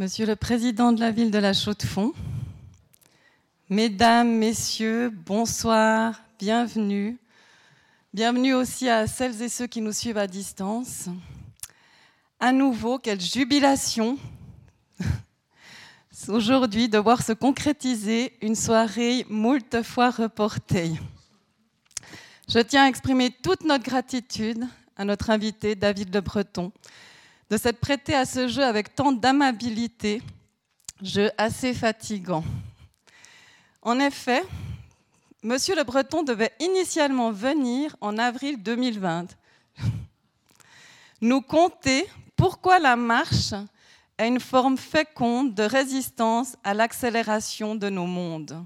Monsieur le Président de la ville de la Chaux-de-Fonds, Mesdames, Messieurs, bonsoir, bienvenue. Bienvenue aussi à celles et ceux qui nous suivent à distance. À nouveau, quelle jubilation aujourd'hui de voir se concrétiser une soirée moult fois reportée. Je tiens à exprimer toute notre gratitude à notre invité David Le Breton de s'être prêté à ce jeu avec tant d'amabilité, jeu assez fatigant. En effet, Monsieur Le Breton devait initialement venir en avril 2020. Nous compter pourquoi la marche est une forme féconde de résistance à l'accélération de nos mondes.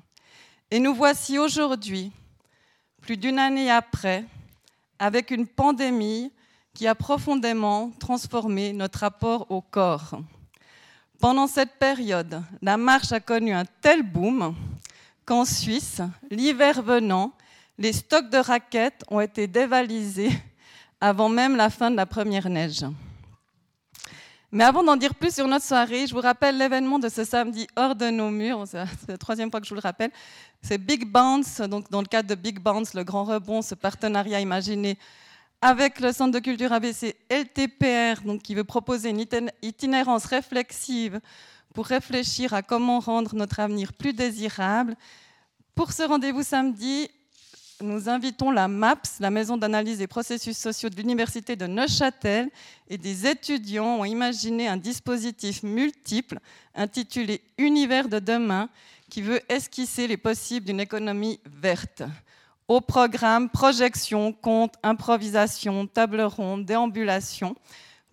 Et nous voici aujourd'hui, plus d'une année après, avec une pandémie qui a profondément transformé notre rapport au corps. Pendant cette période, la marche a connu un tel boom qu'en Suisse, l'hiver venant, les stocks de raquettes ont été dévalisés avant même la fin de la première neige. Mais avant d'en dire plus sur notre soirée, je vous rappelle l'événement de ce samedi hors de nos murs. C'est la troisième fois que je vous le rappelle. C'est Big Bounce, donc dans le cadre de Big Bounce, le grand rebond, ce partenariat imaginé avec le Centre de culture ABC LTPR, qui veut proposer une itinérance réflexive pour réfléchir à comment rendre notre avenir plus désirable. Pour ce rendez-vous samedi, nous invitons la MAPS, la Maison d'analyse des processus sociaux de l'Université de Neuchâtel, et des étudiants ont imaginé un dispositif multiple intitulé Univers de demain, qui veut esquisser les possibles d'une économie verte. Au programme, projection, conte, improvisation, table ronde, déambulation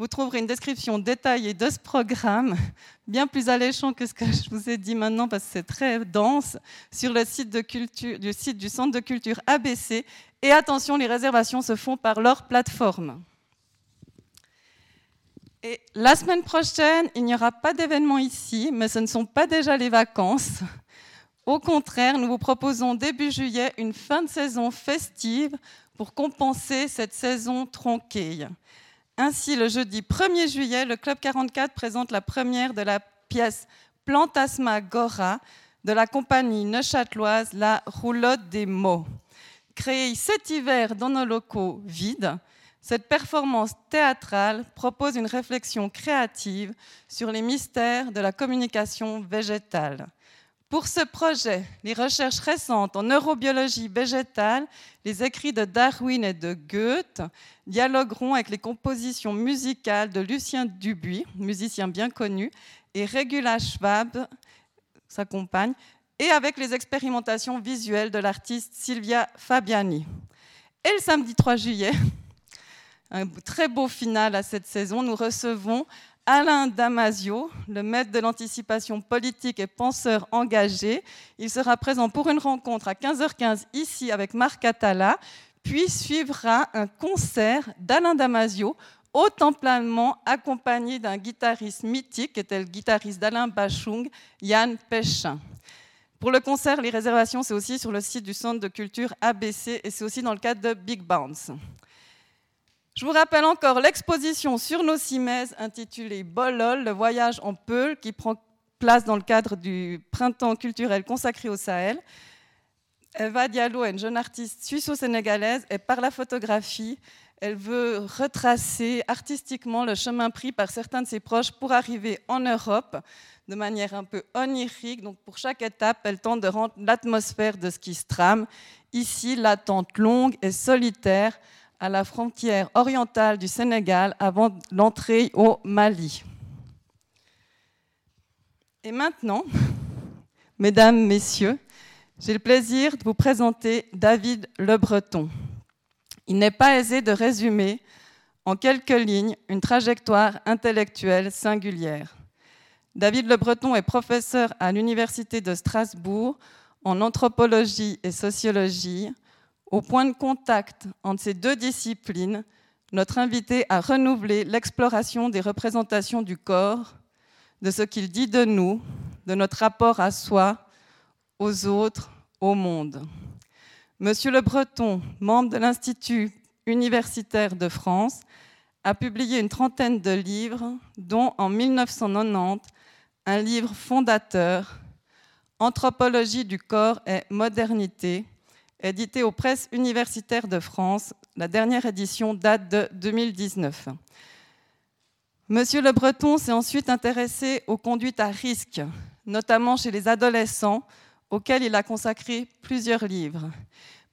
vous trouverez une description détaillée de ce programme, bien plus alléchant que ce que je vous ai dit maintenant parce que c'est très dense, sur le site, du site du Centre de culture ABC. Et attention, les réservations se font par leur plateforme. Et la semaine prochaine, il n'y aura pas d'événement ici, mais ce ne sont pas déjà les vacances. Au contraire, nous vous proposons début juillet une fin de saison festive pour compenser cette saison tronquée. Ainsi, le jeudi 1er juillet, le Club 44 présente la première de la pièce Plantasma-Gora de la compagnie neuchâteloise La Roulotte des mots. Créée cet hiver dans nos locaux vides, cette performance théâtrale propose une réflexion créative sur les mystères de la communication végétale. Pour ce projet, les recherches récentes en neurobiologie végétale, les écrits de Darwin et de Goethe dialogueront avec les compositions musicales de Lucien Dubuis, musicien bien connu, et Regula Schwab, sa compagne, et avec les expérimentations visuelles de l'artiste Silvia Fabiani. Et le samedi 3 juillet, un très beau final à cette saison, nous recevons Alain Damasio, le maître de l'anticipation politique et penseur engagé. Il sera présent pour une rencontre à 15h15 ici avec Marc Atala, puis suivra un concert d'Alain Damasio au Temple accompagné d'un guitariste mythique, qui était le guitariste d'Alain Bachung, Yann Péchin. Pour le concert, les réservations, c'est aussi sur le site du Centre de culture ABC et c'est aussi dans le cadre de Big Bounce. Je vous rappelle encore l'exposition sur nos cimaises intitulée Bolol, le voyage en Peul, qui prend place dans le cadre du printemps culturel consacré au Sahel. Eva Diallo est une jeune artiste suisse-sénégalaise et par la photographie, elle veut retracer artistiquement le chemin pris par certains de ses proches pour arriver en Europe de manière un peu onirique. Donc pour chaque étape, elle tente de rendre l'atmosphère de ce qui se trame. Ici, l'attente longue et solitaire à la frontière orientale du Sénégal avant l'entrée au Mali. Et maintenant, mesdames, messieurs, j'ai le plaisir de vous présenter David Le Breton. Il n'est pas aisé de résumer en quelques lignes une trajectoire intellectuelle singulière. David Le Breton est professeur à l'Université de Strasbourg en anthropologie et sociologie, au point de contact entre ces deux disciplines, notre invité a renouvelé l'exploration des représentations du corps, de ce qu'il dit de nous, de notre rapport à soi, aux autres, au monde. Monsieur Le Breton, membre de l'Institut universitaire de France, a publié une trentaine de livres, dont en 1990 un livre fondateur, Anthropologie du corps et modernité, édité aux presses universitaires de France. La dernière édition date de 2019. Monsieur Le Breton s'est ensuite intéressé aux conduites à risque, notamment chez les adolescents, auxquels il a consacré plusieurs livres.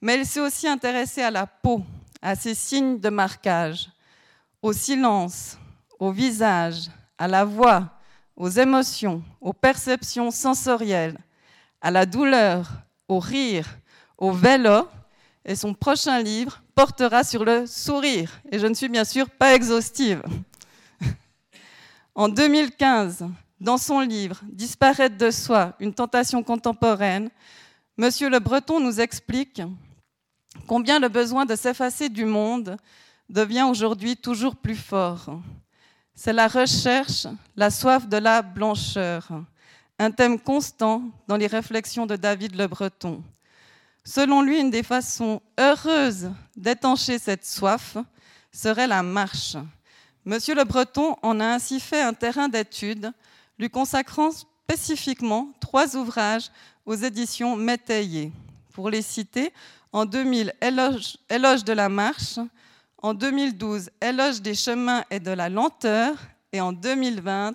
Mais il s'est aussi intéressé à la peau, à ses signes de marquage, au silence, au visage, à la voix, aux émotions, aux perceptions sensorielles, à la douleur, au rire, au vélo. Et son prochain livre portera sur le sourire. Et je ne suis bien sûr pas exhaustive. En 2015, dans son livre Disparaître de soi, une tentation contemporaine, Monsieur Le Breton nous explique combien le besoin de s'effacer du monde devient aujourd'hui toujours plus fort. C'est la recherche, la soif de la blancheur, un thème constant dans les réflexions de David Le Breton. Selon lui, une des façons heureuses d'étancher cette soif serait la marche. Monsieur Le Breton en a ainsi fait un terrain d'étude, lui consacrant spécifiquement trois ouvrages aux éditions Métayer. Pour les citer, en 2000, Éloge, Éloge de la marche, en 2012, Éloge des chemins et de la lenteur, et en 2020,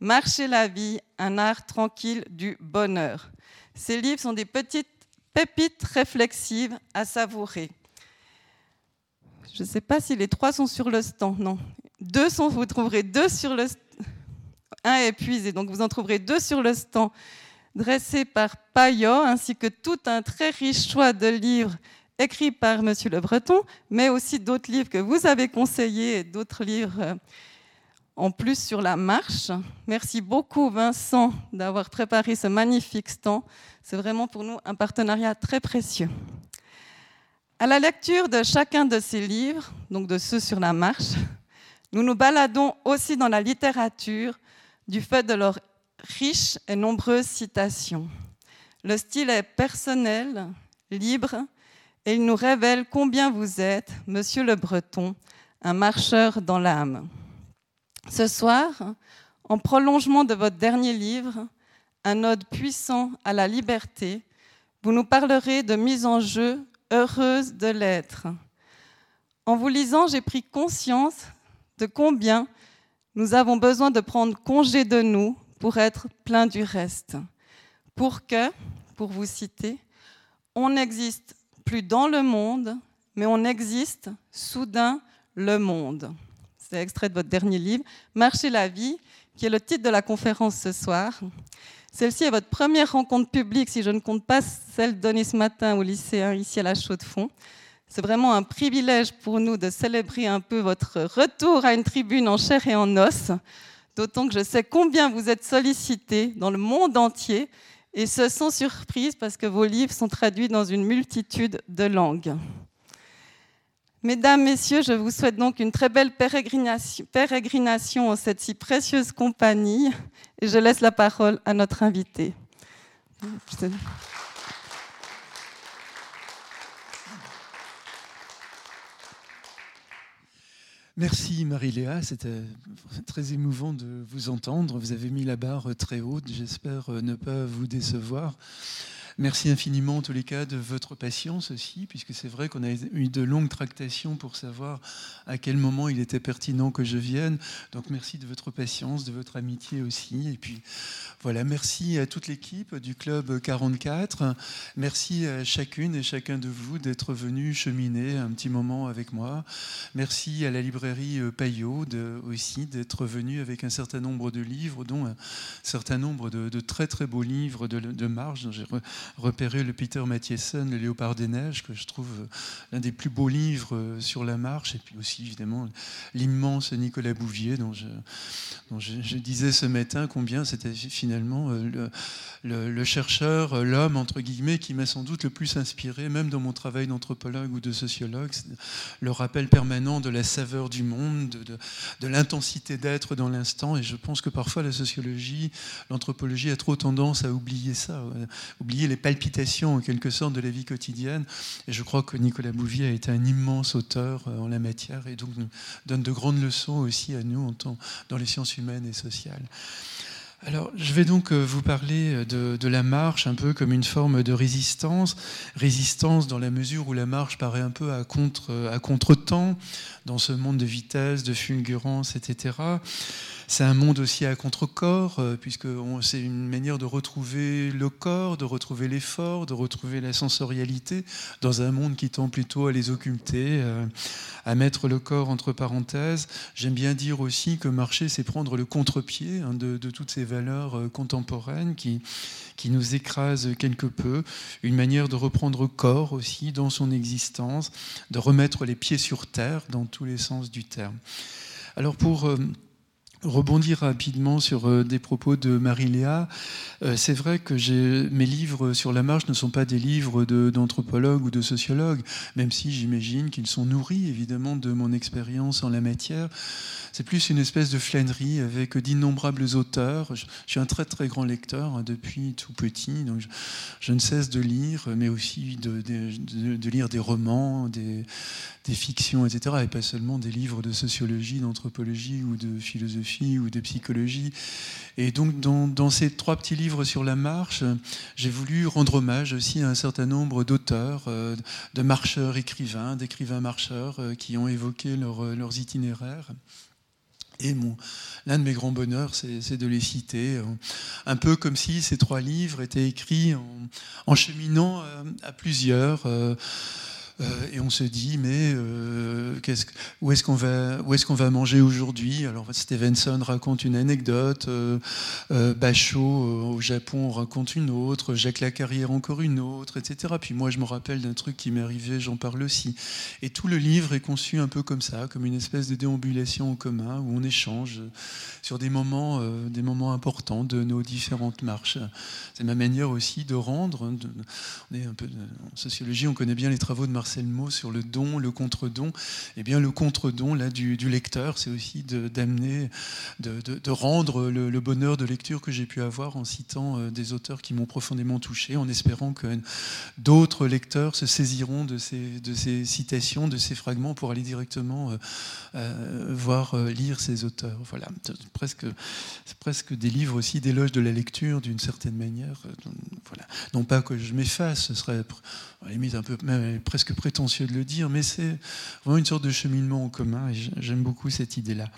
Marcher la vie, un art tranquille du bonheur. Ces livres sont des petites pépites réflexives à savourer. Je ne sais pas si les trois sont sur le stand. Non, deux sont. Vous trouverez deux sur le. Un est épuisé, donc vous en trouverez deux sur le stand dressé par Payot, ainsi que tout un très riche choix de livres écrits par Monsieur Le Breton, mais aussi d'autres livres que vous avez conseillés et d'autres livres euh, en plus sur la marche. Merci beaucoup Vincent d'avoir préparé ce magnifique stand. C'est vraiment pour nous un partenariat très précieux. À la lecture de chacun de ces livres, donc de ceux sur la marche, nous nous baladons aussi dans la littérature du fait de leur riches et nombreuses citations. Le style est personnel, libre, et il nous révèle combien vous êtes, Monsieur le Breton, un marcheur dans l'âme. Ce soir, en prolongement de votre dernier livre, Un ode puissant à la liberté, vous nous parlerez de mise en jeu heureuse de l'être. En vous lisant, j'ai pris conscience de combien nous avons besoin de prendre congé de nous pour être plein du reste. Pour que, pour vous citer, on n'existe plus dans le monde, mais on existe soudain le monde. C'est extrait de votre dernier livre, Marcher la vie, qui est le titre de la conférence ce soir. Celle-ci est votre première rencontre publique, si je ne compte pas celle donnée ce matin au lycéen ici à la Chaux-de-Fonds. C'est vraiment un privilège pour nous de célébrer un peu votre retour à une tribune en chair et en os d'autant que je sais combien vous êtes sollicités dans le monde entier, et ce sans surprise parce que vos livres sont traduits dans une multitude de langues. Mesdames, Messieurs, je vous souhaite donc une très belle pérégrination, en cette si précieuse compagnie, et je laisse la parole à notre invité. Merci Marie-Léa, c'était très émouvant de vous entendre. Vous avez mis la barre très haute, j'espère ne pas vous décevoir. Merci infiniment en tous les cas de votre patience aussi, puisque c'est vrai qu'on a eu de longues tractations pour savoir à quel moment il était pertinent que je vienne. Donc merci de votre patience, de votre amitié aussi. Et puis voilà, merci à toute l'équipe du Club 44. Merci à chacune et chacun de vous d'être venu cheminer un petit moment avec moi. Merci à la librairie Payot de, aussi d'être venu avec un certain nombre de livres, dont un certain nombre de, très très beaux livres de marge repérer le Peter Mathiesen, le Léopard des Neiges, que je trouve euh, l'un des plus beaux livres euh, sur la marche, et puis aussi évidemment l'immense Nicolas Bouvier, dont je, je, disais ce matin combien c'était finalement euh, le, chercheur, l'homme, entre guillemets, qui m'a sans doute le plus inspiré, même dans mon travail d'anthropologue ou de sociologue, le rappel permanent de la saveur du monde, de, l'intensité d'être dans l'instant, et je pense que parfois la sociologie, l'anthropologie a trop tendance à oublier ça, oublier les palpitations en quelque sorte de la vie quotidienne. Et je crois que Nicolas Bouvier a été un immense auteur euh, en la matière et donc nous donne de grandes leçons aussi à nous en tant, dans les sciences humaines et sociales. Alors, je vais donc euh, vous parler de, la marche un peu comme une forme de résistance. Résistance dans la mesure où la marche paraît un peu à contre, à contre-temps, dans ce monde de vitesse, de fulgurance, etc. C'est un monde aussi à contre-corps, euh, puisque c'est une manière de retrouver le corps, de retrouver l'effort, de retrouver la sensorialité, dans un monde qui tend plutôt à les occulter, euh, à mettre le corps entre parenthèses. J'aime bien dire aussi que marcher, c'est prendre le contre-pied hein, de, toutes ces valeurs euh, contemporaines qui, qui nous écrasent quelque peu. Une manière de reprendre corps aussi dans son existence, de remettre les pieds sur terre dans tous les sens du terme. Alors pour rebondir rapidement sur euh, des propos de Marie-Léa. Euh, c'est vrai que mes livres sur la marche ne sont pas des livres d'anthropologues ou de sociologues, même si j'imagine qu'ils sont nourris évidemment de mon expérience en la matière. C'est plus une espèce de flânerie avec d'innombrables auteurs. Je, suis un très très grand lecteur hein, depuis tout petit, donc je, ne cesse de lire, mais aussi de, de lire des romans, des, des fictions, etc., et pas seulement des livres de sociologie, d'anthropologie ou de philosophie ou de psychologie. Et donc, dans, ces trois petits livres sur la marche, j'ai voulu rendre hommage aussi à un certain nombre d'auteurs, euh, de marcheurs écrivains, d'écrivains marcheurs euh, qui ont évoqué leurs itinéraires. Et l'un de mes grands bonheurs, c'est de les citer, euh, un peu comme si ces trois livres étaient écrits en, cheminant à, plusieurs. Euh, et on se dit, mais euh, où est-ce qu'on va, manger aujourd'hui? Alors Stevenson raconte une anecdote, euh, euh Bachot au Japon raconte une autre, Jacques Lacarrière encore une autre, etc. Puis moi je me rappelle d'un truc qui m'est arrivé, j'en parle aussi. Et tout le livre est conçu un peu comme ça, comme une espèce de déambulation en commun où on échange sur des moments, des moments importants de nos différentes marches. C'est ma manière aussi de rendre. On est un peu en sociologie, on connaît bien les travaux de Marc le mot sur le don, le contre-don. Eh bien, le contre-don là, du, lecteur, c'est aussi d'amener, de, rendre le, bonheur de lecture que j'ai pu avoir en citant euh, des auteurs qui m'ont profondément touché, en espérant que d'autres lecteurs se saisiront de ces, citations, de ces fragments pour aller directement euh, euh, voir lire ces auteurs. Voilà, c'est presque, des livres aussi d'éloge de la lecture d'une certaine manière. Voilà. Non pas que je m'efface, ce serait à un peu même presque prétentieux de le dire, mais c'est vraiment une sorte de cheminement en commun et j'aime beaucoup cette idée-là.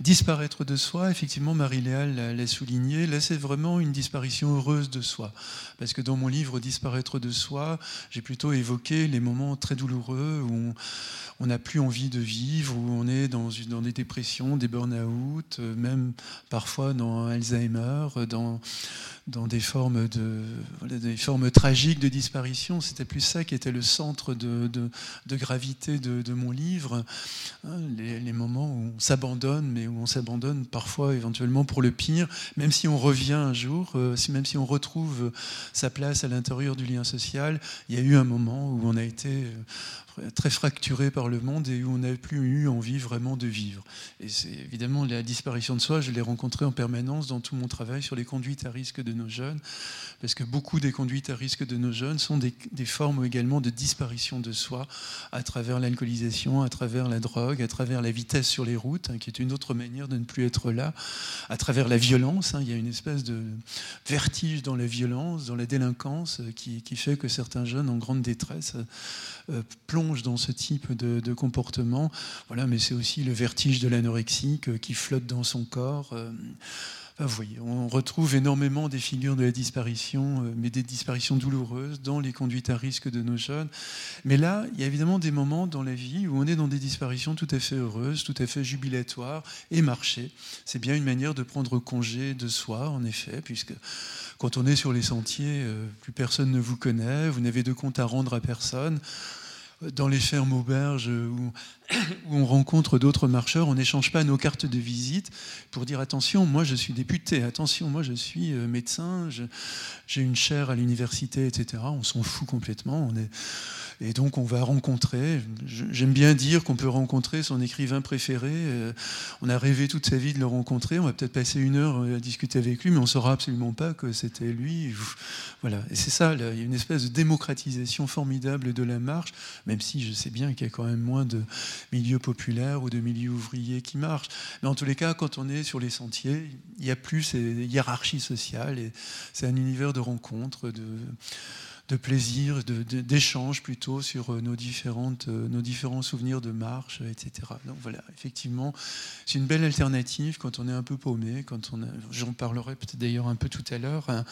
Disparaître de soi, effectivement, Marie-Léal l'a souligné, là c'est vraiment une disparition heureuse de soi. Parce que dans mon livre Disparaître de soi, j'ai plutôt évoqué les moments très douloureux où on n'a plus envie de vivre, où on est dans, dans des dépressions, des burn-out, même parfois dans Alzheimer, dans dans des formes, de, des formes tragiques de disparition. C'était plus ça qui était le centre de, de, gravité de, mon livre. Hein, les, moments où on s'abandonne, mais où on s'abandonne parfois éventuellement pour le pire, même si on revient un jour, euh, même si on retrouve sa place à l'intérieur du lien social. Il y a eu un moment où on a été euh, très fracturé par le monde et où on n'a plus eu envie vraiment de vivre. Et c'est évidemment la disparition de soi, je l'ai rencontré en permanence dans tout mon travail sur les conduites à risque de nos jeunes, parce que beaucoup des conduites à risque de nos jeunes sont des, formes également de disparition de soi à travers l'alcoolisation, à travers la drogue, à travers la vitesse sur les routes, hein, qui est une autre manière de ne plus être là, à travers la violence. Hein. il y a une espèce de vertige dans la violence, dans la délinquance, qui, qui fait que certains jeunes en grande détresse euh, dans ce type de, comportement. Voilà, mais c'est aussi le vertige de l'anorexie qui flotte dans son corps. Euh, vous voyez, on retrouve énormément des figures de la disparition, euh, mais des disparitions douloureuses dans les conduites à risque de nos jeunes. Mais là, il y a évidemment des moments dans la vie où on est dans des disparitions tout à fait heureuses, tout à fait jubilatoires, et marcher. C'est bien une manière de prendre congé de soi, en effet, puisque quand on est sur les sentiers, plus personne ne vous connaît, vous n'avez de compte à rendre à personne dans les fermes auberges où, on rencontre d'autres marcheurs, on n'échange pas nos cartes de visite pour dire attention, moi je suis député, attention, moi je suis euh, médecin, j'ai une chaire à l'université, etc. On s'en fout complètement. On est... Et donc on va rencontrer, j'aime bien dire qu'on peut rencontrer son écrivain préféré. Euh, on a rêvé toute sa vie de le rencontrer, on va peut-être passer une heure à discuter avec lui, mais on ne saura absolument pas que c'était lui. Voilà, et c'est ça, il y a une espèce de démocratisation formidable de la marche, même si je sais bien qu'il y a quand même moins de milieux populaires ou de milieux ouvriers qui marchent. Mais en tous les cas, quand on est sur les sentiers, il n'y a plus ces hiérarchies sociales, et c'est un univers de rencontres, de de plaisir, d'échange plutôt sur euh, nos, différentes, euh, nos différents souvenirs de marche, etc. Donc voilà, effectivement, c'est une belle alternative quand on est un peu paumé, quand on j'en parlerai peut-être d'ailleurs un peu tout à l'heure, hein,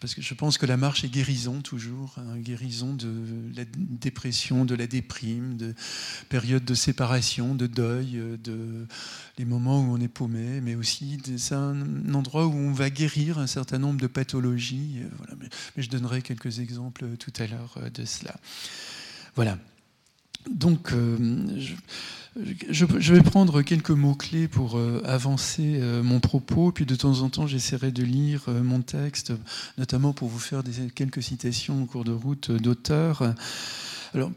parce que je pense que la marche est guérison toujours, hein, guérison de la dépression, de la déprime, de périodes de séparation, de deuil, euh, de les moments où on est paumé, mais aussi c'est un endroit où on va guérir un certain nombre de pathologies. Voilà. mais je donnerai quelques exemples tout à l'heure euh, de cela. Voilà. Donc, euh, je, vais prendre quelques mots-clés pour euh, avancer mon propos, puis de temps en temps, j'essaierai de lire mon texte, notamment pour vous faire des, quelques citations au cours de route d'auteurs. Alors,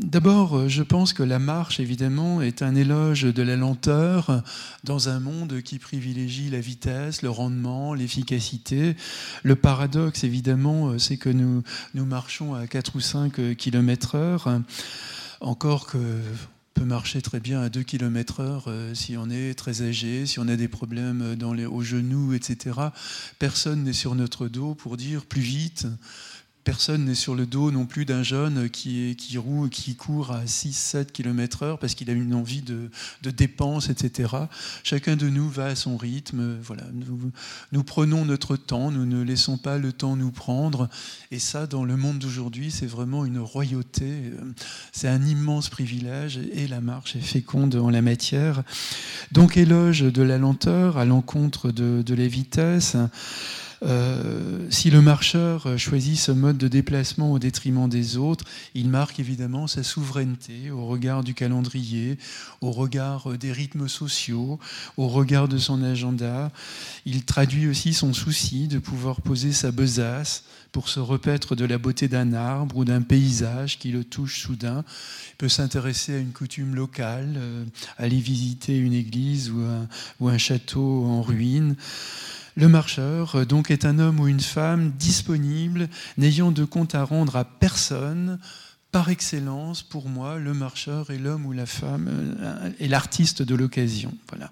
D'abord, euh, je pense que la marche, évidemment, est un éloge de la lenteur dans un monde qui privilégie la vitesse, le rendement, l'efficacité. Le paradoxe, évidemment, euh, c'est que nous, marchons à 4 ou 5 euh, km heure, encore que peut marcher très bien à 2 km heure si on est très âgé, si on a des problèmes dans les, aux genoux, etc. Personne n'est sur notre dos pour dire plus vite, personne n'est sur le dos non plus d'un jeune qui, roule, qui court à 6-7 km heure parce qu'il a une envie de, dépense, etc. Chacun de nous va à son rythme. Voilà. Nous, nous, prenons notre temps, nous ne laissons pas le temps nous prendre. Et ça, dans le monde d'aujourd'hui, c'est vraiment une royauté. C'est un immense privilège et la marche est féconde en la matière. Donc éloge de la lenteur à l'encontre de, de la vitesse. Euh, si le marcheur choisit ce mode de déplacement au détriment des autres, il marque évidemment sa souveraineté au regard du calendrier, au regard des rythmes sociaux, au regard de son agenda. Il traduit aussi son souci de pouvoir poser sa besace pour se repaître de la beauté d'un arbre ou d'un paysage qui le touche soudain. Il peut s'intéresser à une coutume locale, euh, aller visiter une église ou un château en ruine. Le marcheur, euh, donc, est un homme ou une femme disponible, n'ayant de compte à rendre à personne. Par excellence, pour moi, le marcheur est l'homme ou la femme euh, est l'artiste de l'occasion. Voilà,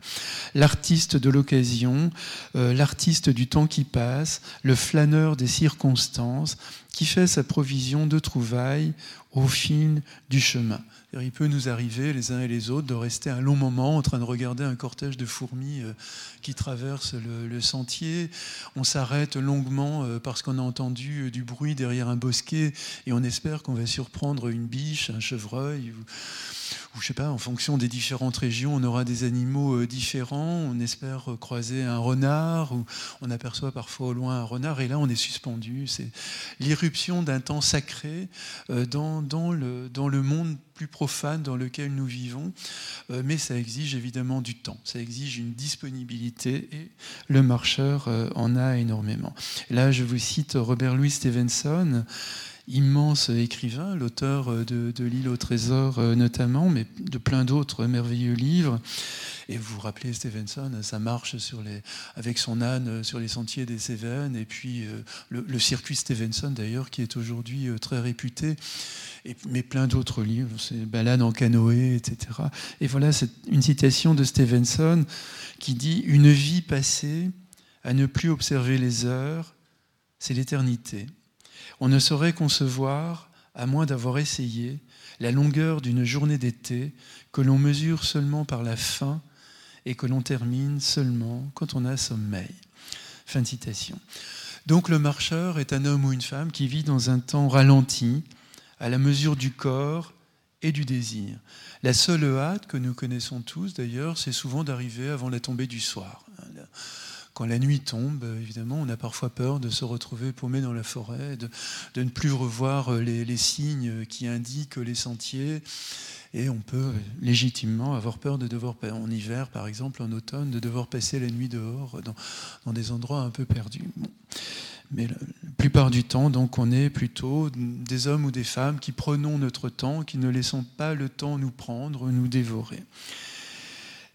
l'artiste de l'occasion, euh, l'artiste du temps qui passe, le flâneur des circonstances, qui fait sa provision de trouvailles au fil du chemin. Il peut nous arriver, les uns et les autres, de rester un long moment en train de regarder un cortège de fourmis euh, qui traverse le, sentier. On s'arrête longuement euh, parce qu'on a entendu euh, du bruit derrière un bosquet et on espère qu'on va surprendre une biche, un chevreuil. Ou ou je sais pas, en fonction des différentes régions, on aura des animaux différents. On espère croiser un renard, ou on aperçoit parfois au loin un renard, et là on est suspendu. C'est l'irruption d'un temps sacré euh, dans, dans, le, dans le monde plus profane dans lequel nous vivons, mais ça exige évidemment du temps, ça exige une disponibilité, et le marcheur en a énormément. là, je vous cite Robert Louis Stevenson immense écrivain, l'auteur de, L'île au trésor euh, notamment, mais de plein d'autres merveilleux livres. Et vous vous rappelez Stevenson, sa marche avec son âne sur les sentiers des Cévennes, et puis euh, le, circuit Stevenson d'ailleurs, qui est aujourd'hui euh, très réputé, mais plein d'autres livres, c'est Balade en canoë, etc. Et voilà, c'est une citation de Stevenson qui dit Une vie passée à ne plus observer les heures, c'est l'éternité. On ne saurait concevoir, à moins d'avoir essayé, la longueur d'une journée d'été que l'on mesure seulement par la faim et que l'on termine seulement quand on a sommeil. Fin citation. Donc le marcheur est un homme ou une femme qui vit dans un temps ralenti, à la mesure du corps et du désir. La seule hâte que nous connaissons tous, d'ailleurs, c'est souvent d'arriver avant la tombée du soir quand la nuit tombe, évidemment, on a parfois peur de se retrouver paumé dans la forêt, de, ne plus revoir euh, les, signes qui indiquent les sentiers. Et on peut légitimement avoir peur de devoir, en hiver par exemple, en automne, de devoir passer la nuit dehors dans, des endroits un peu perdus. Mais plupart du temps, donc, on est plutôt des hommes ou des femmes qui prenons notre temps, qui ne laissons pas le temps nous prendre, nous dévorer.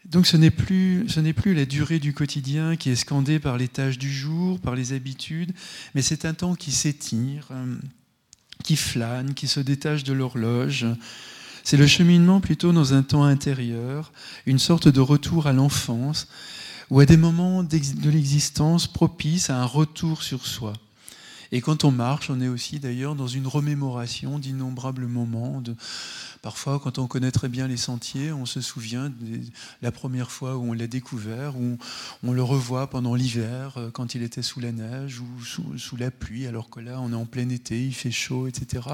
Donc ce n'est plus, la durée du quotidien qui est scandée par les tâches du jour, par les habitudes, mais c'est un temps qui s'étire, euh, qui flâne, qui se détache de l'horloge. C'est le cheminement plutôt dans un temps intérieur, une sorte de retour à l'enfance, ou à des moments de l'existence propices à un retour sur soi. Et quand on marche, on est aussi d'ailleurs dans une remémoration d'innombrables moments. Parfois, quand on connaît très bien les sentiers, on se souvient de la première fois où on l'a découvert, où on le revoit pendant l'hiver, euh, quand il était sous la neige ou sous, la pluie, alors que là, on est en plein été, il fait chaud, etc.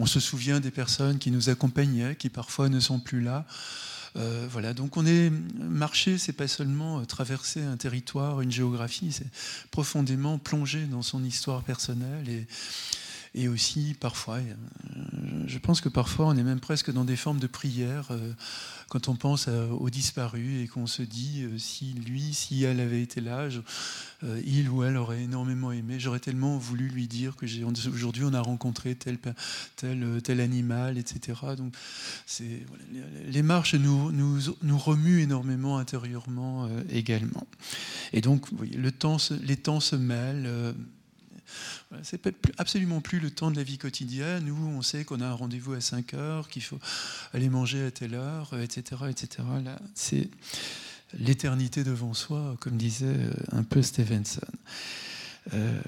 On se souvient des personnes qui nous accompagnaient, qui parfois ne sont plus là. Euh, voilà, donc on est marcher, c'est pas seulement euh, traverser un territoire, une géographie, c'est profondément plonger dans son histoire personnelle et, et aussi parfois, euh, je pense que parfois on est même presque dans des formes de prière quand on pense aux disparus et qu'on se dit si lui, si elle avait été là, il ou elle aurait énormément aimé. J'aurais tellement voulu lui dire que aujourd'hui on a rencontré tel, tel, tel animal, etc. Donc les marches nous, nous, nous, remuent énormément intérieurement également. Et donc le temps, les temps se mêlent. C'est absolument plus le temps de la vie quotidienne où on sait qu'on a un rendez-vous à 5 heures, qu'il faut aller manger à telle heure, etc. etc. Là, c'est l'éternité devant soi, comme disait un peu Stevenson. Euh,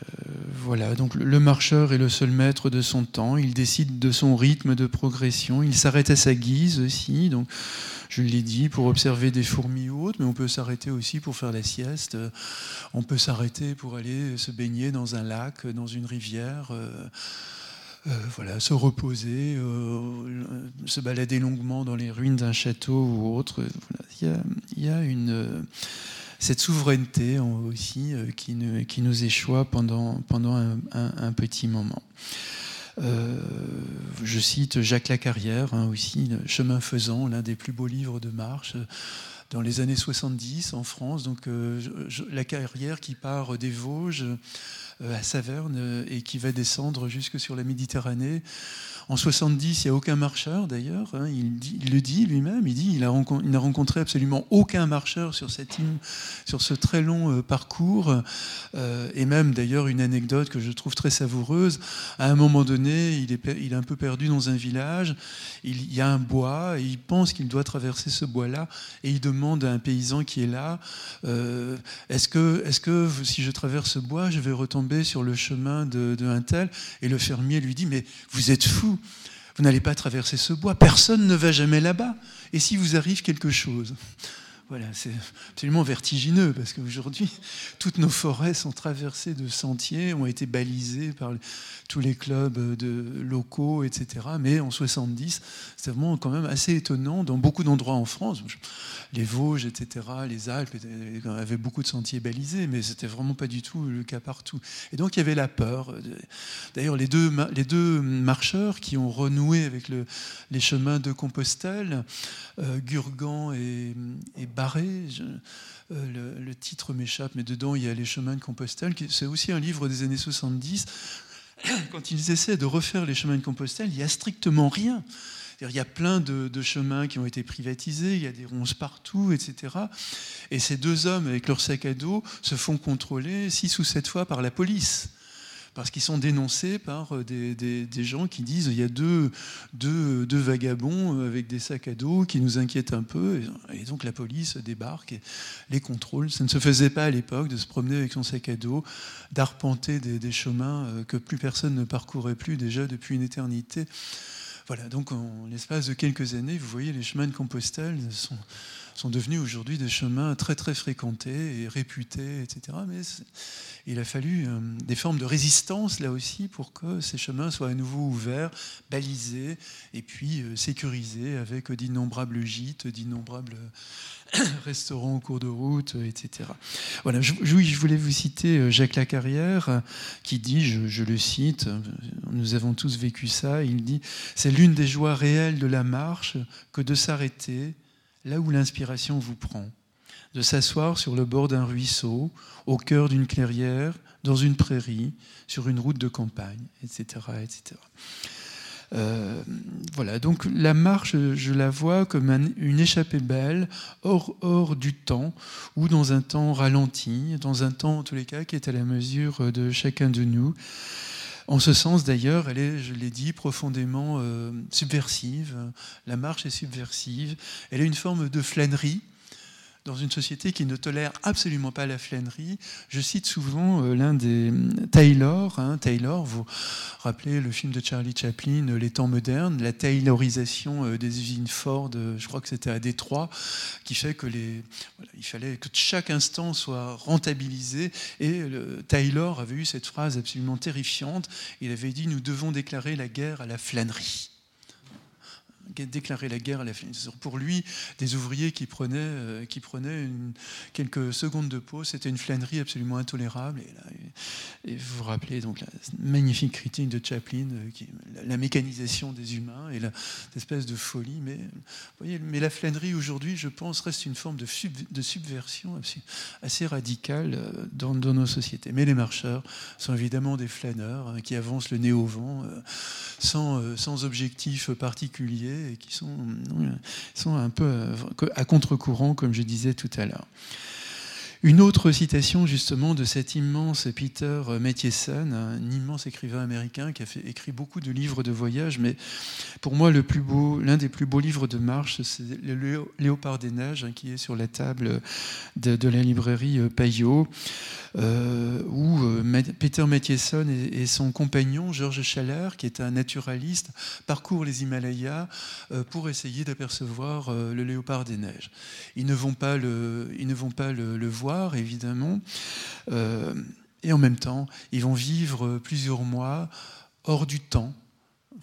voilà, donc le marcheur est le seul maître de son temps, il décide de son rythme de progression, il s'arrête à sa guise aussi, donc je l'ai dit, pour observer des fourmis ou autres, mais on peut s'arrêter aussi pour faire la sieste, on peut s'arrêter pour aller se baigner dans un lac, dans une rivière. Euh, euh, voilà, se reposer, se balader longuement dans les ruines d'un château ou autre. Il, y a, une, cette souveraineté aussi euh, qui, nous échoue pendant, un, petit moment. Euh, je cite Jacques Lacarrière hein, aussi, Chemin faisant, l'un des plus beaux livres de marche euh, dans les années 70 en France. Donc carrière qui part des Vosges à Saverne et qui va descendre jusque sur la Méditerranée en 70, il n'y a aucun marcheur d'ailleurs. Hein, il, le dit lui-même. Il dit il, n'a rencontré absolument aucun marcheur sur, ce très long euh, parcours. Euh, et même d'ailleurs une anecdote que je trouve très savoureuse. À un moment donné, il est, un peu perdu dans un village. Il, y a un bois et il pense qu'il doit traverser ce bois-là. Et il demande à un paysan qui est là euh, Est-ce que, si je traverse ce bois, je vais retomber sur le chemin de, de tel? Et le fermier lui dit Mais vous êtes fou vous n'allez pas traverser ce bois. Personne ne va jamais là-bas. Et si vous arrive quelque chose voilà, c'est absolument vertigineux parce qu'aujourd'hui, toutes nos forêts sont traversées de sentiers, ont été balisées par tous les clubs de locaux, etc. Mais en 70, c'est vraiment quand même assez étonnant dans beaucoup d'endroits en France. Les Vosges, etc., les Alpes avaient beaucoup de sentiers balisés, mais c'était vraiment pas du tout le cas partout. Et donc il y avait la peur. D'ailleurs, les deux, marcheurs qui ont renoué avec le, les chemins de Compostelle, euh, Gurgan et, et Barré, euh, le, titre m'échappe, mais dedans il y a Les chemins de Compostelle. C'est aussi un livre des années 70. Quand ils essaient de refaire les chemins de Compostelle, il n'y a strictement rien. Il y a plein de, de, chemins qui ont été privatisés, il y a des ronces partout, etc. Et ces deux hommes, avec leur sac à dos, se font contrôler six ou sept fois par la police parce qu'ils sont dénoncés par euh, des, gens qui disent il y a deux, deux, vagabons avec des sacs à dos qui nous inquiètent un peu. Et, donc la police débarque et les contrôle. Ça ne se faisait pas à l'époque de se promener avec son sac à dos, d'arpenter des, chemins euh, que plus personne ne parcourait plus déjà depuis une éternité. Voilà, donc en l'espace de quelques années, vous voyez, les chemins de Compostelle sont, sont devenus aujourd'hui des chemins très très fréquentés et réputés, etc. Mais il a fallu euh, des formes de résistance là aussi pour que ces chemins soient à nouveau ouverts, balisés et puis euh, sécurisés avec d'innombrables gîtes, d'innombrables restaurants au cours de route, etc. Voilà, je, je voulais vous citer euh, Jacques Lacarrière qui dit, je, je, le cite, nous avons tous vécu ça, il dit, c'est l'une des joies réelles de la marche que de s'arrêter là où l'inspiration vous prend, de s'asseoir sur le bord d'un ruisseau, au cœur d'une clairière, dans une prairie, sur une route de campagne, etc. etc. Euh, voilà, donc la marche, je la vois comme une échappée belle, hors, hors du temps, ou dans un temps ralenti, dans un temps, en tous les cas, qui est à la mesure de chacun de nous. En ce sens, d'ailleurs, elle est, je l'ai dit, profondément euh, subversive. La marche est subversive. Elle est une forme de flânerie dans une société qui ne tolère absolument pas la flânerie. Je cite souvent euh, l'un des Taylor. Hein, Taylor, vous rappelez le film de Charlie Chaplin, Les temps modernes, la Taylorisation euh, des usines Ford, euh, je crois que c'était à Détroit, qui fait que les, il fallait que chaque instant soit rentabilisé. Et Taylor avait eu cette phrase absolument terrifiante. Il avait dit Nous devons déclarer la guerre à la flânerie déclarer la guerre à la Pour lui, des ouvriers qui prenaient, euh, qui prenaient quelques secondes de pause, c'était une flânerie absolument intolérable. Et, vous vous rappelez donc la magnifique critique de Chaplin, euh, la, mécanisation des humains et l'espèce de folie. Mais, voyez, mais la flânerie aujourd'hui, je pense, reste une forme de, subversion assez radicale euh, dans, dans, nos sociétés. Mais les marcheurs sont évidemment des flâneurs hein, qui avancent le nez au vent sans, sans objectif particulier et qui sont, sont un peu euh, à contre-courant, comme je disais tout à l'heure. Une autre citation justement de cet immense Peter Matthiessen, un immense écrivain américain qui a écrit beaucoup de livres de voyage, mais pour moi l'un des plus beaux livres de marche, c'est le Léopard des neiges hein, qui est sur la table de, la librairie euh, Payot, euh, où euh, Peter Matthiessen et, son compagnon Georges Schaller, qui est un naturaliste, parcourent les Himalayas pour essayer d'apercevoir le léopard des neiges. Ils ne vont pas le voir évidemment. Euh, et en même temps, ils vont vivre plusieurs mois hors du temps.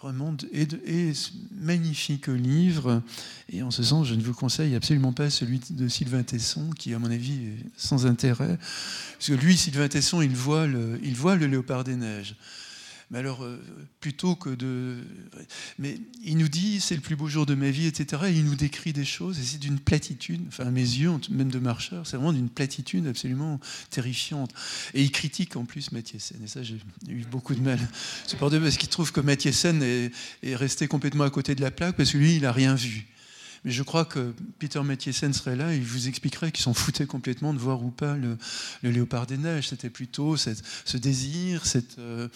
Vraiment, et, et magnifique livre. Et en ce sens, je ne vous conseille absolument pas celui de Sylvain Tesson, qui, à mon avis, est sans intérêt. Parce que lui, Sylvain Tesson, il voit le, il voit le léopard des neiges. Mais alors, plutôt que de. Mais il nous dit, c'est le plus beau jour de ma vie, etc. Et il nous décrit des choses, et c'est d'une platitude, enfin, mes yeux, même de marcheur, c'est vraiment d'une platitude absolument terrifiante. Et il critique en plus Mathiesen. Et ça, j'ai eu beaucoup de mal. C'est par parce qu'il trouve que Mathiesen est, est resté complètement à côté de la plaque, parce que lui, il n'a rien vu. Mais je crois que Peter Mathiesen serait là il vous expliquerait qu'il s'en foutait complètement de voir ou pas le, léopard des neiges. C'était plutôt cette, ce désir, cette. Euh,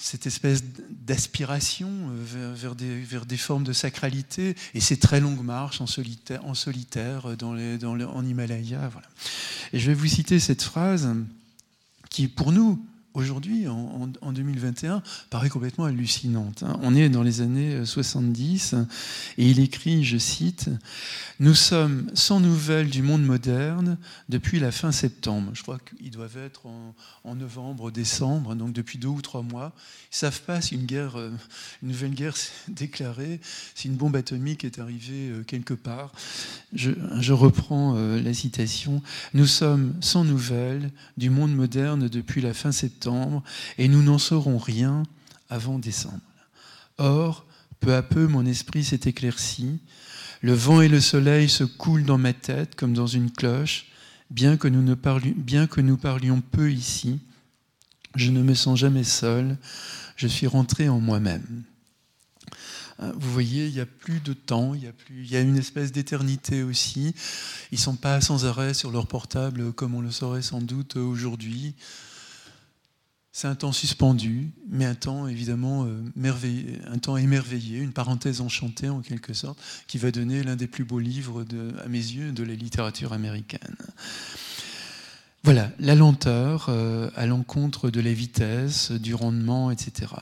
cette espèce d'aspiration vers, des, formes de sacralité et ces très longues marches en solitaire, en, solitaire dans les, Himalaya. Voilà. Et je vais vous citer cette phrase qui, pour nous, aujourd'hui, en, 2021, paraît complètement hallucinante. Hein. On est dans les années 70 et il écrit, je cite, Nous sommes sans nouvelles du monde moderne depuis la fin septembre. Je crois qu'ils doivent être en, novembre, décembre, donc depuis deux ou trois mois. Ils ne savent pas si une, guerre, euh, une nouvelle guerre s'est déclarée, si une bombe atomique est arrivée euh, quelque part. Je, reprends euh, la citation. Nous sommes sans nouvelles du monde moderne depuis la fin septembre et nous n'en saurons rien avant décembre. Or, peu à peu, mon esprit s'est éclairci, le vent et le soleil se coulent dans ma tête comme dans une cloche, bien que nous, ne parlions, peu ici, je ne me sens jamais seul, je suis rentré en moi-même. Hein, vous voyez, il n'y a plus de temps, il y a, plus, il y a une espèce d'éternité aussi. Ils ne sont pas sans arrêt sur leur portable comme on le saurait sans doute aujourd'hui. C'est un temps suspendu, mais un temps évidemment euh, un temps émerveillé, une parenthèse enchantée en quelque sorte, qui va donner l'un des plus beaux livres, à mes yeux, de la littérature américaine. Voilà, la lenteur euh, à l'encontre de la vitesse, du rendement, etc.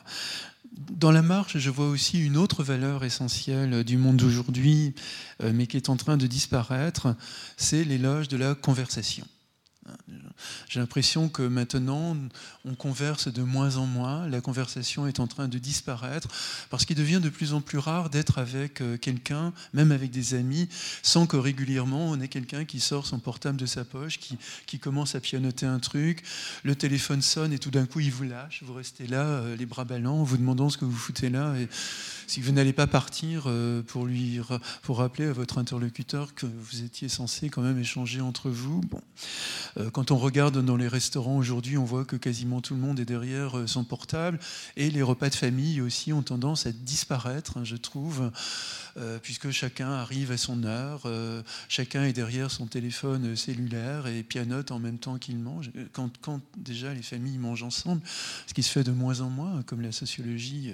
Dans la marche, je vois aussi une autre valeur essentielle du monde d'aujourd'hui, euh, mais qui est en train de disparaître, c'est l'éloge de la conversation. J'ai l'impression que maintenant, on converse de moins en moins, la conversation est en train de disparaître, parce qu'il devient de plus en plus rare d'être avec euh, quelqu'un, même avec des amis, sans que régulièrement on ait quelqu'un qui sort son portable de sa poche, qui, qui, commence à pianoter un truc, le téléphone sonne et tout d'un coup il vous lâche, vous restez là, euh, les bras ballants, vous demandant ce que vous foutez là, et si vous n'allez pas partir euh, pour lui pour rappeler à votre interlocuteur que vous étiez censé quand même échanger entre vous. Bon. Quand on regarde dans les restaurants aujourd'hui, on voit que quasiment tout le monde est derrière euh, son portable et les repas de famille aussi ont tendance à disparaître, hein, je trouve. Euh, puisque chacun arrive à son heure, euh, chacun est derrière son téléphone cellulaire et pianote en même temps qu'il mange. Quand, quand, déjà les familles mangent ensemble, ce qui se fait de moins en moins, comme la sociologie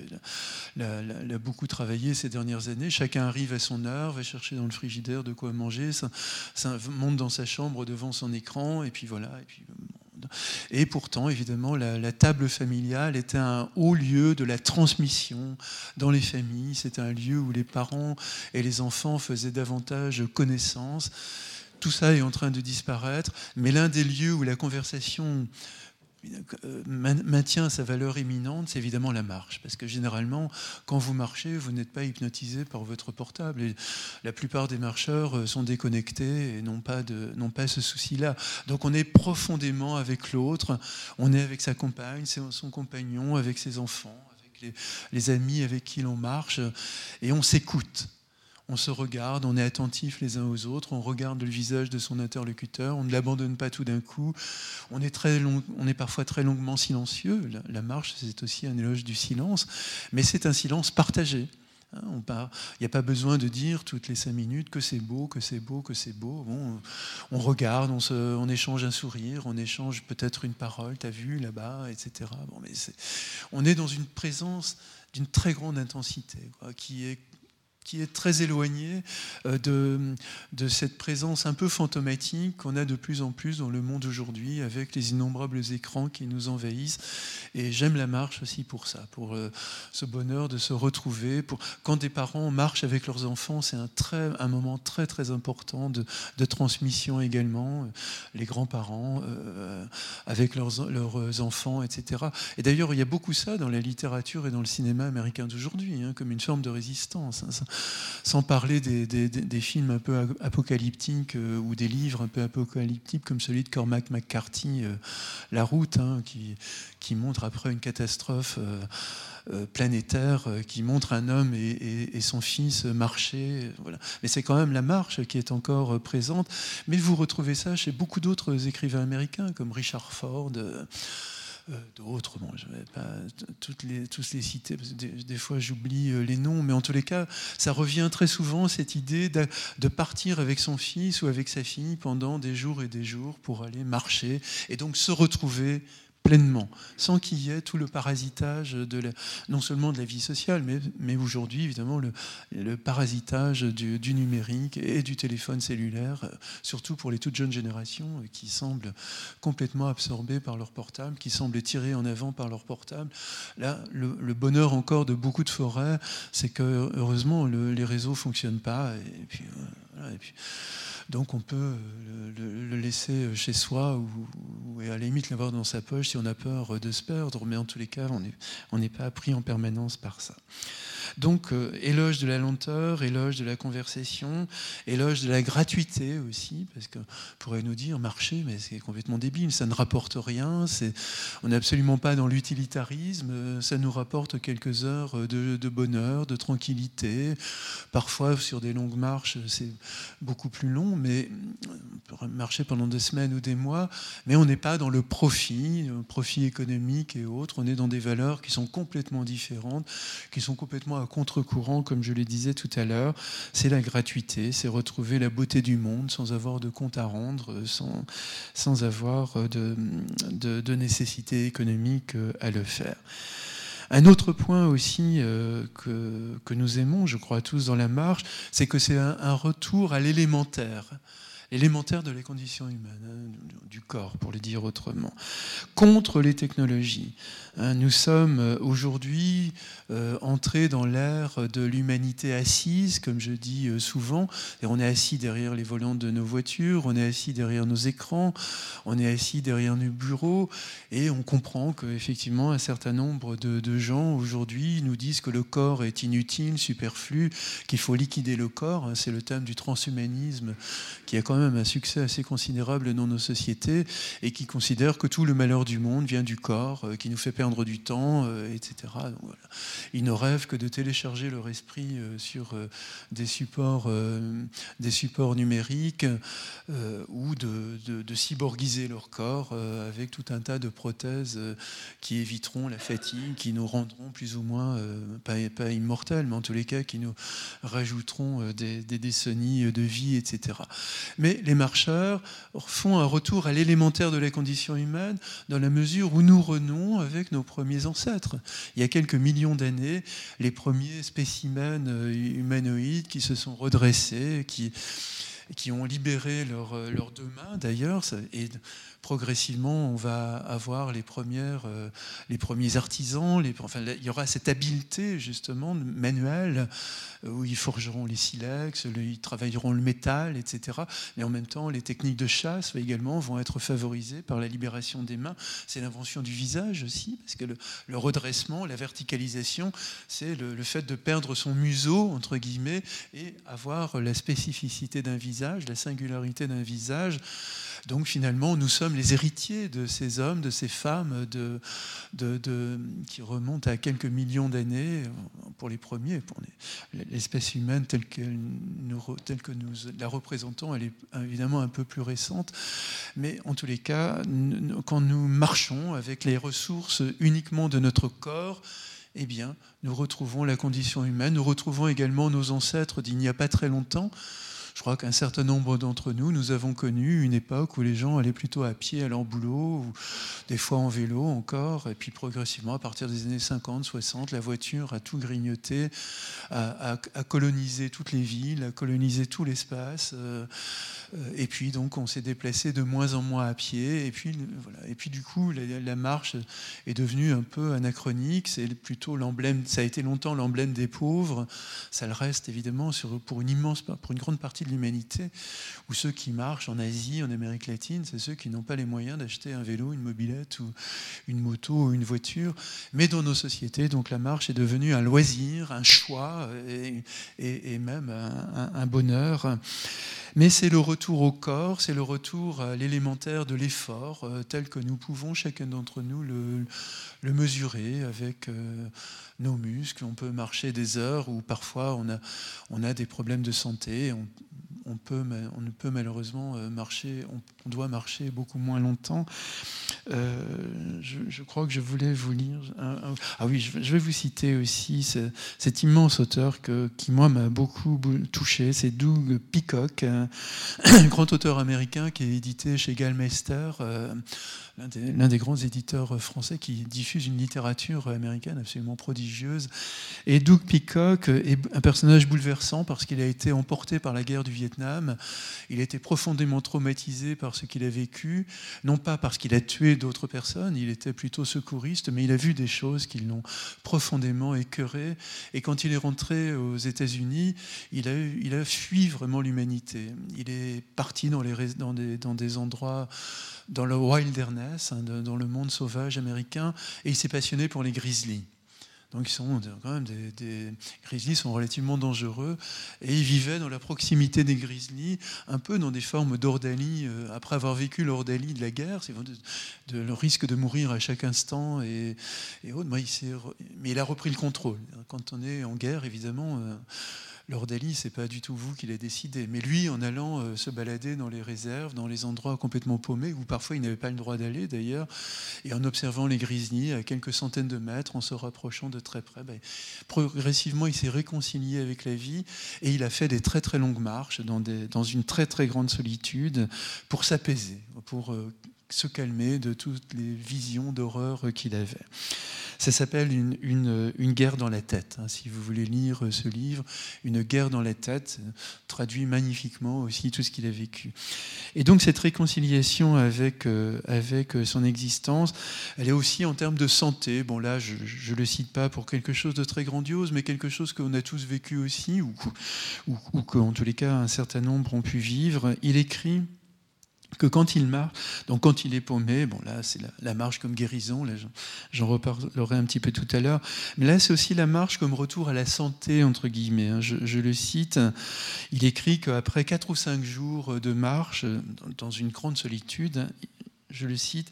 euh, l'a beaucoup travaillé ces dernières années, chacun arrive à son heure, va chercher dans le frigidaire de quoi manger, monte dans sa chambre devant son écran, et puis voilà. Et pourtant, évidemment, la, table familiale était un haut lieu de la transmission dans les familles. C'était un lieu où les parents et les enfants faisaient davantage connaissance. Tout ça est en train de disparaître, mais l'un des lieux où la conversation maintient sa valeur éminente, c'est évidemment la marche. Parce que généralement, quand vous marchez, vous n'êtes pas hypnotisé par votre portable. Et la plupart des marcheurs euh, sont déconnectés et n'ont pas, de, pas ce souci-là. Donc on est profondément avec l'autre, on est avec sa compagne, son compagnon, avec ses enfants, avec les, les amis avec qui l'on marche, et on s'écoute on se regarde, on est attentif les uns aux autres, on regarde le visage de son interlocuteur, on ne l'abandonne pas tout d'un coup, on est, très on est parfois très longuement silencieux, la, marche c'est aussi un éloge du silence, mais c'est un silence partagé. Hein, il n'y a pas besoin de dire toutes les cinq minutes que c'est beau, que c'est beau, que c'est beau. on regarde, on, se, on, échange un sourire, on échange peut-être une parole, t'as vu là-bas, etc. Bon, mais on est dans une présence d'une très grande intensité, qui est qui est très éloigné euh, de, de, cette présence un peu fantomatique qu'on a de plus en plus dans le monde aujourd'hui avec les innombrables écrans qui nous envahissent. Et j'aime la marche aussi pour ça, pour euh, ce bonheur de se retrouver. Quand des parents marchent avec leurs enfants, c'est un, très, un moment très très important de, de transmission également. Les grands-parents euh, avec leurs, leurs enfants, etc. Et d'ailleurs, il y a beaucoup ça dans la littérature et dans le cinéma américain d'aujourd'hui, hein, comme une forme de résistance. Hein sans parler des, films un peu apocalyptiques euh, ou des livres un peu apocalyptiques comme celui de Cormac McCarthy, euh, La Route, hein, qui, montre après une catastrophe. Euh, planétaire qui montre un homme et, son fils marcher. Mais c'est quand même la marche qui est encore présente. Mais vous retrouvez ça chez beaucoup d'autres écrivains américains, comme Richard Ford. Euh, d'autres, bon, je ne vais pas toutes les, tous les citer, des, fois j'oublie euh, les noms, mais en tous les cas, ça revient très souvent, cette idée de, partir avec son fils ou avec sa fille pendant des jours et des jours pour aller marcher, et donc se retrouver pleinement, sans qu'il y ait tout le parasitage de non seulement de la vie sociale, mais, mais aujourd'hui, évidemment, le, parasitage du, numérique et du téléphone cellulaire, surtout pour les toutes jeunes générations euh, qui semblent complètement absorbées par leur portable, qui semblent tirées en avant par leur portable. Là, le, bonheur encore de beaucoup de forêts, c'est que, heureusement, les réseaux ne fonctionnent pas. Euh, donc on peut euh, le, laisser chez soi ou, à la limite l'avoir dans sa poche si on a peur de se perdre, mais en tous les cas, on n'est pas appris en permanence par ça. Donc, euh, éloge de la lenteur, éloge de la conversation, éloge de la gratuité aussi, parce qu'on pourrait nous dire marcher, mais c'est complètement débile, ça ne rapporte rien, on n'est absolument pas dans l'utilitarisme, ça nous rapporte quelques heures de, bonheur, de tranquillité. Parfois, sur des longues marches, c'est beaucoup plus long, mais on peut marcher pendant des semaines ou des mois, mais on n'est pas dans le profit, le profit économique et autres, on est dans des valeurs qui sont complètement différentes, qui sont complètement à contre-courant, comme je le disais tout à l'heure, c'est la gratuité, c'est retrouver la beauté du monde sans avoir de compte à rendre, sans, sans avoir de, de, nécessité économique euh, à le faire. Un autre point aussi euh, que, que, nous aimons, je crois tous dans la marche, c'est que c'est un, retour à l'élémentaire. élémentaire de la condition humaine, hein, du corps, pour le dire autrement, contre les technologies. Hein, nous sommes euh, aujourd'hui euh, entrés dans l'ère de l'humanité assise, comme je dis euh, souvent. Et on est assis derrière les volants de nos voitures, on est assis derrière nos écrans, on est assis derrière nos bureaux, et on comprend qu'effectivement un certain nombre de, gens aujourd'hui nous disent que le corps est inutile, superflu, qu'il faut liquider le corps. C'est le thème du transhumanisme qui a quand même un succès assez considérable dans nos sociétés et qui considère que tout le malheur du monde vient du corps, qui nous fait perdre du temps, euh, etc. Ils ne rêvent que de télécharger leur esprit euh, sur euh, des supports, des supports numériques ou de, de, cyborgiser leur corps avec tout un tas de prothèses qui éviteront la fatigue, qui nous rendront plus ou moins, pas, immortels, mais en tous les cas qui nous rajouteront des, des décennies de vie, etc. Mais les marcheurs font un retour à l'élémentaire de la condition humaine dans la mesure où nous renons avec nos premiers ancêtres. Il y a quelques millions d'années, les premiers spécimens euh, humanoïdes qui se sont redressés, qui, qui ont libéré leurs leur deux mains d'ailleurs, et progressivement, on va avoir les, premières, euh, les premiers artisans. Enfin, il y aura cette habileté, justement, manuelle, euh, où ils forgeront les silex, ils travailleront le métal, etc. Mais en même temps, les techniques de chasse également vont être favorisées par la libération des mains. C'est l'invention du visage aussi, parce que le, redressement, la verticalisation, c'est le, le fait de perdre son museau, entre guillemets, et avoir la spécificité d'un visage, la singularité d'un visage. Donc finalement, nous sommes les héritiers de ces hommes, de ces femmes de, qui remontent à quelques millions d'années pour les premiers. Pour l'espèce humaine telle, telle que nous la représentons, elle est évidemment un peu plus récente. Mais en tous les cas, quand nous marchons avec les ressources uniquement de notre corps, eh bien, nous retrouvons la condition humaine, nous retrouvons également nos ancêtres d'il n'y a pas très longtemps, je crois qu'un certain nombre d'entre nous, nous avons connu une époque où les gens allaient plutôt à pied à leur boulot, ou des fois en vélo encore, et puis progressivement, à partir des années 50, 60, la voiture a tout grignoté, a, colonisé toutes les villes, a colonisé tout l'espace. Euh, euh, et puis donc on s'est déplacé de moins en moins à pied. Et puis, voilà. et puis du coup, la, marche est devenue un peu anachronique. C'est plutôt l'emblème, ça a été longtemps l'emblème des pauvres. Ça le reste évidemment pour une immense, pour une grande partie de l'humanité. Où ceux qui marchent en Asie, en Amérique latine, c'est ceux qui n'ont pas les moyens d'acheter un vélo, une mobilette ou une moto ou une voiture. Mais dans nos sociétés, donc la marche est devenue un loisir, un choix et, même un, un bonheur. Mais c'est le retour au corps, c'est le retour à l'élémentaire de l'effort, euh, tel que nous pouvons, chacun d'entre nous, le, mesurer avec euh, nos muscles. On peut marcher des heures ou parfois on a, on a des problèmes de santé. On, peut, on ne peut malheureusement euh, marcher, on, doit marcher beaucoup moins longtemps. Euh, je, crois que je voulais vous lire. ah oui, je, vais vous citer aussi cet immense auteur qui, moi, m'a beaucoup touché. C'est Doug Peacock, un, grand auteur américain qui est édité chez Gallmeister. Euh, l'un des, grands éditeurs français qui diffuse une littérature américaine absolument prodigieuse. Et Doug Peacock est un personnage bouleversant parce qu'il a été emporté par la guerre du Vietnam. Il été profondément traumatisé par ce qu'il a vécu, non pas parce qu'il a tué d'autres personnes, il était plutôt secouriste, mais il a vu des choses qui l'ont profondément écœuré. Et quand il est rentré aux États-Unis, il a, il a fui vraiment l'humanité. Il est parti dans, les, dans, des, dans des endroits dans le wilderness, hein, dans le monde sauvage américain, et il s'est passionné pour les grizzlies. Donc ils sont quand même des, des, grizzlies sont relativement dangereux et il vivait dans la proximité des grizzlies, un peu dans des formes d'ordalie. Euh, après avoir vécu l'ordalie de la guerre, c'est de, le risque de mourir à chaque instant et, autres. Mais il, mais il, a repris le contrôle. Quand on est en guerre, évidemment. Euh, ce c'est pas du tout vous qui l'avez décidé. Mais lui, en allant euh, se balader dans les réserves, dans les endroits complètement paumés, où parfois il n'avait pas le droit d'aller d'ailleurs, et en observant les grizzlies à quelques centaines de mètres, en se rapprochant de très près, ben, progressivement il s'est réconcilié avec la vie et il a fait des très très longues marches dans une très très grande solitude pour s'apaiser, pour euh, se calmer de toutes les visions d'horreur qu'il avait. Ça s'appelle une, une, guerre dans la tête. Hein, si vous voulez lire ce livre, Une guerre dans la tête, traduit magnifiquement aussi tout ce qu'il a vécu. Et donc cette réconciliation avec, euh, avec son existence, elle est aussi en termes de santé. Bon là, je ne le cite pas pour quelque chose de très grandiose, mais quelque chose qu'on a tous vécu aussi, ou, ou, ou qu'en tous les cas un certain nombre ont pu vivre. Il écrit que quand il marche, donc quand il est paumé, bon là c'est la, marche comme guérison, j'en reparlerai un petit peu tout à l'heure, mais là c'est aussi la marche comme retour à la santé, entre guillemets. Hein. Je, le cite, il écrit qu'après quatre ou cinq jours de marche, dans une grande solitude, je le cite,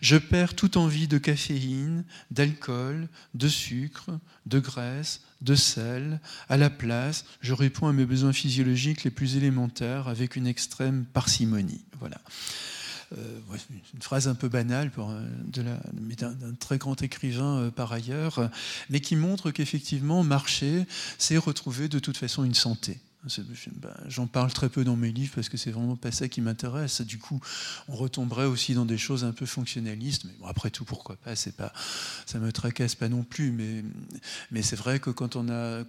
Je perds toute envie de caféine, d'alcool, de sucre, de graisse, de sel. À la place, je réponds à mes besoins physiologiques les plus élémentaires avec une extrême parcimonie. Voilà. Euh, une phrase un peu banale euh, d'un, très grand écrivain euh, par ailleurs, mais qui montre qu'effectivement, marcher, c'est retrouver de toute façon une santé. Ben, j'en parle très peu dans mes livres parce que c'est vraiment pas ça qui m'intéresse. Du coup, on retomberait aussi dans des choses un peu fonctionnalistes. Mais bon, après tout, pourquoi pas C'est pas, ça me tracasse pas non plus. Mais, mais c'est vrai que quand on a,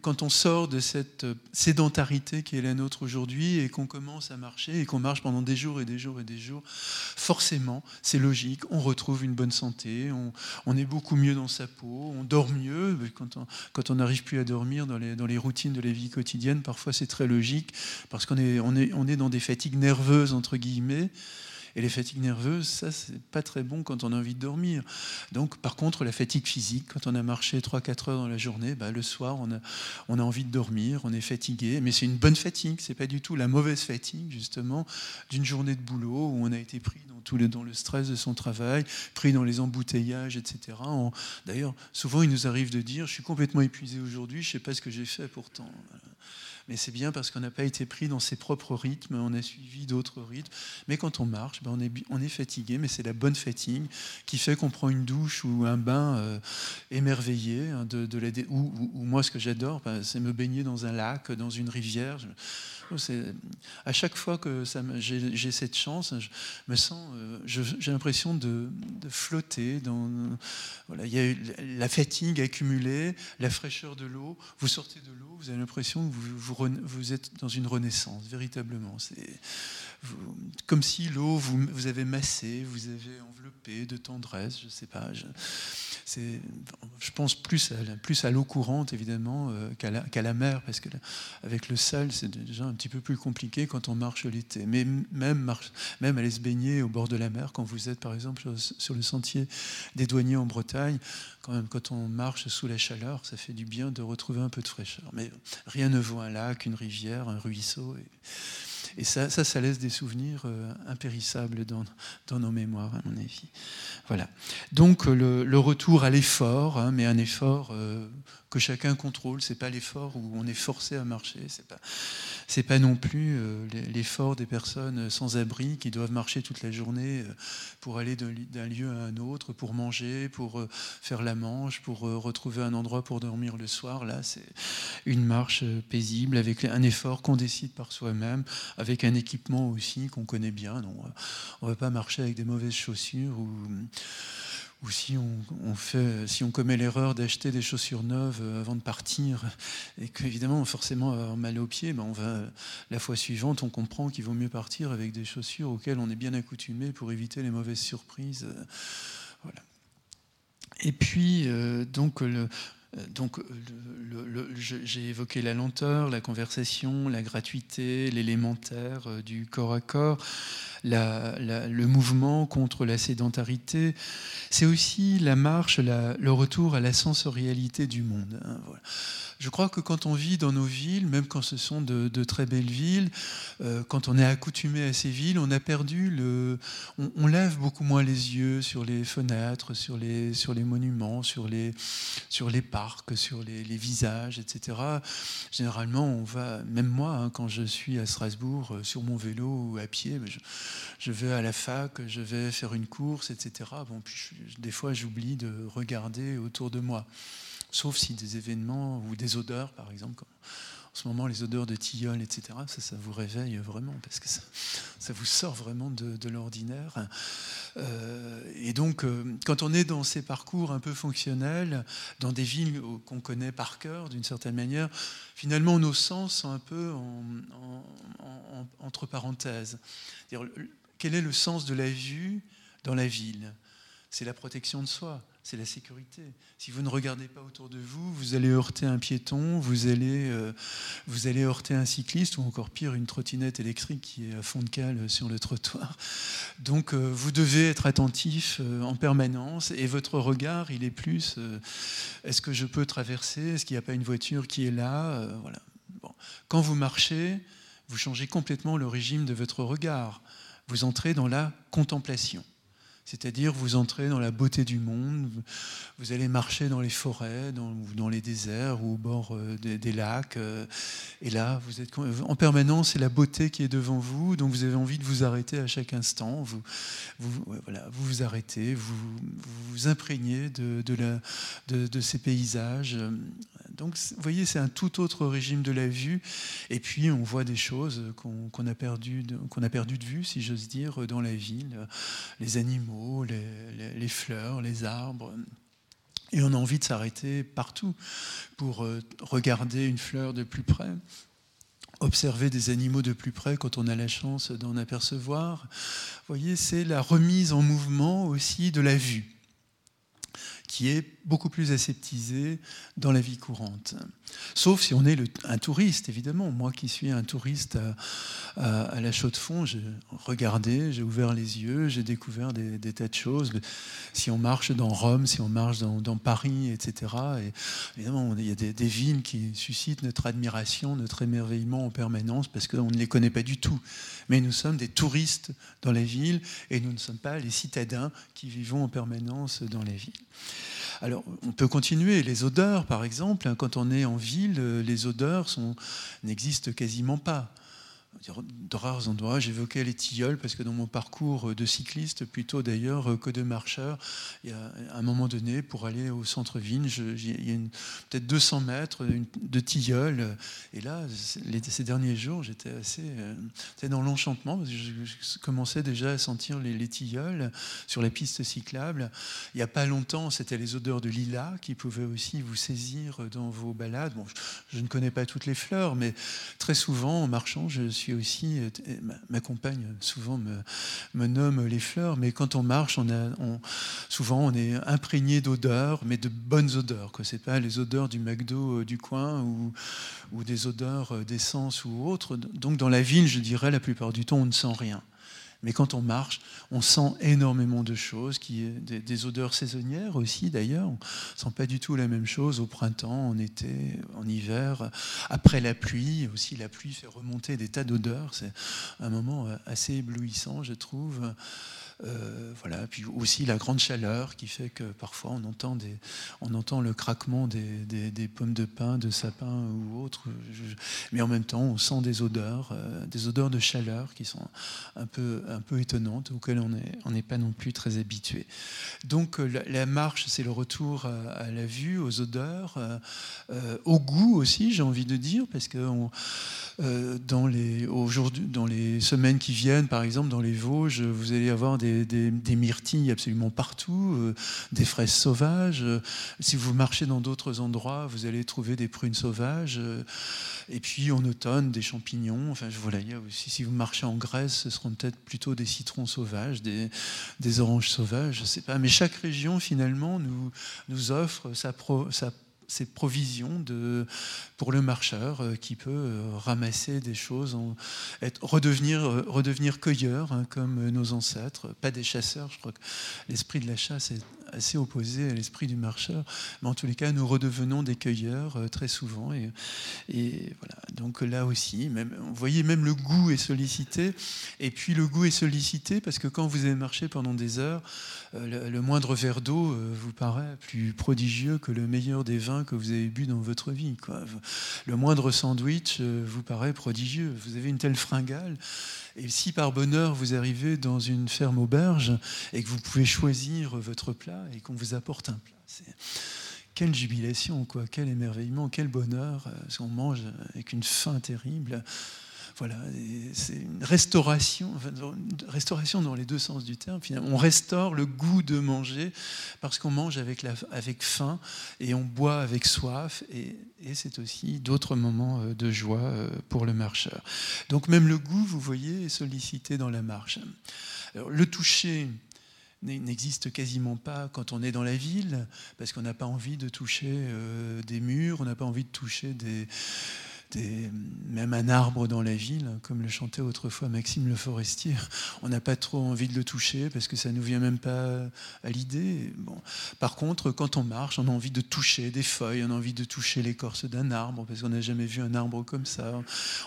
quand on sort de cette sédentarité qui est la nôtre aujourd'hui et qu'on commence à marcher et qu'on marche pendant des jours et des jours et des jours, forcément, c'est logique. On retrouve une bonne santé. On, on, est beaucoup mieux dans sa peau. On dort mieux quand on quand on n'arrive plus à dormir dans les dans les routines de la vie quotidienne parfois c'est très logique, parce qu'on est, on est, on est dans des fatigues nerveuses, entre guillemets, et les fatigues nerveuses, ça, c'est pas très bon quand on a envie de dormir. Donc, par contre, la fatigue physique, quand on a marché 3-4 heures dans la journée, bah, le soir, on a, on a envie de dormir, on est fatigué. Mais c'est une bonne fatigue, c'est pas du tout la mauvaise fatigue, justement, d'une journée de boulot où on a été pris dans, tout le, dans le stress de son travail, pris dans les embouteillages, etc. D'ailleurs, souvent, il nous arrive de dire Je suis complètement épuisé aujourd'hui, je sais pas ce que j'ai fait pourtant mais c'est bien parce qu'on n'a pas été pris dans ses propres rythmes, on a suivi d'autres rythmes. Mais quand on marche, ben on, est, on est fatigué, mais c'est la bonne fatigue qui fait qu'on prend une douche ou un bain euh, émerveillé. Hein, de, la, ou, moi, ce que j'adore, ben, c'est me baigner dans un lac, dans une rivière. À chaque fois que j'ai cette chance, je me sens, euh, j'ai l'impression de, flotter. Dans, voilà, il y a la fatigue accumulée, la fraîcheur de l'eau. Vous sortez de l'eau, vous avez l'impression que vous, êtes dans une renaissance, véritablement. Comme si l'eau vous, vous avez massé, vous avez enveloppé de tendresse, je ne sais pas. Je, pense plus à, plus à l'eau courante, évidemment, euh, qu'à la, mer, parce que avec le sel, c'est déjà un petit peu plus compliqué quand on marche l'été. Mais même, aller se baigner au bord de la mer, quand vous êtes, par exemple, sur le sentier des douaniers en Bretagne, quand, même, quand on marche sous la chaleur, ça fait du bien de retrouver un peu de fraîcheur. Mais rien ne vaut un lac, une rivière, un ruisseau. Et ça, ça, laisse des souvenirs euh, impérissables dans, nos mémoires, à mon avis. Voilà. Donc le, le retour à l'effort, hein, mais un effort euh, que chacun contrôle. C'est pas l'effort où on est forcé à marcher. C'est pas, c'est pas non plus euh, l'effort des personnes sans abri qui doivent marcher toute la journée euh, pour aller d'un lieu à un autre, pour manger, pour euh, faire la manche, pour retrouver un endroit pour dormir le soir. Là, c'est une marche paisible avec un effort qu'on décide par soi-même, avec un équipement aussi qu'on connaît bien. Donc, on va pas marcher avec des mauvaises chaussures ou ou si on, fait, si on commet l'erreur d'acheter des chaussures neuves euh, avant de partir, et qu'évidemment, forcément, avoir mal aux pieds, ben on va, la fois suivante, on comprend qu'il vaut mieux partir avec des chaussures auxquelles on est bien accoutumé pour éviter les mauvaises surprises. Voilà. Et puis, euh, donc, le, donc, j'ai évoqué la lenteur, la conversation, la gratuité, l'élémentaire euh, du corps à corps le mouvement contre la sédentarité, c'est aussi la marche, le retour à la sensorialité du monde. Hein, je crois que quand on vit dans nos villes, même quand ce sont de, très belles villes, euh, quand on est accoutumé à ces villes, on a perdu le. On, lève beaucoup moins les yeux sur les fenêtres, sur les, sur les monuments, sur les, sur les parcs, sur les, visages, etc. Généralement, on va, même moi, hein, quand je suis à Strasbourg, euh, sur mon vélo ou à pied, je, je vais à la fac, je vais faire une course, etc. Bon, puis des fois, j'oublie de regarder autour de moi sauf si des événements ou des odeurs, par exemple, en ce moment, les odeurs de tilleul, etc., ça, vous réveille vraiment, parce que ça, vous sort vraiment de, l'ordinaire. Euh, et donc, euh, quand on est dans ces parcours un peu fonctionnels, dans des villes qu'on connaît par cœur, d'une certaine manière, finalement, nos sens sont un peu entre parenthèses. Quel est le sens de la vue dans la ville? C'est la protection de soi c'est la sécurité. Si vous ne regardez pas autour de vous, vous allez heurter un piéton, vous allez, euh, vous allez heurter un cycliste ou encore pire, une trottinette électrique qui est à fond de cale sur le trottoir. Donc euh, vous devez être attentif euh, en permanence et votre regard, il est plus est-ce que je peux traverser Est-ce qu'il n'y a pas une voiture qui est là voilà. Quand vous marchez, vous changez complètement le régime de votre regard. Vous entrez dans la contemplation. C'est-à-dire, vous entrez dans la beauté du monde, vous allez marcher dans les forêts, dans, les déserts ou au bord euh, des, lacs. Euh, et là, vous êtes en permanence, c'est la beauté qui est devant vous, donc vous avez envie de vous arrêter à chaque instant. Vous vous, arrêtez, vous vous imprégnez de ces paysages. Donc, vous voyez, c'est un tout autre régime de la vue. Et puis, on voit des choses qu'on a, perdu a perdu de vue, si j'ose dire, dans la ville. Les animaux, les, fleurs, les arbres. Et on a envie de s'arrêter partout pour euh, regarder une fleur de plus près observer des animaux de plus près quand on a la chance d'en apercevoir. Vous voyez, c'est la remise en mouvement aussi de la vue qui est beaucoup plus aseptisé dans la vie courante. Sauf si on est un touriste, évidemment. Moi qui suis un touriste à, la chaux de fond, j'ai regardé, j'ai ouvert les yeux, j'ai découvert des, tas de choses. Si on marche dans Rome, si on marche dans, Paris, etc. Et évidemment, il y a des, des, villes qui suscitent notre admiration, notre émerveillement en permanence parce qu'on ne les connaît pas du tout. Mais nous sommes des touristes dans la ville et nous ne sommes pas les citadins qui vivons en permanence dans la ville. Alors, on peut continuer. Les odeurs, par exemple, hein, quand on est en ville, les odeurs n'existent quasiment pas de rares endroits. J'évoquais les tilleuls parce que dans mon parcours de cycliste, plutôt d'ailleurs que de marcheur, il y a un moment donné, pour aller au centre-ville, il y a peut-être 200 mètres de tilleuls. Et là, ces derniers jours, j'étais assez euh, dans l'enchantement parce que je, commençais déjà à sentir les, tilleuls sur la piste cyclable. Il n'y a pas longtemps, c'était les odeurs de lilas qui pouvaient aussi vous saisir dans vos balades. Bon, je, je ne connais pas toutes les fleurs, mais très souvent, en marchant, je suis aussi, euh, ma compagne souvent me, nomme les fleurs, mais quand on marche, on a, souvent on est imprégné d'odeurs, mais de bonnes odeurs. Ce n'est pas les odeurs du McDo euh, du coin ou, ou des odeurs euh, d'essence ou autre. Donc dans la ville, je dirais, la plupart du temps, on ne sent rien. Mais quand on marche, on sent énormément de choses, des, des odeurs saisonnières aussi d'ailleurs. On ne sent pas du tout la même chose au printemps, en été, en hiver. Après la pluie, aussi la pluie fait remonter des tas d'odeurs. C'est un moment euh, assez éblouissant, je trouve. Euh, voilà. Puis aussi la grande chaleur qui fait que parfois on entend, des, on entend le craquement des, des, pommes de pin, de sapin ou autres. Mais en même temps, on sent des odeurs, euh, des odeurs de chaleur qui sont un peu, un peu étonnantes, auxquelles on n'est on pas non plus très habitué. Donc euh, la, marche, c'est le retour à, la vue, aux odeurs, au goût aussi, j'ai envie de dire, parce que dans, les, dans les semaines qui viennent, par exemple, dans les Vosges, vous allez avoir des des, myrtilles absolument partout, euh, des fraises sauvages. Si vous marchez dans d'autres endroits, vous allez trouver des prunes sauvages. et puis en automne, des champignons. Enfin, voilà, aussi, si vous marchez en Grèce, ce seront peut-être plutôt des citrons sauvages, des, oranges sauvages, je ne sais pas. Mais chaque région, finalement, nous, nous offre sa, sa ces provisions de, pour le marcheur euh, qui peut euh, ramasser des choses, être, redevenir, euh, redevenir cueilleur hein, comme nos ancêtres, pas des chasseurs. Je crois que l'esprit de la chasse est assez opposé à l'esprit du marcheur, mais en tous les cas, nous redevenons des cueilleurs très souvent. Et voilà. Donc là aussi, même, vous voyez, même le goût est sollicité. Et puis le goût est sollicité parce que quand vous avez marché pendant des heures, le, moindre verre d'eau vous paraît plus prodigieux que le meilleur des vins que vous avez bu dans votre vie. Quoi. Le moindre sandwich euh, vous paraît prodigieux. Vous avez une telle fringale. Et si par bonheur vous arrivez dans une ferme auberge et que vous pouvez choisir votre plat et qu'on vous apporte un plat, quelle jubilation, quoi, quel émerveillement, quel bonheur. On mange avec une faim terrible. Voilà, c'est une restauration, restauration dans les deux sens du terme. Finalement, on restaure le goût de manger parce qu'on mange avec, faim et on boit avec soif. Et, c'est aussi d'autres moments euh, de joie euh, pour le marcheur. Donc même le goût, vous voyez, est sollicité dans la marche. le toucher n'existe quasiment pas quand on est dans la ville, parce qu'on n'a pas envie de toucher euh, des murs, on n'a pas envie de toucher des, même un arbre dans la ville, comme le chantait autrefois Maxime Le Forestier, on n'a pas trop envie de le toucher parce que ça ne nous vient même pas à l'idée. Bon. Par contre, quand on marche, on a envie de toucher des feuilles, on a envie de toucher l'écorce d'un arbre parce qu'on n'a jamais vu un arbre comme ça.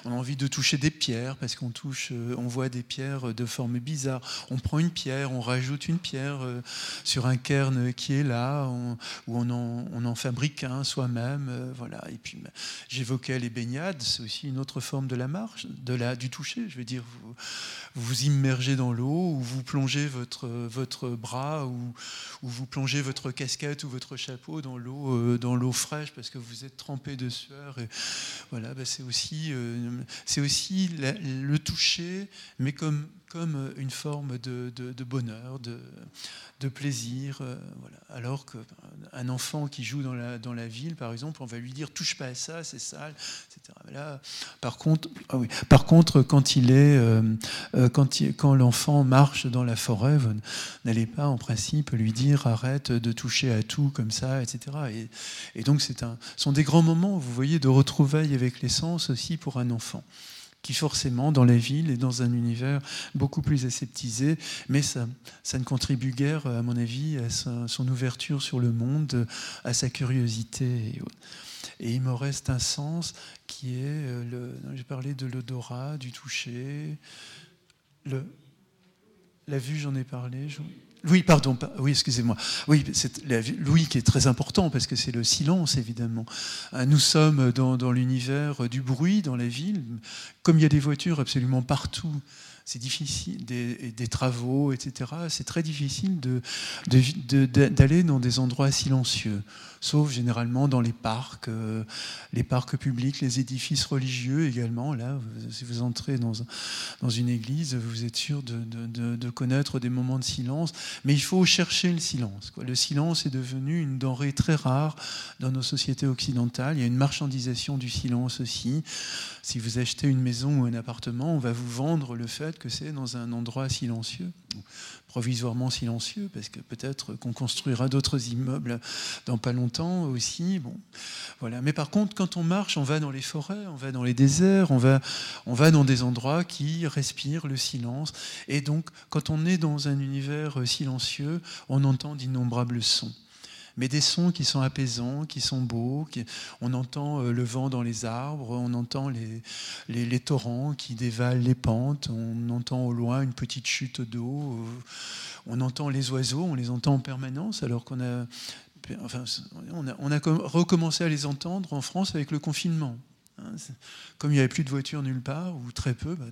On a envie de toucher des pierres parce qu'on touche, euh, on voit des pierres de forme bizarre. On prend une pierre, on rajoute une pierre euh, sur un cairn qui est là, ou on en, fabrique un soi-même. Euh, voilà. Et puis j'évoquais les baignades c'est aussi une autre forme de la marche, de la, du toucher. Je veux dire, vous vous, immergez dans l'eau, ou vous plongez votre, votre bras, ou, vous plongez votre casquette ou votre chapeau dans l'eau, euh, dans l'eau fraîche parce que vous êtes trempé de sueur. Voilà, bah, c'est aussi, euh, c'est aussi le toucher, mais comme comme une forme de, bonheur, de, de plaisir. Euh, voilà. Alors qu'un enfant qui joue dans la, dans la ville, par exemple, on va lui dire touche pas à ça, c'est sale, etc. Là, par contre, ah par contre, quand il est, euh, euh, quand, quand l'enfant marche dans la forêt, vous n'allez pas en principe lui dire arrête de toucher à tout comme ça, etc. Et, et donc, c'est un, sont des grands moments, vous voyez, de retrouvailles avec l'essence aussi pour un enfant qui forcément, dans la ville et dans un univers beaucoup plus aseptisé, mais ça, ne contribue guère, à mon avis, à son ouverture sur le monde, à sa curiosité. Et, il me reste un sens qui est, euh, j'ai parlé de l'odorat, du toucher, le, la vue, j'en ai parlé. Oui, pardon, oui, excusez-moi. Oui, c'est l'ouïe qui est très important parce que c'est le silence, évidemment. Euh, nous sommes dans, l'univers du bruit, dans la ville. Comme il y a des voitures absolument partout, c'est difficile, des, travaux, etc. C'est très difficile d'aller dans des endroits silencieux sauf généralement dans les parcs, euh, les parcs publics, les édifices religieux également. Là, si vous entrez dans, une église, vous êtes sûr de, connaître des moments de silence, mais il faut chercher le silence. Le silence est devenu une denrée très rare dans nos sociétés occidentales. Il y a une marchandisation du silence aussi. Si vous achetez une maison ou un appartement, on va vous vendre le fait que c'est dans un endroit silencieux provisoirement silencieux, parce que peut-être qu'on construira d'autres immeubles dans pas longtemps aussi. Bon, voilà. Mais par contre, quand on marche, on va dans les forêts, on va dans les déserts, on va, on va dans des endroits qui respirent le silence. Et donc, quand on est dans un univers silencieux, on entend d'innombrables sons mais des sons qui sont apaisants, qui sont beaux. on entend euh, le vent dans les arbres, on entend les, torrents qui dévalent les pentes, on entend au loin une petite chute d'eau, euh, on entend les oiseaux, on les entend en permanence alors qu'on a recommencé à les entendre en France avec le confinement. Hein, comme il n'y avait plus de voitures nulle part, ou très peu, bah,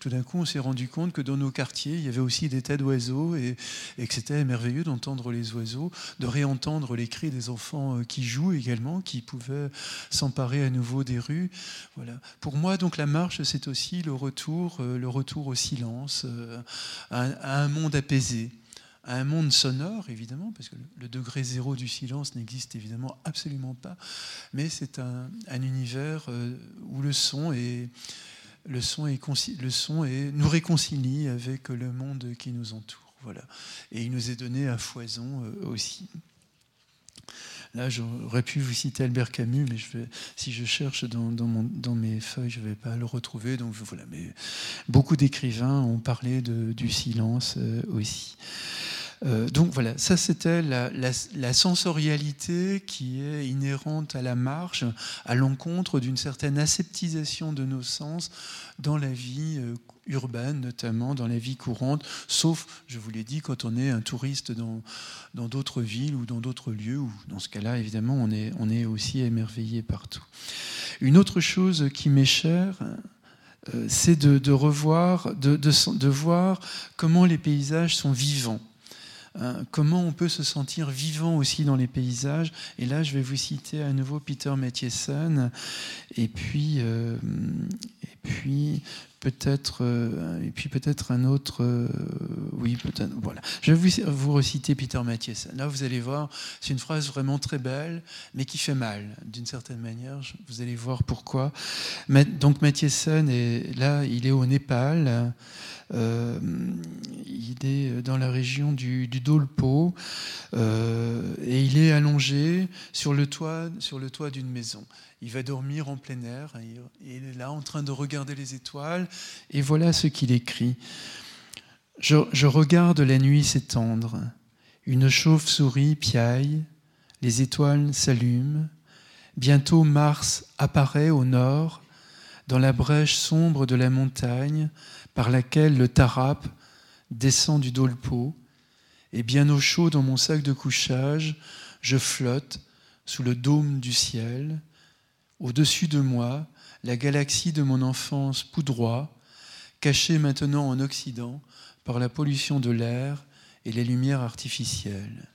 tout d'un coup, on s'est rendu compte que dans nos quartiers, il y avait aussi des tas d'oiseaux et, que c'était merveilleux d'entendre les oiseaux, de réentendre les cris des enfants euh, qui jouent également, qui pouvaient s'emparer à nouveau des rues. Voilà. Pour moi, donc, la marche, c'est aussi le retour, euh, le retour au silence, euh, à un monde apaisé un monde sonore, évidemment, parce que le degré zéro du silence n'existe évidemment absolument pas, mais c'est un, univers euh, où le son le son le son nous réconcilie avec le monde qui nous entoure. Voilà. Et il nous est donné à foison euh, aussi. Là, j'aurais pu vous citer Albert Camus, mais si je cherche dans, mes feuilles, je ne vais pas le retrouver. Donc voilà, mais beaucoup d'écrivains ont parlé du silence euh, aussi. Euh, donc voilà, ça c'était la, sensorialité qui est inhérente à la marche, à l'encontre d'une certaine aseptisation de nos sens dans la vie euh, urbaine, notamment dans la vie courante, sauf, je vous l'ai dit, quand on est un touriste dans d'autres villes ou dans d'autres lieux, où dans ce cas-là, évidemment, on est, on est aussi émerveillé partout. Une autre chose qui m'est chère, euh, c'est de, revoir, de, de, voir comment les paysages sont vivants. Comment on peut se sentir vivant aussi dans les paysages? Et là, je vais vous citer à nouveau Peter Mathiesen, et puis, euh, et puis peut-être euh, et puis peut-être un autre euh, oui peut-être voilà. Je vais vous, vous reciter Peter Mathiesen là vous allez voir c'est une phrase vraiment très belle mais qui fait mal d'une certaine manière. Vous allez voir pourquoi. Donc Mathiesen est là il est au Népal euh, il est dans la région du, Dolpo euh, et il est allongé sur le toit, sur le toit d'une maison. Il va dormir en plein air. Il est là en train de regarder les étoiles. Et voilà ce qu'il écrit. Je, je regarde la nuit s'étendre. Une chauve-souris piaille. Les étoiles s'allument. Bientôt Mars apparaît au nord, dans la brèche sombre de la montagne, par laquelle le tarap descend du dolpo, et bien au chaud dans mon sac de couchage, je flotte sous le dôme du ciel. Au-dessus de moi, la galaxie de mon enfance poudroie, cachée maintenant en Occident par la pollution de l'air et les lumières artificielles.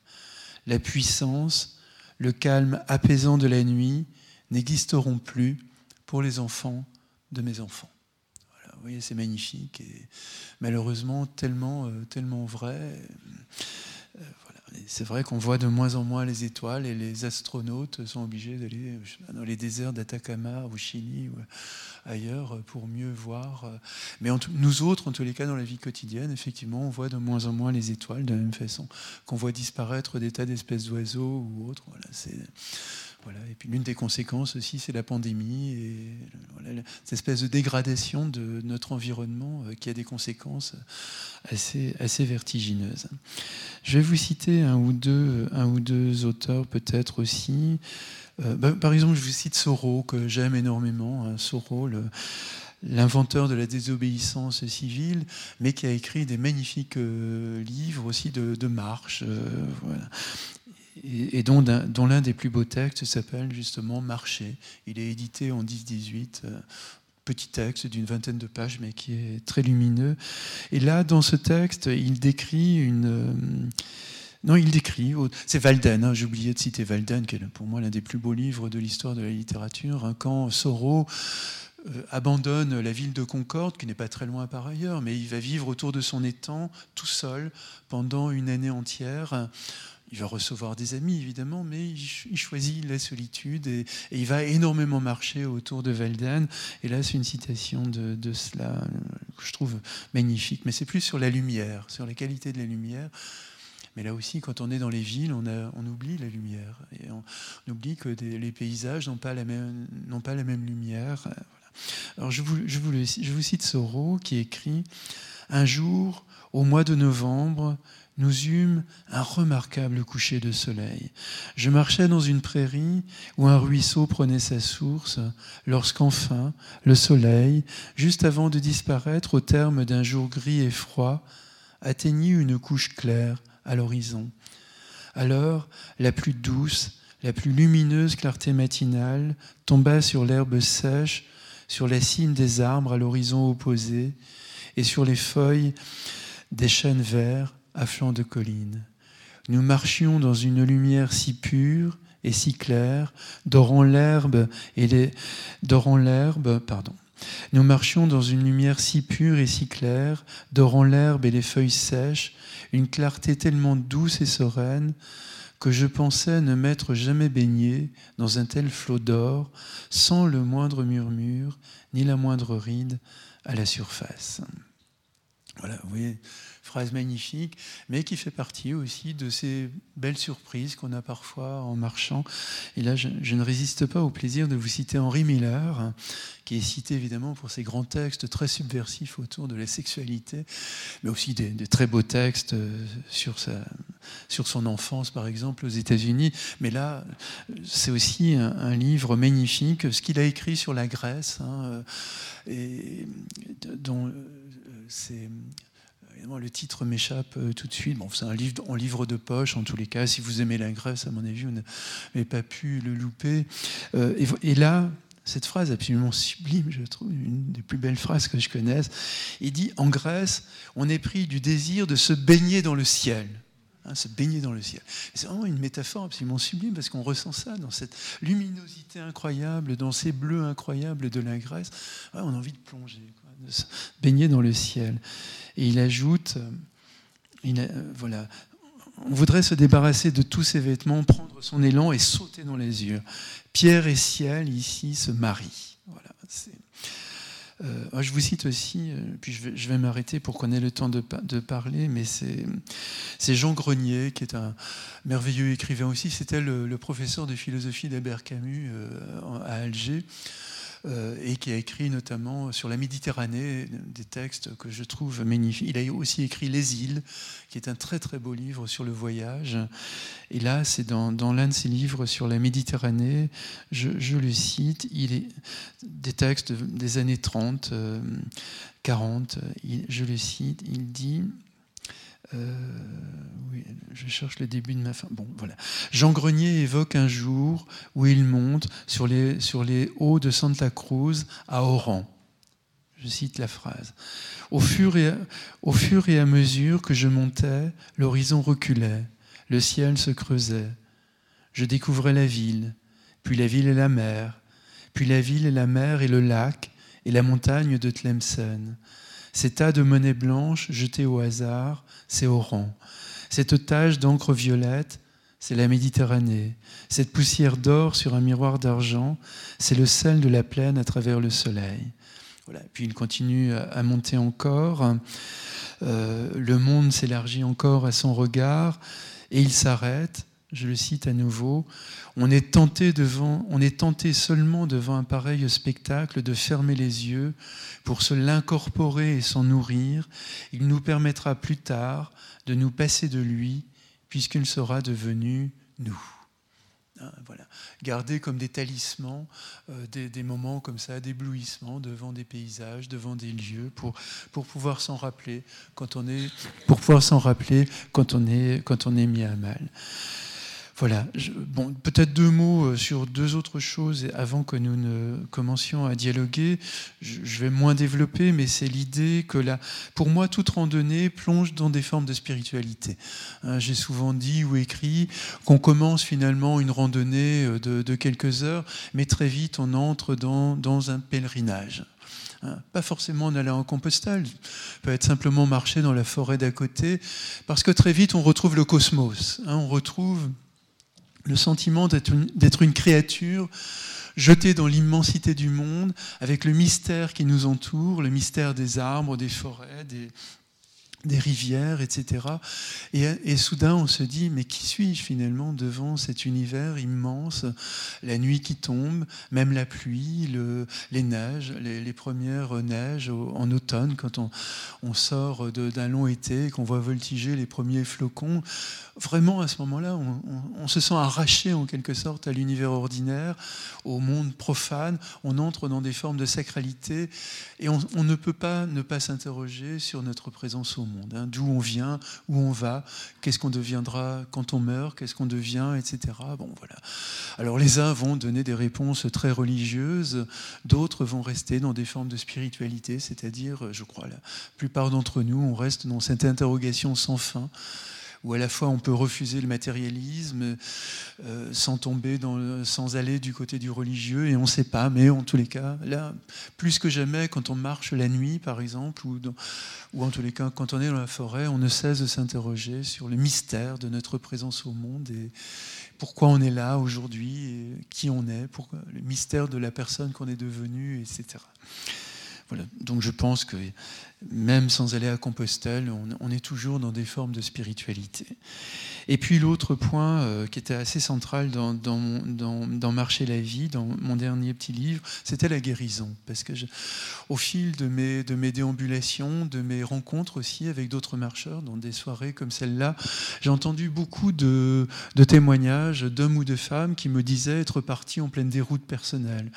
La puissance, le calme apaisant de la nuit n'existeront plus pour les enfants de mes enfants voyez, c'est magnifique et malheureusement tellement, euh, tellement vrai. Euh, c'est vrai qu'on voit de moins en moins les étoiles et les astronautes sont obligés d'aller dans les déserts d'Atacama au Chili ou ailleurs pour mieux voir. Mais nous autres, en tous les cas, dans la vie quotidienne, effectivement, on voit de moins en moins les étoiles de la même façon qu'on voit disparaître des tas d'espèces d'oiseaux ou autres. Voilà, c'est et puis l'une des conséquences aussi, c'est la pandémie et cette espèce de dégradation de notre environnement euh, qui a des conséquences assez, assez vertigineuses. Je vais vous citer un ou deux, un ou deux auteurs peut-être aussi. Euh, bah, par exemple, je vous cite Soro, que j'aime énormément. Hein, Soro, l'inventeur de la désobéissance civile, mais qui a écrit des magnifiques euh, livres aussi de, marche. voilà et, dont, l'un des plus beaux textes s'appelle justement Marché. Il est édité en 10-18, euh, petit texte d'une vingtaine de pages, mais qui est très lumineux. Et là, dans ce texte, il décrit une... Euh, non, il décrit, c'est Walden, hein, j'ai oublié de citer Walden, qui est pour moi l'un des plus beaux livres de l'histoire de la littérature, hein, quand Soro euh, abandonne la ville de Concorde, qui n'est pas très loin par ailleurs, mais il va vivre autour de son étang, tout seul, pendant une année entière, il va recevoir des amis, évidemment, mais il, choisit la solitude et, il va énormément marcher autour de Valden. Et là, c'est une citation de, cela euh, que je trouve magnifique. Mais c'est plus sur la lumière, sur la qualité de la lumière. Mais là aussi, quand on est dans les villes, on, on oublie la lumière. Et on, oublie que les paysages n'ont pas, la même, pas la même lumière. Euh, Alors, je vous, je, vous je vous cite Soro qui écrit Un jour, au mois de novembre, nous eûmes un remarquable coucher de soleil. Je marchais dans une prairie où un ruisseau prenait sa source, lorsqu'enfin le soleil, juste avant de disparaître au terme d'un jour gris et froid, atteignit une couche claire à l'horizon. Alors, la plus douce, la plus lumineuse clarté matinale tomba sur l'herbe sèche, sur la cime des arbres à l'horizon opposé, et sur les feuilles des chênes verts à flanc de colline. Nous marchions dans une lumière si pure et si claire, dorant l'herbe et les dorant l'herbe, pardon. Nous marchions dans une lumière si pure et si claire, dorant l'herbe et les feuilles sèches, une clarté tellement douce et sereine que je pensais ne m'être jamais baigné dans un tel flot d'or, sans le moindre murmure, ni la moindre ride à la surface. Voilà, vous voyez, phrase magnifique, mais qui fait partie aussi de ces belles surprises qu'on a parfois en marchant. Et là, je, ne résiste pas au plaisir de vous citer Henri Miller, qui est cité évidemment pour ses grands textes très subversifs autour de la sexualité, mais aussi des, très beaux textes euh, sur, sa, sur son enfance, par exemple, aux États-Unis. Mais là, c'est aussi un, livre magnifique, ce qu'il a écrit sur la Grèce, hein, euh, et dont euh, c'est le titre m'échappe euh, tout de suite. Bon, c'est un livre en livre de poche, en tous les cas. Si vous aimez la Grèce, à mon avis, vous n'avez pas pu le louper. Euh, et, là, cette phrase absolument sublime, je trouve, une des plus belles phrases que je connaisse. Il dit En Grèce, on est pris du désir de se baigner dans le ciel. Hein, se baigner dans le ciel. C'est vraiment une métaphore absolument sublime parce qu'on ressent ça dans cette luminosité incroyable, dans ces bleus incroyables de la Grèce. on a envie de plonger, baigner dans le ciel. Et il ajoute, euh, euh, voilà, on voudrait se débarrasser de tous ces vêtements, prendre son élan et sauter dans les yeux. Pierre et ciel ici se marient. Voilà, euh, je vous cite aussi, puis je vais, m'arrêter pour qu'on ait le temps de, parler, mais c'est Jean Grenier, qui est un merveilleux écrivain aussi. C'était le, professeur de philosophie d'Albert Camus à Alger. Euh, et qui a écrit notamment sur la Méditerranée des textes que je trouve magnifiques. Il a aussi écrit Les îles, qui est un très très beau livre sur le voyage. Et là, c'est dans, l'un de ses livres sur la Méditerranée, je, le cite, il est des textes des années 30, 40, euh, je le cite, il dit euh, je cherche le début de ma fin. Jean Grenier évoque un jour où il monte sur les, hauts de Santa Cruz à Oran. Je cite la phrase. Au fur, et au fur et à mesure que je montais, l'horizon reculait, le ciel se creusait. Je découvrais la ville, puis la ville et la mer, puis la ville et la mer et le lac et la montagne de Tlemcen. Ces tas de monnaie blanche jetés au hasard, c'est Oran. Cette tache d'encre violette, c'est la Méditerranée. Cette poussière d'or sur un miroir d'argent, c'est le sel de la plaine à travers le soleil. Voilà. Puis il continue à monter encore. Euh, le monde s'élargit encore à son regard et il s'arrête je le cite à nouveau, on est tenté devant, on est tenté seulement devant un pareil spectacle de fermer les yeux pour se l'incorporer et s'en nourrir. Il nous permettra plus tard de nous passer de lui puisqu'il sera devenu nous. Hein, voilà. Garder comme des talismans euh, des, moments comme ça d'éblouissement devant des paysages, devant des lieux, pour, pour pouvoir s'en rappeler quand on est, pour pouvoir s'en rappeler quand on est, quand on est mis à mal. Voilà. bon, peut-être deux mots euh, sur deux autres choses avant que nous ne commencions à dialoguer. Je, vais moins développer, mais c'est l'idée que là, pour moi, toute randonnée plonge dans des formes de spiritualité. Hein, j'ai souvent dit ou écrit qu'on commence finalement une randonnée euh, de, quelques heures, mais très vite on entre dans, dans un pèlerinage hein, pas forcément en allant en Compostelle, peut être simplement marcher dans la forêt d'à côté, parce que très vite on retrouve le cosmos, hein, on retrouve le sentiment d'être une, créature jetée dans l'immensité du monde, avec le mystère qui nous entoure, le mystère des arbres, des forêts, des, des rivières, etc. Et, soudain, on se dit, mais qui suis-je finalement devant cet univers immense? La nuit qui tombe, même la pluie, le, les neiges, les, premières neiges en automne, quand on, sort d'un long été, qu'on voit voltiger les premiers flocons. Vraiment, à ce moment-là, on, se sent arraché en quelque sorte à l'univers ordinaire, au monde profane. On entre dans des formes de sacralité et on ne peut pas ne pas s'interroger sur notre présence au monde. Hein. d'où on vient, où on va, qu'est-ce qu'on deviendra quand on meurt, qu'est-ce qu'on devient, etc. Bon, voilà. Alors les uns vont donner des réponses très religieuses, d'autres vont rester dans des formes de spiritualité, c'est-à-dire, je crois, la plupart d'entre nous, on reste dans cette interrogation sans fin où à la fois on peut refuser le matérialisme euh, sans tomber dans, sans aller du côté du religieux et on ne sait pas, mais en tous les cas, là, plus que jamais, quand on marche la nuit, par exemple, ou, ou en tous les cas, quand on est dans la forêt, on ne cesse de s'interroger sur le mystère de notre présence au monde et pourquoi on est là aujourd'hui, qui on est, le mystère de la personne qu'on est devenu, etc. Voilà. Donc je pense que même sans aller à Compostelle, on, est toujours dans des formes de spiritualité. Et puis l'autre point euh, qui était assez central dans, dans, Marcher la vie, dans mon dernier petit livre, c'était la guérison. Parce que au fil de mes, de mes déambulations, de mes rencontres aussi avec d'autres marcheurs, dans des soirées comme celle-là, j'ai entendu beaucoup de, de témoignages d'hommes ou de femmes qui me disaient être partis en pleine déroute personnelle,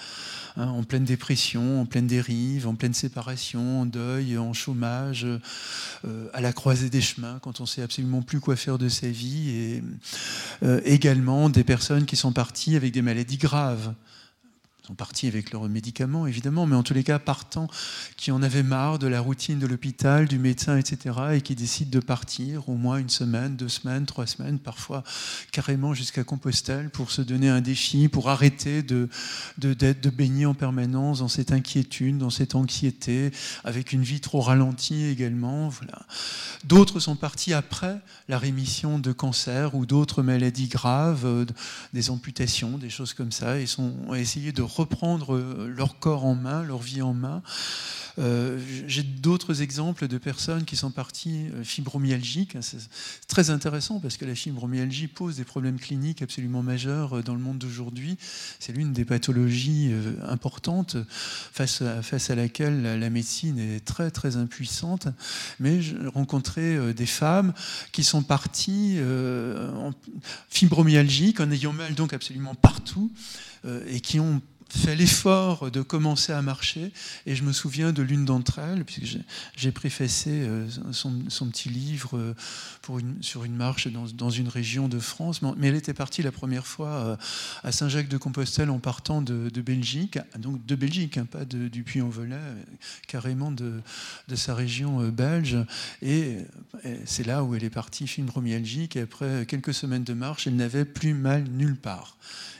hein, en pleine dépression, en pleine dérive, en pleine séparation, en deuil, en chômage, euh, à la croisée des chemins, quand on sait absolument plus quoi faire de sa vie, et euh, également des personnes qui sont parties avec des maladies graves sont partis avec leurs médicaments, évidemment, mais en tous les cas partant, qui en avaient marre de la routine de l'hôpital, du médecin, etc., et qui décident de partir au moins une semaine, deux semaines, trois semaines, parfois carrément jusqu'à Compostelle pour se donner un défi, pour arrêter de, de, de baigner en permanence dans cette inquiétude, dans cette anxiété, avec une vie trop ralentie également. Voilà. D'autres sont partis après la rémission de cancer ou d'autres maladies graves, euh, des amputations, des choses comme ça, et sont, ont essayé de reprendre euh, leur corps en main, leur vie en main. Euh, j'ai d'autres exemples de personnes qui sont parties euh, fibromyalgiques. C'est très intéressant parce que la fibromyalgie pose des problèmes cliniques absolument majeurs dans le monde d'aujourd'hui. C'est l'une des pathologies importantes face à, face à laquelle la médecine est très très impuissante. Mais j'ai rencontré des femmes qui sont parties fibromyalgiques en ayant mal donc absolument partout et qui ont fait l'effort de commencer à marcher. Et je me souviens de l'une d'entre elles, puisque j'ai préfacé euh, son, petit livre euh, pour sur une marche dans, une région de France. Mais elle était partie la première fois euh, à Saint-Jacques-de-Compostelle en partant de, Belgique, donc de Belgique, hein, pas du Puy-en-Velay, carrément de, sa région belge. Et, et c'est là où elle est partie fibromyalgique. Et après quelques semaines de marche, elle n'avait plus mal nulle part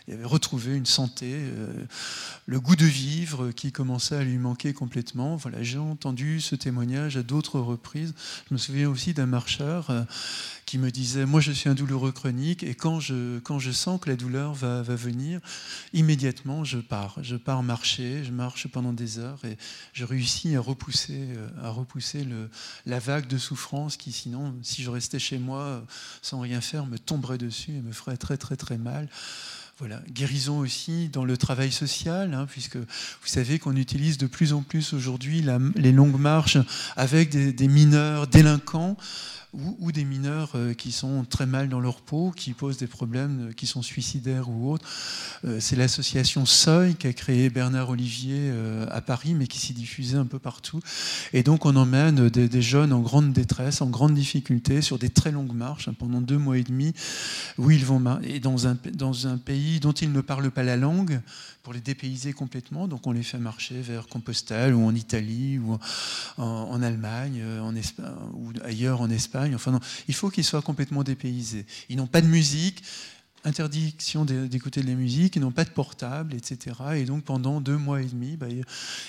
il avait retrouvé une santé, euh, le goût de vivre qui commençait à lui manquer complètement. Voilà, j'ai entendu ce témoignage à d'autres reprises. Je me souviens aussi d'un marcheur euh, qui me disait Moi, je suis un douloureux chronique, et quand je, quand je sens que la douleur va, va venir, immédiatement, je pars. Je pars marcher, je marche pendant des heures, et je réussis à repousser, euh, à repousser le, la vague de souffrance qui, sinon, si je restais chez moi sans rien faire, me tomberait dessus et me ferait très, très, très mal. Voilà. Guérison aussi dans le travail social, hein, puisque vous savez qu'on utilise de plus en plus aujourd'hui les longues marches avec des, des mineurs délinquants ou, ou, des mineurs euh, qui sont très mal dans leur peau, qui posent des problèmes, euh, qui sont suicidaires ou autres. Euh, c'est l'association Seuil qu'a créé Bernard Olivier à Paris, mais qui s'y diffusait un peu partout. Et donc on emmène des, jeunes en grande détresse, en grande difficulté, sur des très longues marches, hein, pendant deux mois et demi, où ils vont et dans un pays dont ils ne parlent pas la langue, pour les dépayser complètement. Donc on les fait marcher vers Compostelle ou en Italie ou en, Allemagne en Espagne, ou ailleurs en Espagne. Enfin non, il faut qu'ils soient complètement dépaysés. Ils n'ont pas de musique interdiction d'écouter de la musique, ils n'ont pas de portable, etc. Et donc pendant deux mois et demi, bah,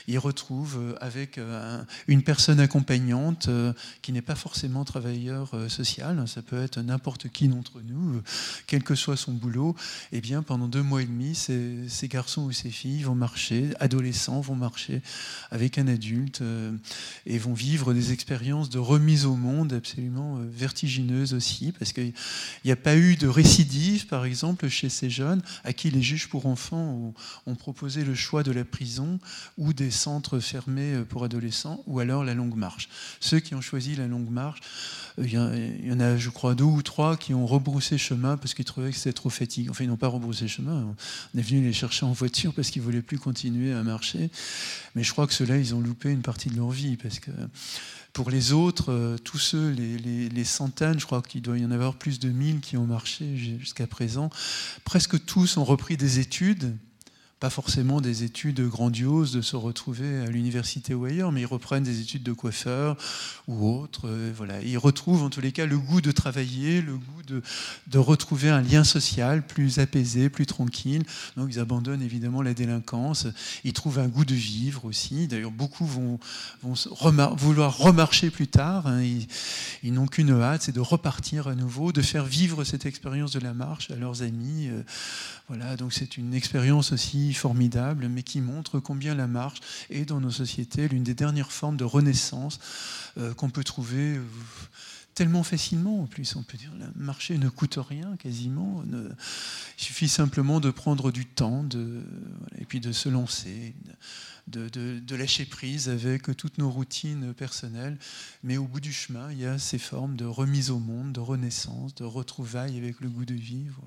ils retrouvent euh, avec euh, une personne accompagnante euh, qui n'est pas forcément travailleur social, ça peut être n'importe qui d'entre nous, quel que soit son boulot, et eh bien pendant deux mois et demi, ces, ces, garçons ou ces filles vont marcher, adolescents vont marcher avec un adulte et vont vivre des expériences de remise au monde absolument vertigineuses aussi, parce qu'il n'y a pas eu de récidive, par exemple, chez ces jeunes à qui les juges pour enfants ont, proposé le choix de la prison ou des centres fermés pour adolescents, ou alors la longue marche. Ceux qui ont choisi la longue marche, euh, il y en a, je crois, deux ou trois qui ont rebroussé chemin parce qu'ils trouvaient que c'était trop fatigant. Enfin, ils n'ont pas rebroussé chemin. On est venu les chercher en voiture parce qu'ils ne voulaient plus continuer à marcher. Mais je crois que ceux-là, ils ont loupé une partie de leur vie parce que pour les autres, euh, tous ceux, les, centaines, je crois qu'il doit y en avoir plus de 1000 qui ont marché jusqu'à présent, presque tous ont repris des études pas forcément des études grandioses de se retrouver à l'université ou ailleurs, mais ils reprennent des études de coiffeur ou autres. Euh, voilà. Ils retrouvent en tous les cas le goût de travailler, le goût de, retrouver un lien social plus apaisé, plus tranquille. Donc ils abandonnent évidemment la délinquance. Ils trouvent un goût de vivre aussi. D'ailleurs, beaucoup vont, vouloir remarcher plus tard. Hein. Ils, ils n'ont qu'une hâte, c'est de repartir à nouveau, de faire vivre cette expérience de la marche à leurs amis. Euh, voilà, donc c'est une expérience aussi formidable, mais qui montre combien la marche est dans nos sociétés l'une des dernières formes de renaissance euh, qu'on peut trouver. Euh, tellement facilement en plus, on peut dire, marcher ne coûte rien quasiment, il suffit simplement de prendre du temps et puis de se lancer, de, lâcher prise avec toutes nos routines personnelles, mais au bout du chemin, il y a ces formes de remise au monde, de renaissance, de retrouvailles avec le goût de vivre.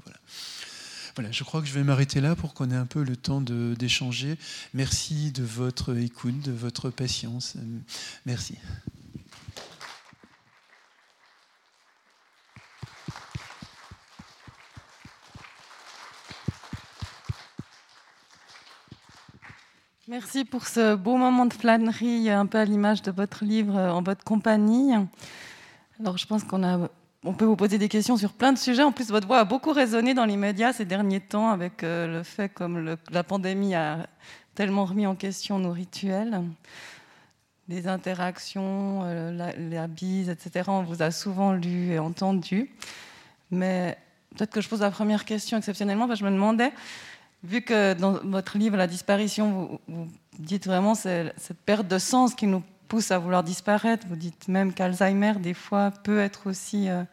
Voilà, je crois que je vais m'arrêter là pour qu'on ait un peu le temps d'échanger. Merci de votre écoute, de votre patience. Merci. Merci pour ce beau moment de flânerie, un peu à l'image de votre livre en votre compagnie. Alors, je pense qu'on a on peut vous poser des questions sur plein de sujets. En plus, votre voix a beaucoup résonné dans les médias ces derniers temps avec euh, le fait comme la pandémie a tellement remis en question nos rituels, les interactions, euh, la, la, bise, etc. On vous a souvent lu et entendu. Mais peut-être que je pose la première question exceptionnellement, je me demandais, vu que dans votre livre La disparition, vous, dites vraiment cette perte de sens qui nous pousse à vouloir disparaître. Vous dites même qu'Alzheimer, des fois, peut être aussi euh,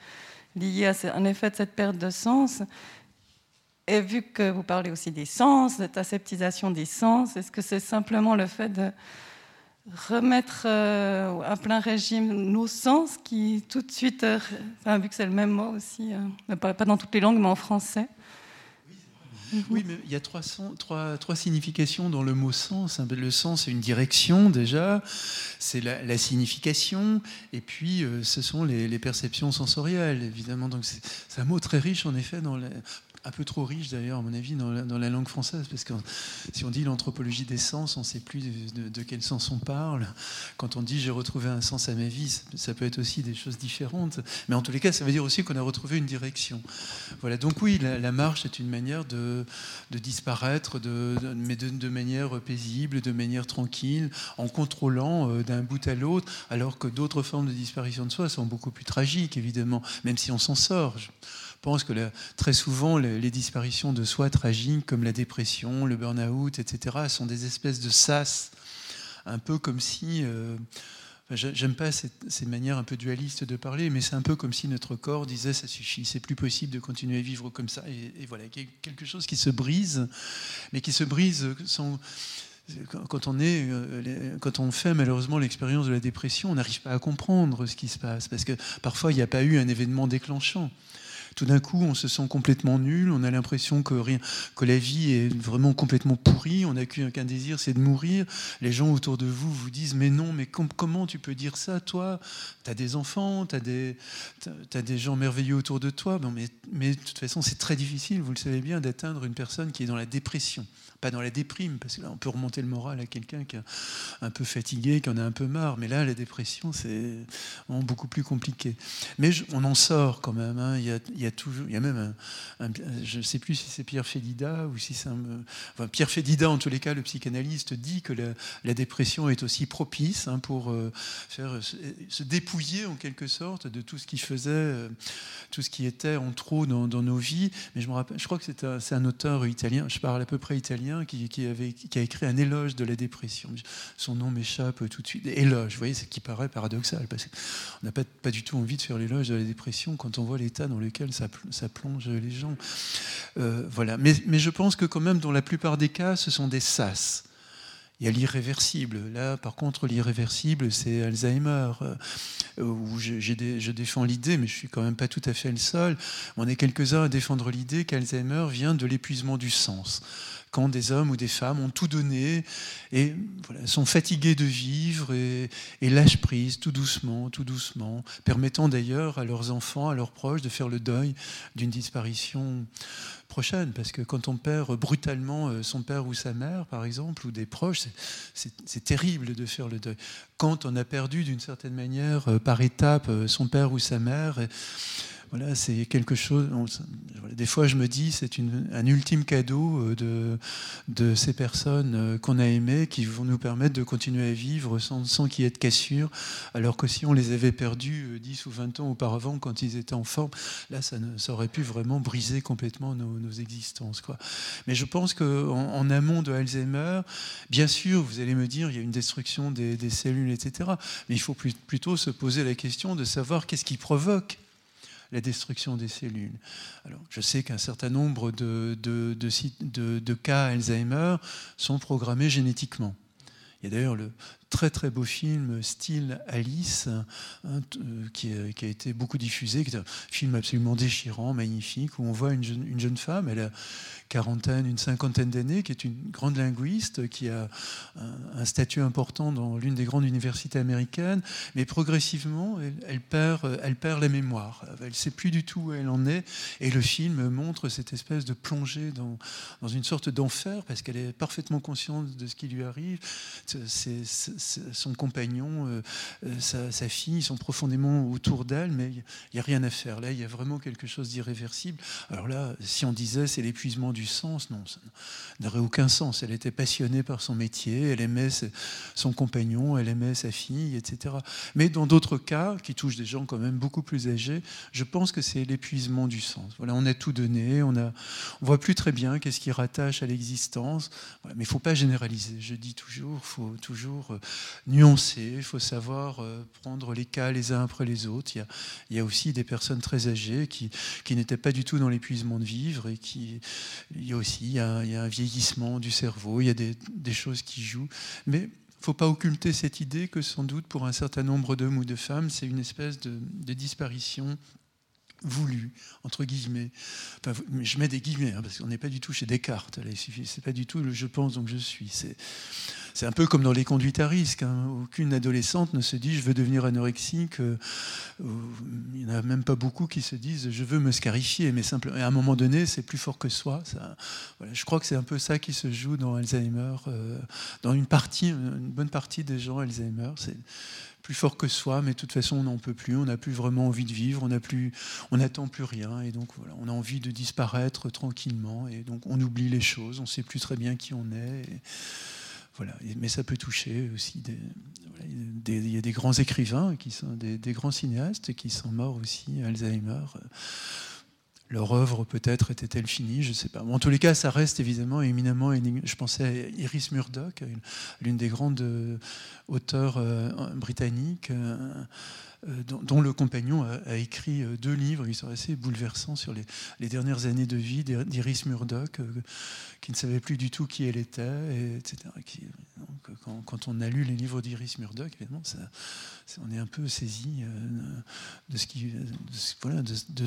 lié à un effet de cette perte de sens. Et vu que vous parlez aussi des sens, cette aseptisation des sens, est-ce que c'est simplement le fait de remettre euh, à plein régime nos sens qui tout de suite, euh, vu que c'est le même mot aussi, pas, pas, dans toutes les langues, mais en français, oui, mais il y a trois, significations dans le mot sens. Le sens, c'est une direction déjà, c'est la, signification, et puis euh, ce sont les, perceptions sensorielles, évidemment. Donc c'est un mot très riche, en effet, dans un peu trop riche d'ailleurs, à mon avis, dans la, langue française, parce que si on dit l'anthropologie des sens, on ne sait plus de, quel sens on parle. Quand on dit j'ai retrouvé un sens à ma vie, ça peut être aussi des choses différentes. Mais en tous les cas, ça veut dire aussi qu'on a retrouvé une direction. Voilà, donc oui, la, marche est une manière de, disparaître, mais de, manière paisible, de manière tranquille, en contrôlant euh, d'un bout à l'autre, alors que d'autres formes de disparition de soi sont beaucoup plus tragiques, évidemment, même si on s'en sort pense que très souvent, les, disparitions de soi tragiques, comme la dépression, le burn-out, etc., sont des espèces de sas, un peu comme si... Euh, J'aime pas ces manières un peu dualistes de parler, mais c'est un peu comme si notre corps disait ça suffit, c'est plus possible de continuer à vivre comme ça. Et, voilà, quelque chose qui se brise, mais qui se brise euh, quand on fait malheureusement l'expérience de la dépression, on n'arrive pas à comprendre ce qui se passe, parce que parfois il n'y a pas eu un événement déclenchant tout d'un coup, on se sent complètement nul, on a l'impression que, rien, que la vie est vraiment complètement pourrie, on n'a qu'un désir, c'est de mourir. Les gens autour de vous vous disent Mais non, mais comment tu peux dire ça, toi? Tu as des enfants, tu as des, gens merveilleux autour de toi. mais, mais de toute façon, c'est très difficile, vous le savez bien, d'atteindre une personne qui est dans la dépression pas dans la déprime, parce que là, on peut remonter le moral à quelqu'un qui est un peu fatigué, qui en a un peu marre. Mais là, la dépression, c'est beaucoup plus compliqué. Mais on en sort quand même. Hein. Il, y a, toujours, il y a même un, je ne sais plus si c'est Pierre Fédida ou si c'est. Enfin, Pierre Fédida, en tous les cas, le psychanalyste, dit que la, dépression est aussi propice hein, pour euh, faire se dépouiller en quelque sorte de tout ce qui faisait, euh, tout ce qui était en trop dans, nos vies. Mais je me rappelle, je crois que c'est un auteur italien. Je parle à peu près italien qui, avait, qui a écrit un éloge de la dépression. Son nom m'échappe tout de suite. Éloge, vous voyez, ce qui paraît paradoxal, parce qu'on n'a pas, pas du tout envie de faire l'éloge de la dépression quand on voit l'état dans lequel ça, plonge les gens. Euh, voilà. Mais, mais, je pense que quand même, dans la plupart des cas, ce sont des sas. Il y a l'irréversible. Là, par contre, l'irréversible, c'est Alzheimer, euh, où je, défends l'idée, mais je suis quand même pas tout à fait le seul. On est quelques-uns à défendre l'idée qu'Alzheimer vient de l'épuisement du sens quand des hommes ou des femmes ont tout donné et sont fatigués de vivre et, lâchent prise tout doucement, tout doucement, permettant d'ailleurs à leurs enfants, à leurs proches de faire le deuil d'une disparition prochaine, parce que quand on perd brutalement euh, son père ou sa mère, par exemple, ou des proches, c'est terrible de faire le deuil. Quand on a perdu d'une certaine manière, euh, par étape, euh, son père ou sa mère, voilà, c'est quelque chose. des fois, je me dis, c'est un ultime cadeau euh, de, ces personnes euh, qu'on a aimées, qui vont nous permettre de continuer à vivre sans, sans qu'il y ait de cassure, alors que si on les avait perdus 10 euh, ou 20 ans auparavant, quand ils étaient en forme, là, ça, aurait pu vraiment briser complètement nos, existences. Quoi. Mais je pense qu'en en, amont de Alzheimer, bien sûr, vous allez me dire, il y a une destruction des, des cellules, etc. Mais il faut plutôt se poser la question de savoir qu'est-ce qui provoque la destruction des cellules. Alors, je sais qu'un certain nombre de, de, de, cas Alzheimer sont programmés génétiquement. Il Il y a d'ailleurs le très très beau film style Alice, hein, euh, qui, a, été beaucoup diffusé, qui est un film absolument déchirant, magnifique, où on voit une jeune, une jeune femme, elle a quarantaine, une cinquantaine d'années, qui est une grande linguiste, qui a un, statut important dans l'une des grandes universités américaines, mais progressivement, elle, perd, elle perd la mémoire. Elle ne sait plus du tout où elle en est, et le film montre cette espèce de plongée dans, dans une sorte d'enfer, parce qu'elle est parfaitement consciente de ce qui lui arrive. C'est, son compagnon, euh, euh, sa, fille sont profondément autour d'elle, mais il n'y a rien à faire. Là, il y a vraiment quelque chose d'irréversible. Alors là, si on disait c'est l'épuisement du sens, non, ça n'aurait aucun sens. Elle était passionnée par son métier, elle aimait son compagnon, elle aimait sa fille, etc. Mais dans d'autres cas, qui touchent des gens quand même beaucoup plus âgés, je pense que c'est l'épuisement du sens. Voilà, on a tout donné, on ne on voit plus très bien qu'est-ce qui rattache à l'existence. mais il faut pas généraliser. Je dis toujours, faut toujours euh, nuancer, il faut savoir euh, prendre les cas les uns après les autres. Il y a, aussi des personnes très âgées qui, n'étaient pas du tout dans l'épuisement de vivre et qui, il y a aussi il y a, un vieillissement du cerveau, il y a des, choses qui jouent. Mais ne faut pas occulter cette idée que sans doute pour un certain nombre d'hommes ou de femmes, c'est une espèce de, disparition voulue, entre guillemets. je mets des guillemets, hein, parce qu'on n'est pas du tout chez Descartes. Là, c'est pas du tout le je pense donc je suis. C'est un peu comme dans les conduites à risque. Hein. Aucune adolescente ne se dit je veux devenir anorexique. Euh, il n'y en a même pas beaucoup qui se disent je veux me scarifier. Mais simplement, à un moment donné, c'est plus fort que soi. Je crois que c'est un peu ça qui se joue dans Alzheimer, euh, dans une partie, une bonne partie des gens Alzheimer. Plus fort que soi, mais de toute façon, on n'en peut plus, on n'a plus vraiment envie de vivre, on on n'attend plus rien, et donc voilà, on a envie de disparaître tranquillement, et donc on oublie les choses, on sait plus très bien qui on est. Voilà. Mais ça peut toucher aussi des, il y a des grands écrivains, qui sont des, grands cinéastes qui sont morts aussi, Alzheimer. Leur œuvre peut-être était-elle finie, je ne sais pas. en tous les cas, ça reste évidemment éminemment Je pensais à Iris Murdoch, l'une des grandes euh, auteurs euh, britanniques. Euh, dont, le compagnon a, écrit euh, deux livres qui sont assez bouleversants sur les, dernières années de vie d'Iris Murdoch, euh, qui ne savait plus du tout qui elle était, etc. quand, on a lu les livres d'Iris Murdoch, évidemment, on est un peu saisi de, ce qui,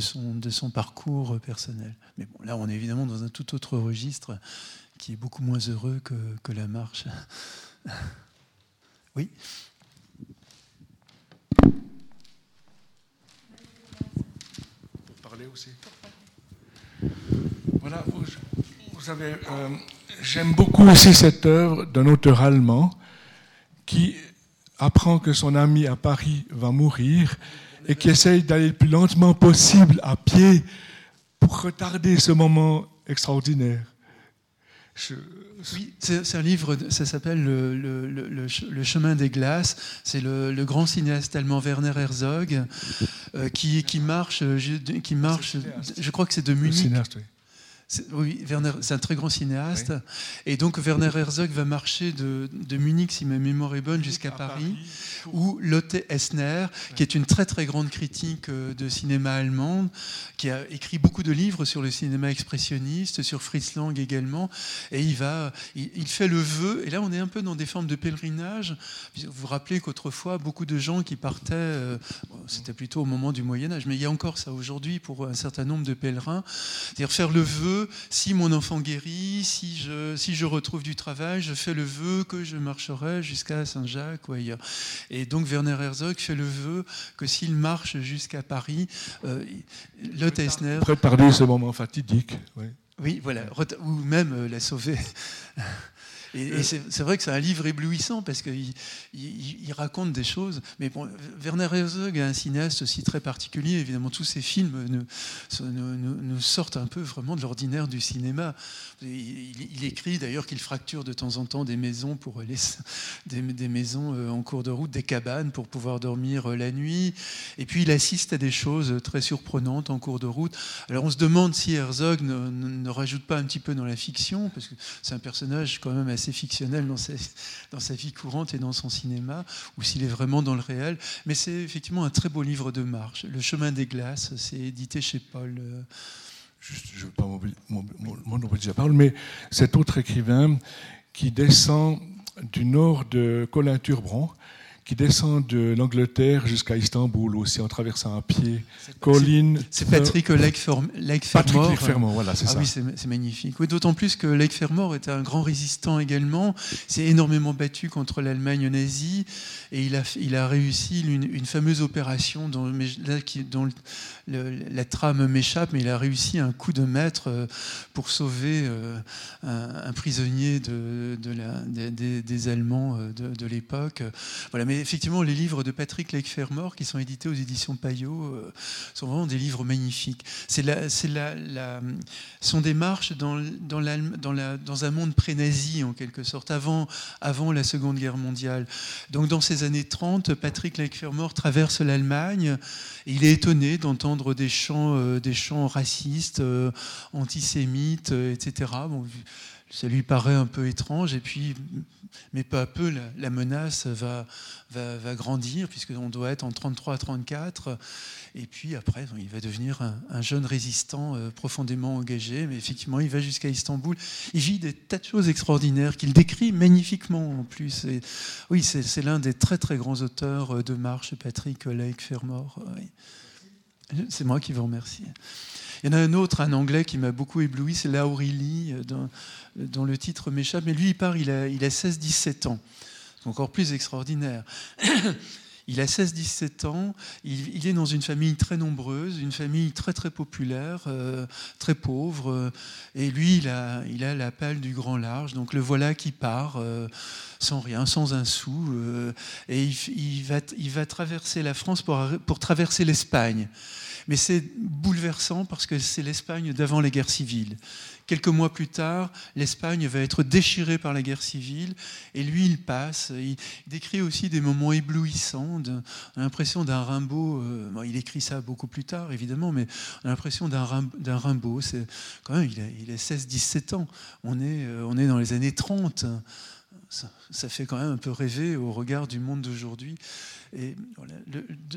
son, de son parcours personnel. Mais bon, là, on est évidemment dans un tout autre registre qui est beaucoup moins heureux que la marche. oui aussi. Voilà, vous, savez, euh, j'aime beaucoup aussi cette œuvre d'un auteur allemand qui apprend que son ami à Paris va mourir et qui essaye d'aller le plus lentement possible à pied pour retarder ce moment extraordinaire. Je, oui, c'est un livre, ça s'appelle le, chemin des glaces. C'est le, grand cinéaste allemand Werner Herzog euh, qui, qui, marche, qui marche, je crois que c'est de Munich. Oui, Werner, c'est un très grand cinéaste. Et donc Werner Herzog va marcher de, Munich, si ma mémoire est bonne, jusqu'à Paris, où Lotte Essner, qui est une très très grande critique euh, de cinéma allemande, qui a écrit beaucoup de livres sur le cinéma expressionniste, sur Fritz Lang également, et il va, il, fait le vœu. Et là, on est un peu dans des formes de pèlerinage. Vous vous rappelez qu'autrefois, beaucoup de gens qui partaient, euh, c'était plutôt au moment du Moyen Âge, mais il y a encore ça aujourd'hui pour un certain nombre de pèlerins, c'est-à-dire faire le vœu si mon enfant guérit, si je, si je retrouve du travail, je fais le vœu que je marcherai jusqu'à Saint-Jacques ou ailleurs. Et donc Werner Herzog fait le vœu que s'il marche jusqu'à Paris, euh, le Teissner... Préparer ce moment fatidique. Oui, oui voilà, ou même euh, la sauver. Et, euh. c'est vrai que c'est un livre éblouissant parce qu'il il, raconte des choses. Mais bon, Werner Herzog est un cinéaste aussi très particulier. Évidemment, tous ses films nous, nous, sortent un peu vraiment de l'ordinaire du cinéma. Il, écrit d'ailleurs qu'il fracture de temps en temps des maisons pour les, des, maisons euh, en cours de route, des cabanes pour pouvoir dormir euh, la nuit. Et puis il assiste à des choses très surprenantes en cours de route. Alors on se demande si Herzog ne, ne rajoute pas un petit peu dans la fiction, parce que c'est un personnage quand même assez fictionnel dans sa, dans sa vie courante et dans son cinéma, ou s'il est vraiment dans le réel. Mais c'est effectivement un très beau livre de marche. Le chemin des glaces, c'est édité chez Paul. Euh, je ne veux pas la parole, mais cet autre écrivain qui descend du nord de Colin Turban qui descend de l'Angleterre jusqu'à Istanbul aussi en traversant à pied. Colline. C'est Patrick Lake Patrick Lake Fermor, voilà, c'est ah ça. oui, c'est magnifique. Oui, D'autant plus que Lake Fermor était un grand résistant également. s'est énormément battu contre l'Allemagne nazie et il a, il a réussi une, fameuse opération dont, dont la trame m'échappe, mais il a réussi un coup de maître euh, pour sauver euh, un, prisonnier de, de la, des, des, Allemands euh, de, de l'époque. Voilà, mais effectivement, les livres de Patrick Lake-Fermor, qui sont édités aux éditions Payot, sont vraiment des livres magnifiques. C'est la, la, la, son démarche dans, dans, dans, la, dans un monde pré-nazi, en quelque sorte, avant, avant la Seconde Guerre mondiale. Donc, dans ces années 30, Patrick Lake-Fermor traverse l'Allemagne et il est étonné d'entendre des chants, euh, des chants racistes, euh, antisémites, etc. Bon, ça lui paraît un peu étrange, et puis, mais peu à peu, la, menace va, va, grandir, puisqu'on doit être en 33 à 34, et puis après, il va devenir un, jeune résistant euh, profondément engagé, mais effectivement, il va jusqu'à Istanbul, il vit des tas de choses extraordinaires qu'il décrit magnifiquement en plus. Oui, c'est l'un des très très grands auteurs euh, de marche, Patrick Lake Fermor. C'est moi qui vous remercie. Il y en a un autre, un anglais, qui m'a beaucoup ébloui, c'est Laurelie, euh, dont, le titre m'échappe. Mais lui, il part, il a, il a 16-17 ans. Encore plus extraordinaire. Il a 16-17 ans, il, est dans une famille très nombreuse, une famille très très populaire, euh, très pauvre, euh, et lui, il a, il la pelle du grand large, donc le voilà qui part sans rien, sans un sou, et il, va, traverser la France pour, pour traverser l'Espagne. Mais c'est bouleversant parce que c'est l'Espagne d'avant la guerre civile. Quelques mois plus tard, l'Espagne va être déchirée par la guerre civile et lui, il passe. Il décrit aussi des moments éblouissants, on a l'impression d'un Rimbaud. Euh, il écrit ça beaucoup plus tard, évidemment, mais on a l'impression d'un Rimbaud. C'est, quand même, il a, 16-17 ans. On est, euh, on est dans les années 30 ça, fait quand même un peu rêver au regard du monde d'aujourd'hui. Et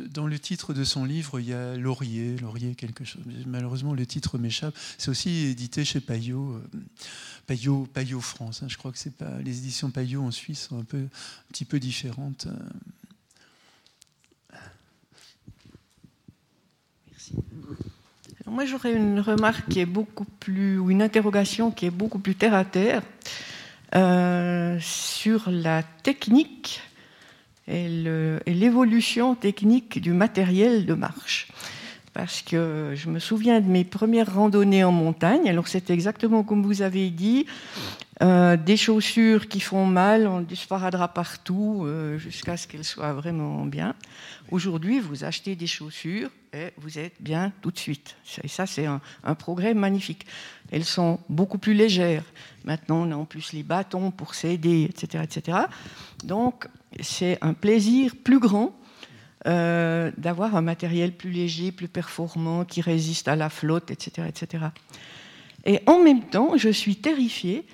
dans le titre de son livre, il y a Laurier, Laurier quelque chose. Malheureusement, le titre m'échappe. C'est aussi édité chez Payot, euh, Payot, Payot France. Hein. Je crois que c'est pas les éditions Payot en Suisse sont un peu, un petit peu différentes. Merci. moi, j'aurais une remarque qui est beaucoup plus, ou une interrogation qui est beaucoup plus terre à terre. Euh, sur la technique et l'évolution technique du matériel de marche. Parce que je me souviens de mes premières randonnées en montagne, alors c'est exactement comme vous avez dit, euh, des chaussures qui font mal, on disparadera partout euh, jusqu'à ce qu'elles soient vraiment bien. Aujourd'hui, vous achetez des chaussures et vous êtes bien tout de suite. Et ça, c'est un, progrès magnifique. Elles sont beaucoup plus légères. Maintenant, on a en plus les bâtons pour s'aider, etc., etc. Donc, c'est un plaisir plus grand euh, d'avoir un matériel plus léger, plus performant, qui résiste à la flotte, etc., etc. Et en même temps, je suis terrifiée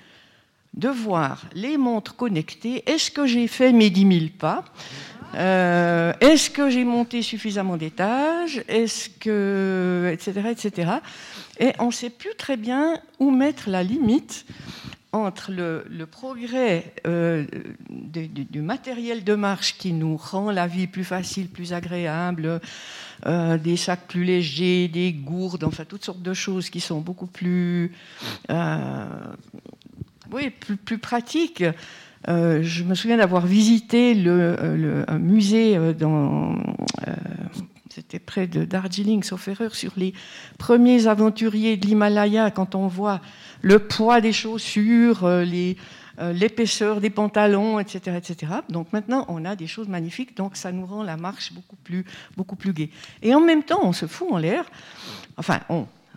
de voir les montres connectées. Est-ce que j'ai fait mes 10 000 pas? Euh, Est-ce que j'ai monté suffisamment d'étages? Est-ce que. etc. etc. Et on ne sait plus très bien où mettre la limite entre le, progrès euh, du, matériel de marche qui nous rend la vie plus facile, plus agréable, euh, des sacs plus légers, des gourdes, enfin toutes sortes de choses qui sont beaucoup plus oui, plus, pratique. Euh, je me souviens d'avoir visité le, euh, un musée euh, c'était près de Darjeeling, sauf erreur, sur les premiers aventuriers de l'Himalaya, quand on voit le poids des chaussures, l'épaisseur des pantalons, etc., etc. Donc maintenant, on a des choses magnifiques, donc ça nous rend la marche beaucoup plus, beaucoup plus gaie. Et en même temps, on se fout en l'air, enfin,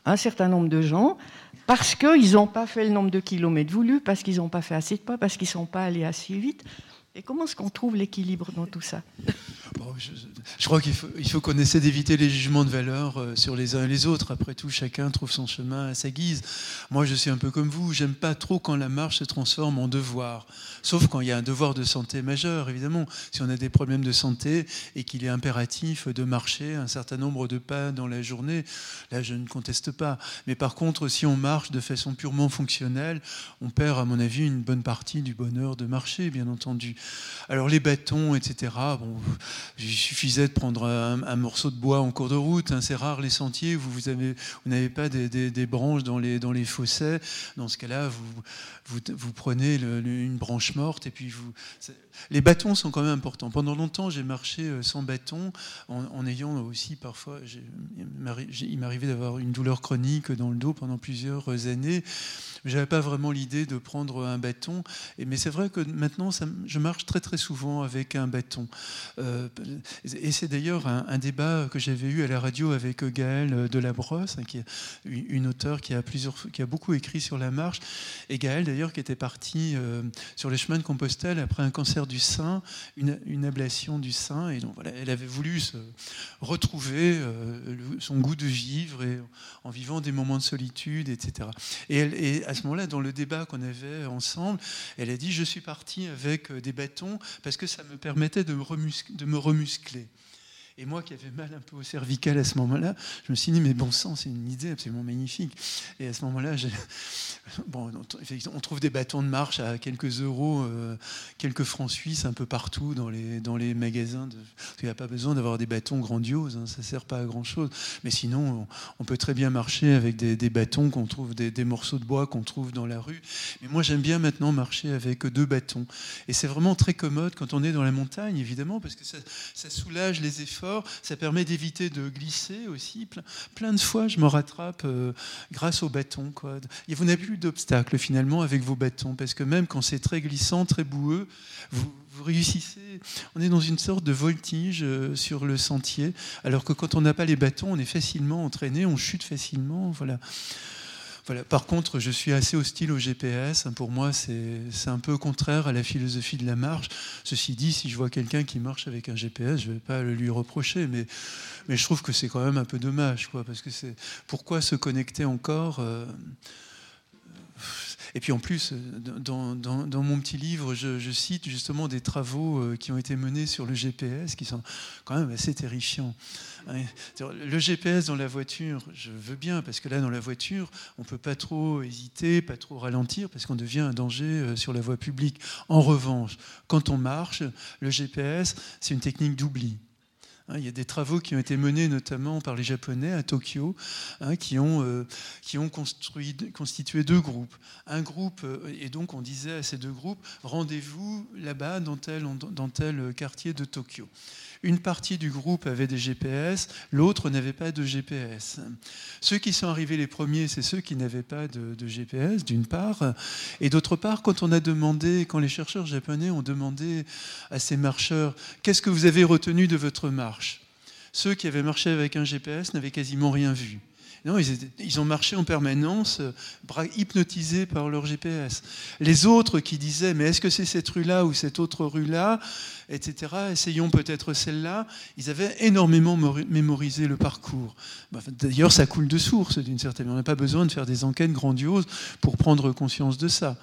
un certain nombre de gens, parce qu'ils n'ont pas fait le nombre de kilomètres voulus, parce qu'ils n'ont pas fait assez de pas, parce qu'ils ne sont pas allés assez vite. Et comment est-ce qu'on trouve l'équilibre dans tout ça? Je, crois qu'il faut, il faut qu'on essaie d'éviter les jugements de valeur euh, sur les uns et les autres. Après tout, chacun trouve son chemin à sa guise. Moi, je suis un peu comme vous. J'aime pas trop quand la marche se transforme en devoir. Sauf quand il y a un devoir de santé majeur, évidemment. Si on a des problèmes de santé et qu'il est impératif de marcher un certain nombre de pas dans la journée, là, je ne conteste pas. Mais par contre, si on marche de façon purement fonctionnelle, on perd, à mon avis, une bonne partie du bonheur de marcher, bien entendu. Alors, les bâtons, etc. Bon, il suffisait de prendre un, morceau de bois en cours de route. Hein, c'est rare les sentiers où vous n'avez vous pas des, branches dans les, fossés. Dans ce cas-là, vous, vous, prenez une branche morte et puis vous. Les bâtons sont quand même importants. Pendant longtemps, j'ai marché euh, sans bâton, en, ayant aussi parfois. Il m'arrivait d'avoir une douleur chronique dans le dos pendant plusieurs années. Je n'avais pas vraiment l'idée de prendre un bâton. Mais c'est vrai que maintenant, je marche très très souvent avec un bâton. Euh, et c'est d'ailleurs un, débat que j'avais eu à la radio avec Gaëlle Delabrosse, hein, qui est une auteure qui a, plusieurs, qui a beaucoup écrit sur la marche. Et Gaëlle, d'ailleurs, qui était partie euh, sur les chemins de Compostelle après un cancer du sein, une, ablation du sein. Et donc voilà, elle avait voulu se retrouver euh, son goût de vivre en vivant des moments de solitude, etc. Et, elle, à ce moment-là, dans le débat qu'on avait ensemble, elle a dit Je suis partie avec euh, des bâtons parce que ça me permettait de me, de me remuscler. Et moi qui avais mal un peu au cervical à ce moment-là, je me suis dit, mais bon sang, c'est une idée absolument magnifique. Et à ce moment-là, bon, on trouve des bâtons de marche à quelques euros, euh, quelques francs suisses un peu partout dans les, dans les magasins. Il n'y a pas besoin d'avoir des bâtons grandioses, hein, ça ne sert pas à grand-chose. Mais sinon, on, peut très bien marcher avec des, bâtons qu'on trouve, des, des, morceaux de bois qu'on trouve dans la rue. Mais moi, j'aime bien maintenant marcher avec deux bâtons. Et c'est vraiment très commode quand on est dans la montagne, évidemment, parce que ça, ça soulage les efforts ça permet d'éviter de glisser aussi. Plein, de fois, je me rattrape euh, grâce aux bâtons. Quoi. Et vous n'avez plus d'obstacles finalement avec vos bâtons, parce que même quand c'est très glissant, très boueux, vous, réussissez. On est dans une sorte de voltige euh, sur le sentier, alors que quand on n'a pas les bâtons, on est facilement entraîné, on chute facilement. Voilà. Par contre, je suis assez hostile au GPS. Pour moi, c'est un peu contraire à la philosophie de la marche. Ceci dit, si je vois quelqu'un qui marche avec un GPS, je ne vais pas le lui reprocher, mais, mais je trouve que c'est quand même un peu dommage, quoi, parce que pourquoi se connecter encore euh, et puis en plus, dans, mon petit livre, je, cite justement des travaux euh, qui ont été menés sur le GPS, qui sont quand même assez terrifiants. Le GPS dans la voiture, je veux bien, parce que là, dans la voiture, on ne peut pas trop hésiter, pas trop ralentir, parce qu'on devient un danger euh, sur la voie publique. En revanche, quand on marche, le GPS, c'est une technique d'oubli. Hein, il y a des travaux qui ont été menés notamment par les Japonais à Tokyo, hein, qui ont, euh, constitué deux groupes. Un groupe, euh, et donc on disait à ces deux groupes, rendez-vous là-bas dans tel quartier de Tokyo. Une partie du groupe avait des GPS, l'autre n'avait pas de GPS. Ceux qui sont arrivés les premiers, c'est ceux qui n'avaient pas de, GPS, d'une part. Et d'autre part, quand on a demandé, quand les chercheurs japonais ont demandé à ces marcheurs, qu'est-ce que vous avez retenu de votre marche? Ceux qui avaient marché avec un GPS n'avaient quasiment rien vu. Non, ils, ont marché en permanence, euh, hypnotisés par leur GPS. Les autres qui disaient, mais est-ce que c'est cette rue-là ou cette autre rue-là, etc., essayons peut-être celle-là, ils avaient énormément mémorisé le parcours. Bah, d'ailleurs, ça coule de source, d'une certaine manière. On n'a pas besoin de faire des enquêtes grandioses pour prendre conscience de ça.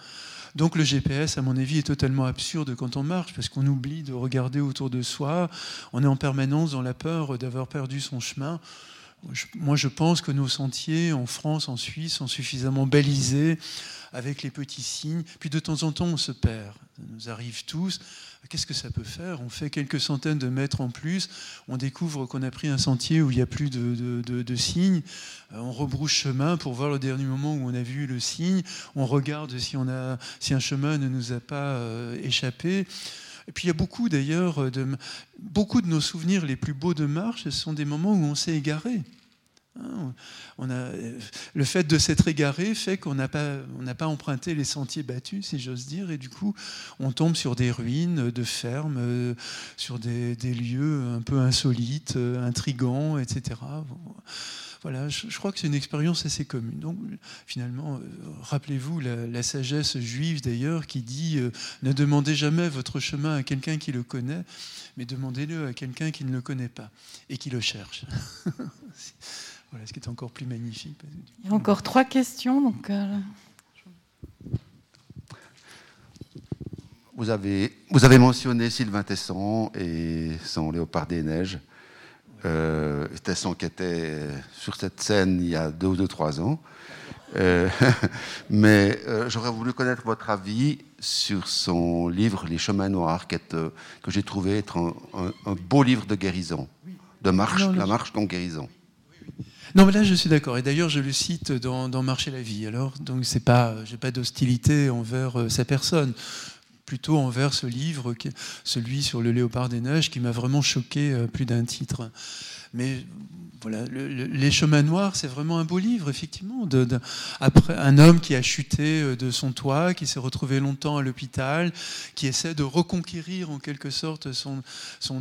Donc le GPS, à mon avis, est totalement absurde quand on marche, parce qu'on oublie de regarder autour de soi, on est en permanence dans la peur d'avoir perdu son chemin. Moi, je pense que nos sentiers en France, en Suisse, sont suffisamment balisés avec les petits signes. Puis de temps en temps, on se perd. Ça nous arrive tous. Qu'est-ce que ça peut faire? On fait quelques centaines de mètres en plus. On découvre qu'on a pris un sentier où il n'y a plus de, signes. Euh, on rebrouche chemin pour voir le dernier moment où on a vu le signe. On regarde si, un chemin ne nous a pas euh, échappé. Et puis il y a beaucoup d'ailleurs, de, beaucoup de nos souvenirs les plus beaux de marche, ce sont des moments où on s'est égaré. Hein, on a, le fait de s'être égaré fait qu'on n'a pas, pas emprunté les sentiers battus, si j'ose dire, et du coup, on tombe sur des ruines de fermes, euh, sur des, lieux un peu insolites, euh, intrigants, etc. voilà, je, crois que c'est une expérience assez commune. Donc, finalement, euh, rappelez-vous la, sagesse juive d'ailleurs qui dit euh, ne demandez jamais votre chemin à quelqu'un qui le connaît, mais demandez-le à quelqu'un qui ne le connaît pas et qui le cherche. voilà, ce qui est encore plus magnifique. Il y a encore trois questions, donc. Euh, vous avez, vous avez mentionné Sylvain Tesson et son Léopard des Neiges. Euh, Tesson qui était sur cette scène il y a deux ou deux, trois ans. Euh, mais euh, j'aurais voulu connaître votre avis sur son livre Les Chemins Noirs, qui est, que j'ai trouvé être un, beau livre de guérison, de marche, la marche en guérison. Non, mais là, je suis d'accord. Et d'ailleurs, je le cite dans, dans Marcher la vie. Alors, donc, c'est pas, j'ai pas d'hostilité envers sa personne plutôt envers ce livre, celui sur le léopard des neiges, qui m'a vraiment choqué euh, plus d'un titre. Mais voilà, Les Chemins Noirs, c'est vraiment un beau livre, effectivement. De, après, un homme qui a chuté euh, de son toit, qui s'est retrouvé longtemps à l'hôpital, qui essaie de reconquérir en quelque sorte son,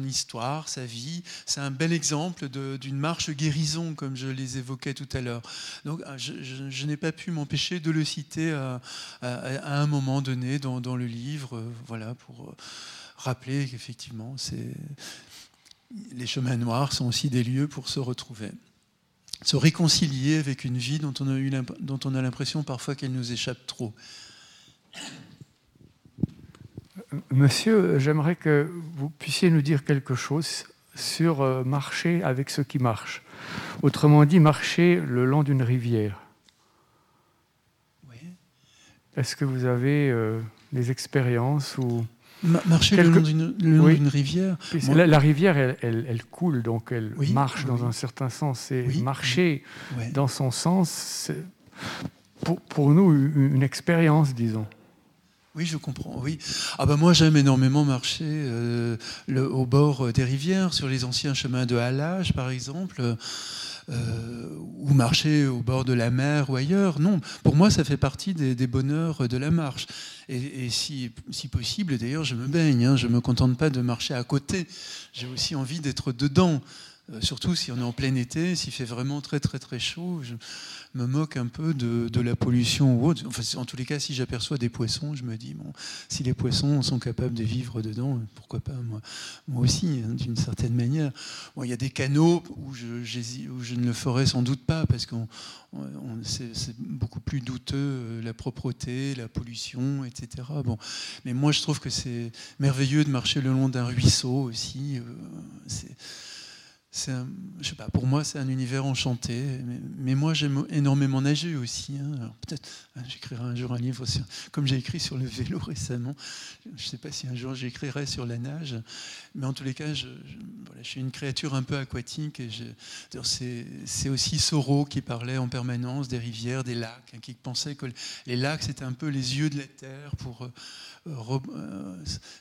histoire, sa vie. C'est un bel exemple d'une marche guérison, comme je les évoquais tout à l'heure. Donc, ah, je, n'ai pas pu m'empêcher de le citer à, à, un moment donné dans, dans le livre, euh, voilà, pour euh, rappeler qu'effectivement, c'est les chemins noirs sont aussi des lieux pour se retrouver, se réconcilier avec une vie dont on a, eu dont on a l'impression parfois qu'elle nous échappe trop. Monsieur, j'aimerais que vous puissiez nous dire quelque chose sur euh, marcher avec ce qui marche. Autrement dit, marcher le long d'une rivière. Oui. Est-ce que vous avez euh, des expériences ou marcher le long d'une rivière. La, rivière, elle, coule, donc elle marche dans un certain sens. Et marcher dans son sens, c'est pour, pour, nous une, expérience, disons. Oui, je comprends. Oui. Ah ben moi, j'aime énormément marcher euh, le, au bord des rivières, sur les anciens chemins de halage, par exemple. Euh, ou marcher au bord de la mer ou ailleurs. Non, pour moi, ça fait partie des, bonheurs de la marche. Et, si, possible, d'ailleurs, je me baigne. Hein. je ne me contente pas de marcher à côté. J'ai aussi envie d'être dedans. Euh, surtout si on est en plein été, s'il fait vraiment très très très chaud, je me moque un peu de, la pollution ou autre. Enfin, en tous les cas, si j'aperçois des poissons, je me dis, bon, si les poissons sont capables de vivre dedans, pourquoi pas moi, moi aussi, hein, d'une certaine manière. Bon, il y a des canaux où je, ne le ferai sans doute pas, parce que c'est beaucoup plus douteux, euh, la propreté, la pollution, etc. Bon. Mais moi, je trouve que c'est merveilleux de marcher le long d'un ruisseau aussi. Euh, je sais pas, pour moi, c'est un univers enchanté. Mais, moi, j'aime énormément nager aussi. Hein. peut-être, hein, j'écrirai un jour un livre sur, comme j'ai écrit sur le vélo récemment. Je ne sais pas si un jour j'écrirai sur la nage, mais en tous les cas, je, suis une créature un peu aquatique. Et c'est, aussi Soro qui parlait en permanence des rivières, des lacs, hein, qui pensait que les lacs c'était un peu les yeux de la terre pour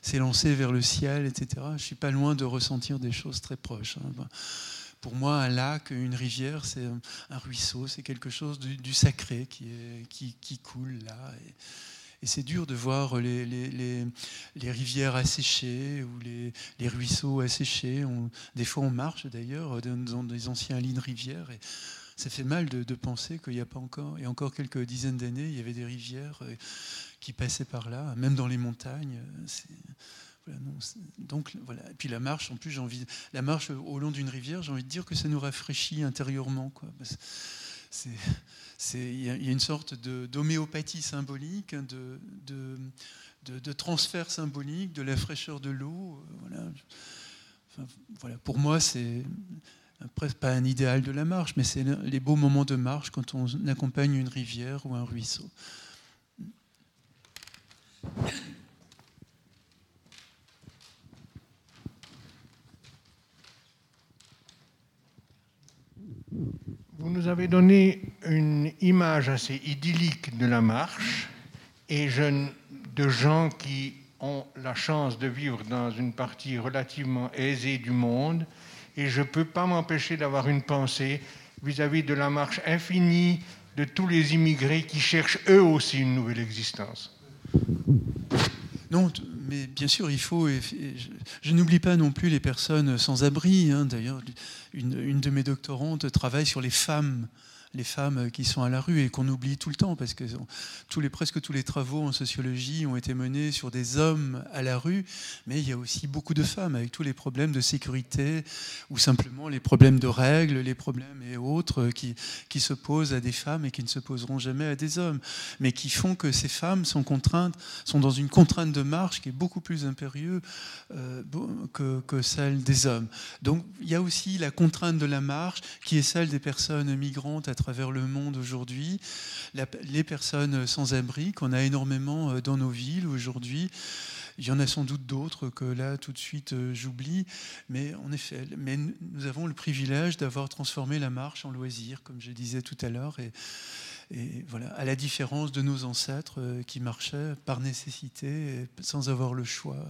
s'élancer vers le ciel, etc. Je suis pas loin de ressentir des choses très proches. Hein. Pour moi, un lac, une rivière, c'est un ruisseau, c'est quelque chose du, sacré qui, qui, coule là. Et, c'est dur de voir les, les, les, rivières asséchées ou les, ruisseaux asséchés. des fois, on marche d'ailleurs dans des anciens lignes rivières. Et ça fait mal de, de penser qu'il n'y a pas encore, et encore quelques dizaines d'années, il y avait des rivières euh, qui passaient par là, même dans les montagnes. donc voilà. Et puis la marche, en plus, j'ai envie, la marche au long d'une rivière, j'ai envie de dire que ça nous rafraîchit intérieurement, il y, a une sorte d'homéopathie symbolique, hein, de, de, de, transfert symbolique, de la fraîcheur de l'eau. Euh, voilà. Pour moi, c'est presque pas un idéal de la marche, mais c'est les beaux moments de marche quand on accompagne une rivière ou un ruisseau. Vous nous avez donné une image assez idyllique de la marche et de gens qui ont la chance de vivre dans une partie relativement aisée du monde. Et je ne peux pas m'empêcher d'avoir une pensée vis-à-vis -vis de la marche infinie de tous les immigrés qui cherchent eux aussi une nouvelle existence. Non, mais bien sûr, il faut. je, n'oublie pas non plus les personnes sans abri. Hein. D'ailleurs, une, une, de mes doctorantes travaille sur les femmes les femmes qui sont à la rue et qu'on oublie tout le temps parce que tous les, presque tous les travaux en sociologie ont été menés sur des hommes à la rue, mais il y a aussi beaucoup de femmes avec tous les problèmes de sécurité ou simplement les problèmes de règles, les problèmes et autres qui, qui se posent à des femmes et qui ne se poseront jamais à des hommes, mais qui font que ces femmes sont contraintes, sont dans une contrainte de marche qui est beaucoup plus impérieuse euh, que, que celle des hommes. Donc il y a aussi la contrainte de la marche qui est celle des personnes migrantes à travers le monde aujourd'hui, les personnes sans abri qu'on a énormément euh, dans nos villes aujourd'hui. Il y en a sans doute d'autres que là, tout de suite, euh, j'oublie. Mais en effet, mais nous avons le privilège d'avoir transformé la marche en loisir, comme je disais tout à l'heure. Et voilà, à la différence de nos ancêtres euh, qui marchaient par nécessité sans avoir le choix.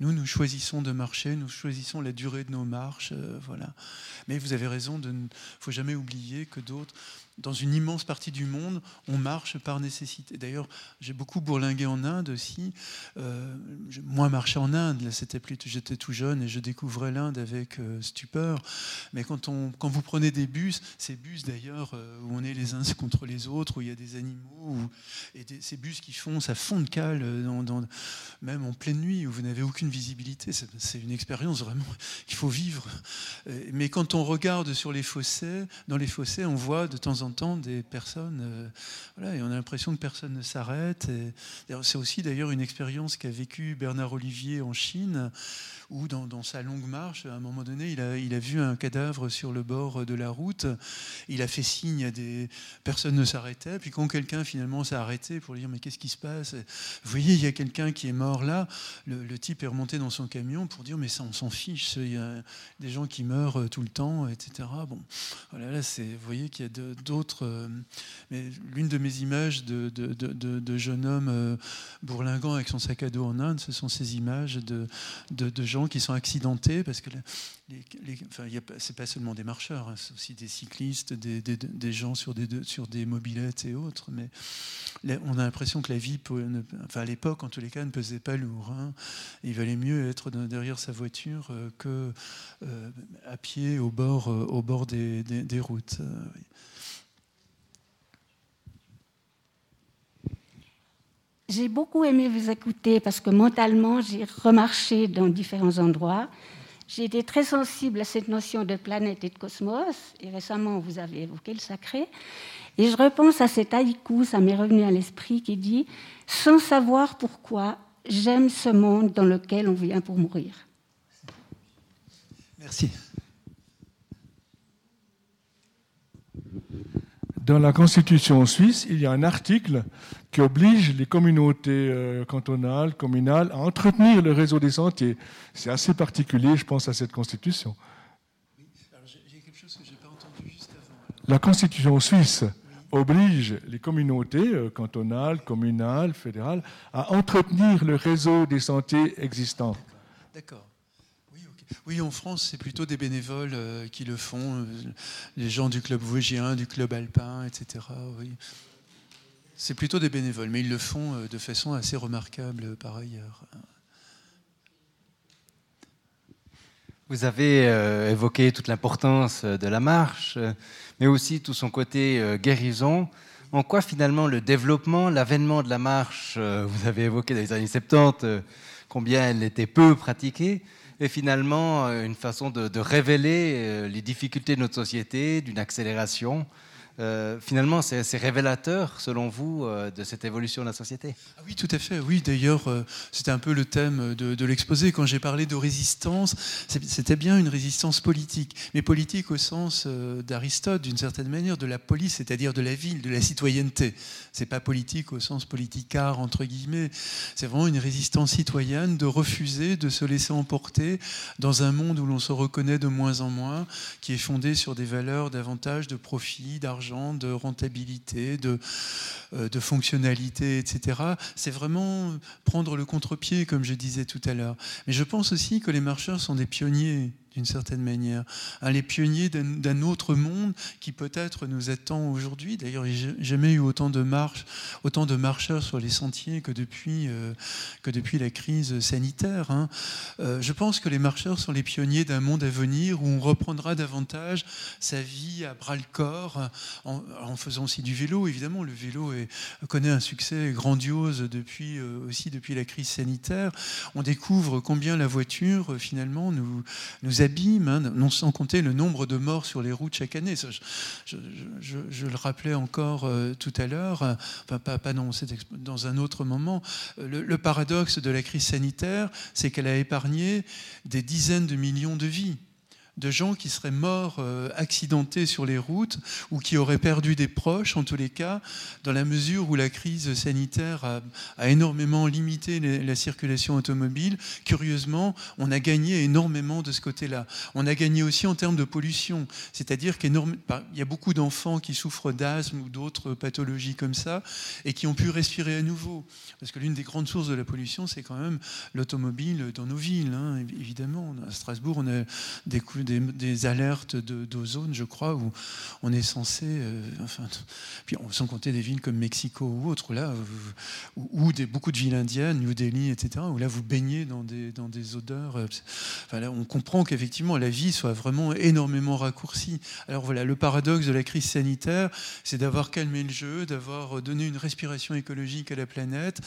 Nous, nous choisissons de marcher, nous choisissons la durée de nos marches. Euh, voilà. Mais vous avez raison, il ne faut jamais oublier que d'autres dans une immense partie du monde, on marche par nécessité. D'ailleurs, j'ai beaucoup bourlingué en Inde aussi. Euh, moi, marché en Inde, c'était plutôt, j'étais tout jeune et je découvrais l'Inde avec euh, stupeur. Mais quand, on, quand vous prenez des bus, ces bus d'ailleurs euh, où on est les uns contre les autres, où il y a des animaux, et ces bus qui font, ça fond de cale, dans, même en pleine nuit, où vous n'avez aucune visibilité, c'est une expérience vraiment qu'il faut vivre. Mais quand on regarde sur les fossés, dans les fossés, on voit de temps en temps des personnes, euh, voilà, et on a l'impression que personne ne s'arrête. C'est aussi d'ailleurs une expérience qu'a vécue Bernard Olivier en Chine, où dans, sa longue marche, à un moment donné, il a, vu un cadavre sur le bord de la route. Il a fait signe à des personnes ne s'arrêtaient. Puis quand quelqu'un finalement s'est arrêté pour dire mais qu'est-ce qui se passe? Vous voyez, il y a quelqu'un qui est mort là. Le, type est remonté dans son camion pour dire mais ça on s'en fiche. Il y a des gens qui meurent tout le temps, etc. Bon, voilà, là c'est, vous voyez qu'il y a d'autres. Euh, mais l'une de mes images de, de, de, de jeune homme euh, bourlingant avec son sac à dos en Inde, ce sont ces images de, de, gens qui sont accidentés, parce que les, enfin, c'est pas seulement des marcheurs, hein, c'est aussi des cyclistes, des, des, gens sur des, sur des mobilettes et autres. Mais on a l'impression que la vie, enfin, à l'époque, en tous les cas, ne pesait pas lourd. Hein. Il valait mieux être derrière sa voiture euh, que euh, à pied au bord, euh, au bord des, routes. J'ai beaucoup aimé vous écouter parce que mentalement, j'ai remarché dans différents endroits. J'ai été très sensible à cette notion de planète et de cosmos, et récemment, vous avez évoqué le sacré. Et je repense à cet haïku, ça m'est revenu à l'esprit, qui dit Sans savoir pourquoi, j'aime ce monde dans lequel on vient pour mourir. Merci. Dans la Constitution suisse, il y a un article qui oblige les communautés euh, cantonales, communales à entretenir le réseau des sentiers. C'est assez particulier, je pense, à cette Constitution. La Constitution suisse oblige les communautés euh, cantonales, communales, fédérales à entretenir le réseau des sentiers existants. D'accord. Oui, en France, c'est plutôt des bénévoles euh, qui le font, les gens du club vosgien, du club alpin, etc. Oui. C'est plutôt des bénévoles, mais ils le font euh, de façon assez remarquable euh, par ailleurs. Vous avez euh, évoqué toute l'importance de la marche, mais aussi tout son côté guérison. En quoi finalement le développement, l'avènement de la marche, vous avez évoqué dans les années 70 combien elle était peu pratiquée, est finalement une façon de révéler les difficultés de notre société, d'une accélération euh, finalement, c'est révélateur, selon vous, euh, de cette évolution de la société ah Oui, tout à fait. Oui, d'ailleurs, euh, c'était un peu le thème de, l'exposé. Quand j'ai parlé de résistance, c'était bien une résistance politique, mais politique au sens d'Aristote, d'une certaine manière, de la police, c'est-à-dire de la ville, de la citoyenneté. C'est pas politique au sens politicard, entre guillemets. C'est vraiment une résistance citoyenne de refuser de se laisser emporter dans un monde où l'on se reconnaît de moins en moins, qui est fondé sur des valeurs davantage de profit, d'argent de rentabilité, de, euh, de fonctionnalité, etc. C'est vraiment prendre le contre-pied, comme je disais tout à l'heure. Mais je pense aussi que les marcheurs sont des pionniers d'une certaine manière. Les pionniers d'un autre monde qui peut-être nous attend aujourd'hui. D'ailleurs, il n'y a jamais eu autant de marches, autant de marcheurs sur les sentiers que depuis, euh, que depuis la crise sanitaire. Hein. Euh, je pense que les marcheurs sont les pionniers d'un monde à venir où on reprendra davantage sa vie à bras le corps en, faisant aussi du vélo. Évidemment, le vélo connaît un succès grandiose depuis, euh, aussi depuis la crise sanitaire. On découvre combien la voiture, finalement, nous, nous abîme, hein, non sans compter le nombre de morts sur les routes chaque année. je, le rappelais encore euh, tout à l'heure, enfin pas, dans, un autre moment. Le paradoxe de la crise sanitaire, c'est qu'elle a épargné des dizaines de millions de vies de gens qui seraient morts euh, accidentés sur les routes ou qui auraient perdu des proches, en tous les cas, dans la mesure où la crise sanitaire a, énormément limité la circulation automobile. Curieusement, on a gagné énormément de ce côté-là. On a gagné aussi en termes de pollution, c'est-à-dire qu'il y a beaucoup d'enfants qui souffrent d'asthme ou d'autres pathologies comme ça et qui ont pu respirer à nouveau. Parce que l'une des grandes sources de la pollution, c'est quand même l'automobile dans nos villes, hein, évidemment. À Strasbourg, on a des, des, alertes d'ozone, je crois, où on est censé, euh, enfin, puis sans compter des villes comme Mexico ou autres, là, ou, des, beaucoup de villes indiennes, New Delhi, etc., où là vous baignez dans des, dans des odeurs. Euh, enfin, là, on comprend qu'effectivement la vie soit vraiment énormément raccourcie. Alors voilà, le paradoxe de la crise sanitaire, c'est d'avoir calmé le jeu, d'avoir donné une respiration écologique à la planète.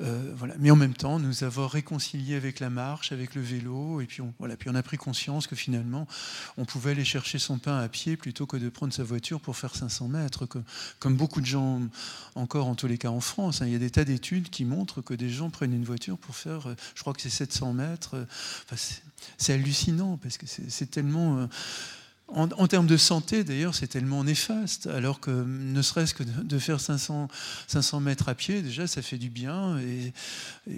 Euh. Mais en même temps, nous avons réconcilié avec la marche, avec le vélo, et puis on, a pris conscience que finalement, on pouvait aller chercher son pain à pied plutôt que de prendre sa voiture pour faire 500 mètres, comme, beaucoup de gens, encore en tous les cas en France. Hein. Il y a des tas d'études qui montrent que des gens prennent une voiture pour faire, euh, je crois que c'est 700 mètres. Enfin, c'est hallucinant, parce que c'est tellement... Euh, en, termes de santé, d'ailleurs, c'est tellement néfaste, alors que ne serait-ce que de faire 500, 500 mètres à pied, déjà, ça fait du bien, et,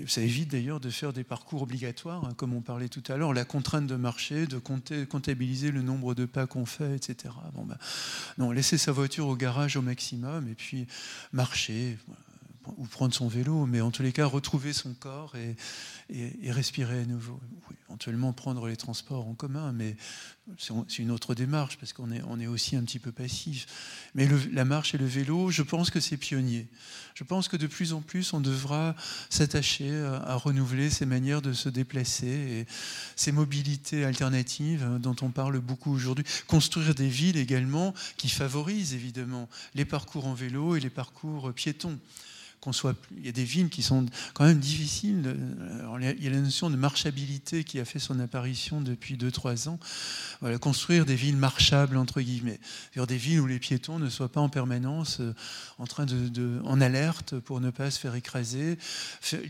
ça évite d'ailleurs de faire des parcours obligatoires, hein, comme on parlait tout à l'heure, la contrainte de marcher, de compter, comptabiliser le nombre de pas qu'on fait, etc. Bon, ben, non, laisser sa voiture au garage au maximum, et puis marcher ou prendre son vélo, mais en tous les cas retrouver son corps et, respirer à nouveau. éventuellement prendre les transports en commun, mais c'est une autre démarche parce qu'on est, aussi un petit peu passif. Mais la marche et le vélo, je pense que c'est pionnier. Je pense que de plus en plus, on devra s'attacher à, renouveler ces manières de se déplacer et ces mobilités alternatives hein, dont on parle beaucoup aujourd'hui. Construire des villes également qui favorisent évidemment les parcours en vélo et les parcours piétons soit. Il y a des villes qui sont quand même difficiles. il y a la notion de marchabilité qui a fait son apparition depuis 2-3 ans. Construire des villes marchables, entre guillemets. Des villes où les piétons ne soient pas en permanence euh, en, alerte pour ne pas se faire écraser,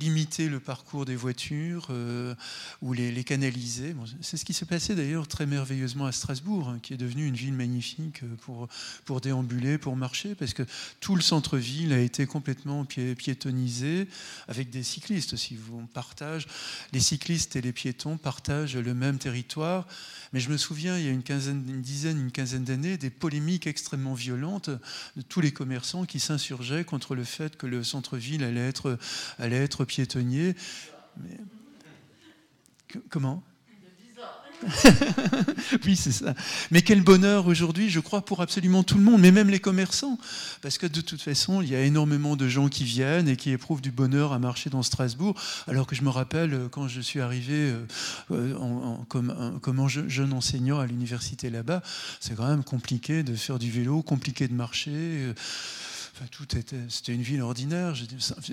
limiter le parcours des voitures euh, ou les, canaliser. c'est ce qui s'est passé d'ailleurs très merveilleusement à Strasbourg, hein, qui est devenu une ville magnifique pour, pour déambuler, pour marcher, parce que tout le centre-ville a été complètement piétonnisé avec des cyclistes aussi. On partage, les cyclistes et les piétons partagent le même territoire. Mais je me souviens, il y a une, quinzaine, une dizaine, une quinzaine d'années, des polémiques extrêmement violentes de tous les commerçants qui s'insurgeaient contre le fait que le centre-ville allait être, allait être piétonnier. Comment? oui, c'est ça. Mais quel bonheur aujourd'hui, je crois, pour absolument tout le monde, mais même les commerçants. Parce que de toute façon, il y a énormément de gens qui viennent et qui éprouvent du bonheur à marcher dans Strasbourg. Alors que je me rappelle, euh, quand je suis arrivé euh, euh, comme, comme jeune enseignant à l'université là-bas, c'est quand même compliqué de faire du vélo, compliqué de marcher c'était une ville ordinaire,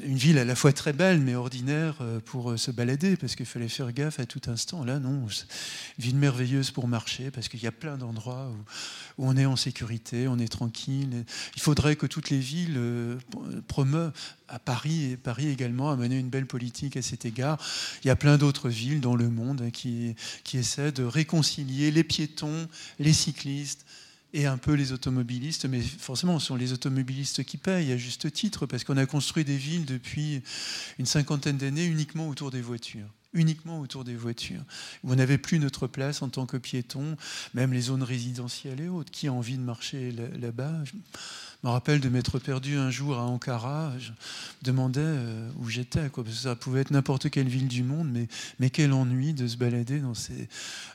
une ville à la fois très belle mais ordinaire euh, pour euh, se balader parce qu'il fallait faire gaffe à tout instant. Là, non, une ville merveilleuse pour marcher parce qu'il y a plein d'endroits où, on est en sécurité, on est tranquille. Il faudrait que toutes les villes euh, promeuvent à Paris et Paris également a mené une belle politique à cet égard. Il y a plein d'autres villes dans le monde hein, qui essaient de réconcilier les piétons, les cyclistes et un peu les automobilistes, mais forcément, ce sont les automobilistes qui payent à juste titre, parce qu'on a construit des villes depuis une cinquantaine d'années uniquement autour des voitures. Uniquement autour des voitures, où on n'avait plus notre place en tant que piéton, même les zones résidentielles et autres. Qui a envie de marcher là-bas? Me rappelle de m'être perdu un jour à Ankara. Je demandais euh, où j'étais. Quoi, ça pouvait être n'importe quelle ville du monde, mais, mais quel ennui de se balader dans ces,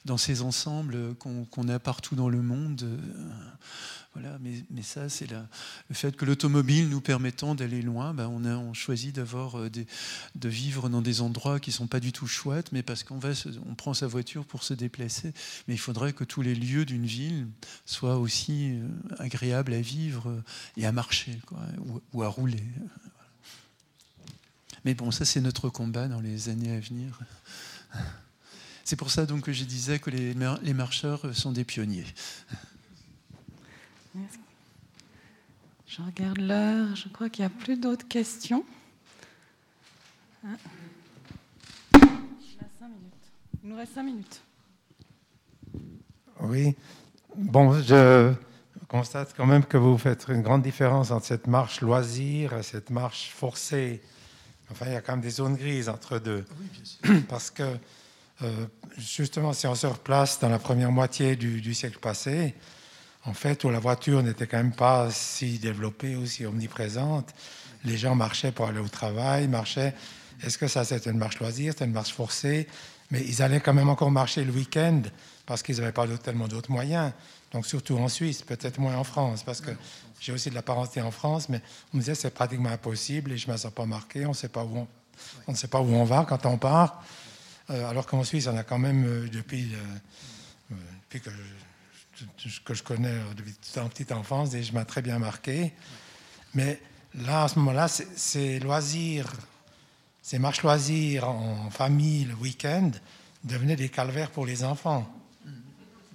dans ces ensembles qu'on a partout dans le monde. Voilà, mais, mais ça, c'est le fait que l'automobile nous permettant d'aller loin, ben on a on choisit d'avoir euh, de vivre dans des endroits qui sont pas du tout chouettes, mais parce qu'on va, on prend sa voiture pour se déplacer. Mais il faudrait que tous les lieux d'une ville soient aussi euh, agréables à vivre euh, et à marcher, quoi, ou, à rouler. Mais bon, ça c'est notre combat dans les années à venir. C'est pour ça donc que je disais que les, les marcheurs sont des pionniers. Je regarde l'heure, je crois qu'il n'y a plus d'autres questions. Ah. Il nous reste cinq minutes. Oui. Bon, je constate quand même que vous faites une grande différence entre cette marche loisir et cette marche forcée. Enfin, il y a quand même des zones grises entre deux. Parce que, euh, justement, si on se replace dans la première moitié du, du siècle passé, en fait, où la voiture n'était quand même pas si développée ou si omniprésente. Les gens marchaient pour aller au travail, marchaient. Est-ce que ça, c'était une marche loisir, c'était une marche forcée? Mais ils allaient quand même encore marcher le week-end parce qu'ils n'avaient pas tellement d'autres moyens. Donc, surtout en Suisse, peut-être moins en France, parce que j'ai aussi de la parenté en France, mais on me disait c'est pratiquement impossible et je ne me sens pas marqué, on, ne sait pas où on va quand on part. Euh, alors qu'en Suisse, on a quand même, euh, depuis, euh, depuis que je, connais depuis toute petite enfance je m'a très bien marqué. Mais là, à ce moment-là, ces loisirs, ces marches loisirs en famille le week-end devenaient des calvaires pour les enfants.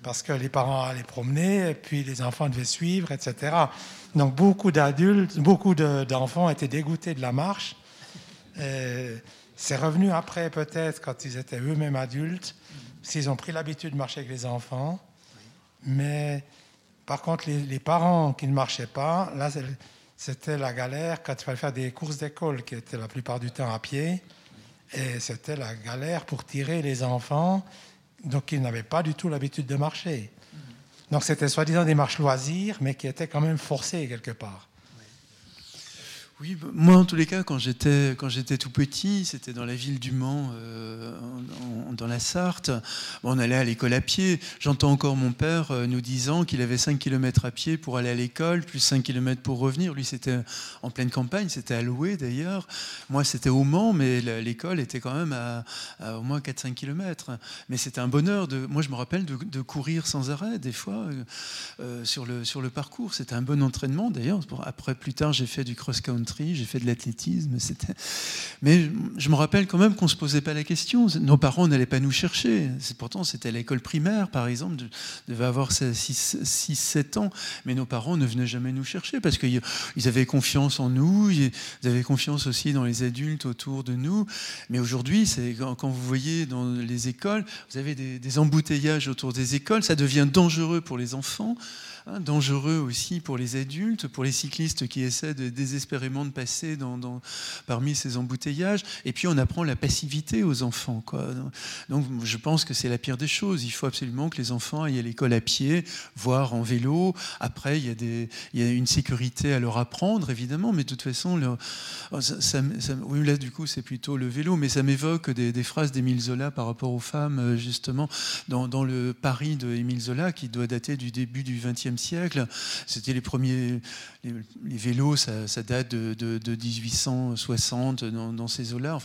Parce que les parents allaient promener et puis les enfants devaient suivre, etc. Donc beaucoup d'adultes, beaucoup d'enfants étaient dégoûtés de la marche. C'est revenu après, peut-être, quand ils étaient eux-mêmes adultes, s'ils ont pris l'habitude de marcher avec les enfants. Mais par contre, les, parents qui ne marchaient pas, là, c'était la galère quand il fallait faire des courses d'école, qui étaient la plupart du temps à pied. Et c'était la galère pour tirer les enfants, donc ils n'avaient pas du tout l'habitude de marcher. Donc c'était soi-disant des marches loisirs, mais qui étaient quand même forcées quelque part. Oui, bah, moi en tous les cas, quand j'étais quand j'étais tout petit, c'était dans la ville du Mans, euh, dans la Sarthe. on allait à l'école à pied. J'entends encore mon père euh, nous disant qu'il avait 5 km à pied pour aller à l'école, plus 5 km pour revenir. Lui, c'était en pleine campagne, c'était à Loué d'ailleurs. Moi, c'était au Mans, mais l'école était quand même à, au moins 4-5 km. Mais c'était un bonheur. Moi, je me rappelle de, courir sans arrêt des fois euh, sur le sur le parcours. C'était un bon entraînement d'ailleurs. Après, plus tard, j'ai fait du j'ai fait de l'athlétisme. Mais je me rappelle quand même qu'on ne se posait pas la question. Nos parents n'allaient pas nous chercher. Pourtant, c'était à l'école primaire, par exemple. Je devais avoir 6-7 ans. Mais nos parents ne venaient jamais nous chercher parce qu'ils avaient confiance en nous. Ils avaient confiance aussi dans les adultes autour de nous. Mais aujourd'hui, quand, vous voyez dans les écoles, vous avez des embouteillages autour des écoles. Ça devient dangereux pour les enfants. Dangereux aussi pour les adultes, pour les cyclistes qui essaient désespérément de passer parmi ces embouteillages. Et puis on apprend la passivité aux enfants. Donc je pense que c'est la pire des choses. Il faut absolument que les enfants aillent à l'école à pied, voire en vélo. Après, il y a, une sécurité à leur apprendre, évidemment, mais de toute façon, oh, là du coup c'est plutôt le vélo, mais ça m'évoque des, phrases d'Émile Zola par rapport aux femmes, euh, justement, dans, dans le Paris de Émile Zola, qui doit dater du début du XXe siècle. C'était les premiers. Les, vélos, ça, date de, 1860 dans, ces eaux-là.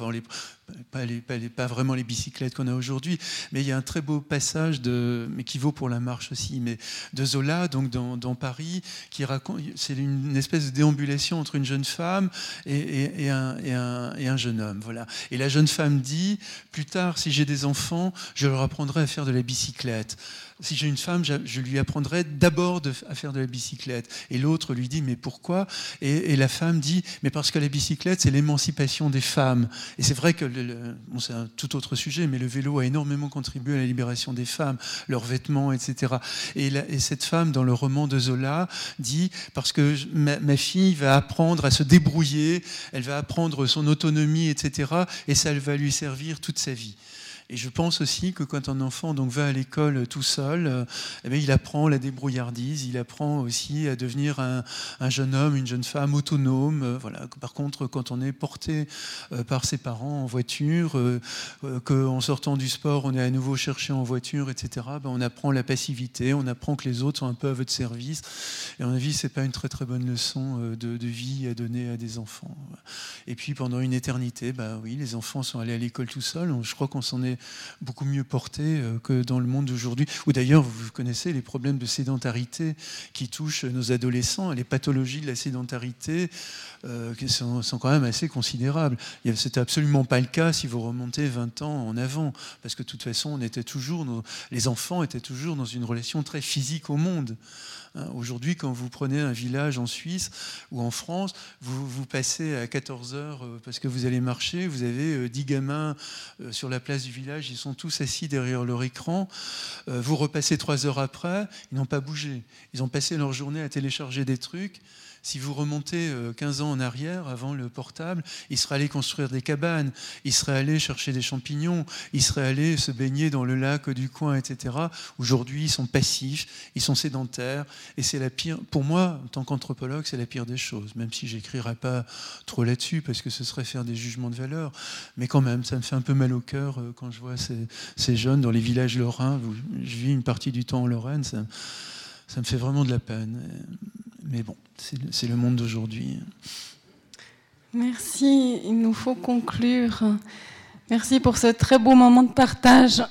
Pas, les, pas, vraiment les bicyclettes qu'on a aujourd'hui, mais il y a un très beau passage, de, mais qui vaut pour la marche aussi, mais de Zola, donc dans, Paris, qui raconte, c'est une espèce de déambulation entre une jeune femme et, un, et, un, et, un, jeune homme, voilà. Et la jeune femme dit, plus tard, si j'ai des enfants, je leur apprendrai à faire de la bicyclette si j'ai une femme, je, lui apprendrai d'abord à faire de la bicyclette. Et l'autre lui dit, mais pourquoi? Et, la femme dit, mais parce que la bicyclette, c'est l'émancipation des femmes. Et c'est vrai que, c'est un tout autre sujet, mais le vélo a énormément contribué à la libération des femmes, leurs vêtements, etc. Et, et cette femme, dans le roman de Zola, dit, parce que ma, ma fille va apprendre à se débrouiller, elle va apprendre son autonomie, etc. Et ça va lui servir toute sa vie. Et je pense aussi que quand un enfant donc, va à l'école tout seul, eh bien, il apprend la débrouillardise, il apprend aussi à devenir un, jeune homme, une jeune femme autonome. voilà. Par contre, quand on est porté par ses parents en voiture, qu'en sortant du sport, on est à nouveau cherché en voiture, etc., ben, on apprend la passivité, on apprend que les autres sont un peu à votre service. Et à mon avis, ce n'est pas une très très bonne leçon de, de vie à donner à des enfants. Et puis pendant une éternité, bah oui, les enfants sont allés à l'école tout seuls. Je crois qu'on s'en est beaucoup mieux porté euh, que dans le monde d'aujourd'hui. Ou d'ailleurs, vous connaissez les problèmes de sédentarité qui touchent nos adolescents, les pathologies de la sédentarité euh, qui sont, quand même assez considérables. C'était absolument pas le cas si vous remontez 20 ans en avant, parce que de toute façon, on était toujours, les enfants étaient toujours dans une relation très physique au monde. Hein, aujourd'hui, quand vous prenez un village en Suisse ou en France, vous, vous passez à 14 heures euh, parce que vous allez marcher, vous avez 10 euh, gamins euh, sur la place du village, ils sont tous assis derrière leur écran. Vous repassez 3 heures après, ils n'ont pas bougé. Ils ont passé leur journée à télécharger des trucs. Si vous remontez 15 euh, ans en arrière, avant le portable, il serait allé construire des cabanes, il serait allé chercher des champignons, il serait allé se baigner dans le lac du coin, etc. Aujourd'hui, ils sont passifs, ils sont sédentaires, et c'est la pire. Pour moi, en tant qu'anthropologue, c'est la pire des choses, même si j'écrirai pas trop là-dessus, parce que ce serait faire des jugements de valeur. Mais quand même, ça me fait un peu mal au cœur euh, quand je vois ces, jeunes dans les villages lorrains. Je vis une partie du temps en Lorraine, ça, ça me fait vraiment de la peine. Mais bon, c'est le monde d'aujourd'hui. Merci, il nous faut conclure. Merci pour ce très beau moment de partage.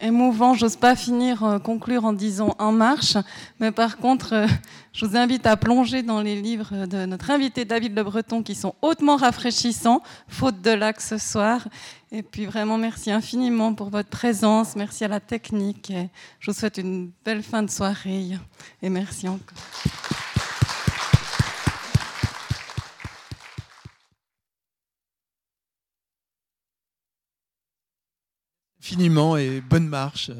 Émouvant, j'ose pas finir, euh, conclure en disant en marche, mais par contre, euh, je vous invite à plonger dans les livres de notre invité David Le Breton qui sont hautement rafraîchissants, faute de lac ce soir. Et puis vraiment, merci infiniment pour votre présence, merci à la technique. Et je vous souhaite une belle fin de soirée et merci encore. Finiment et bonne marche.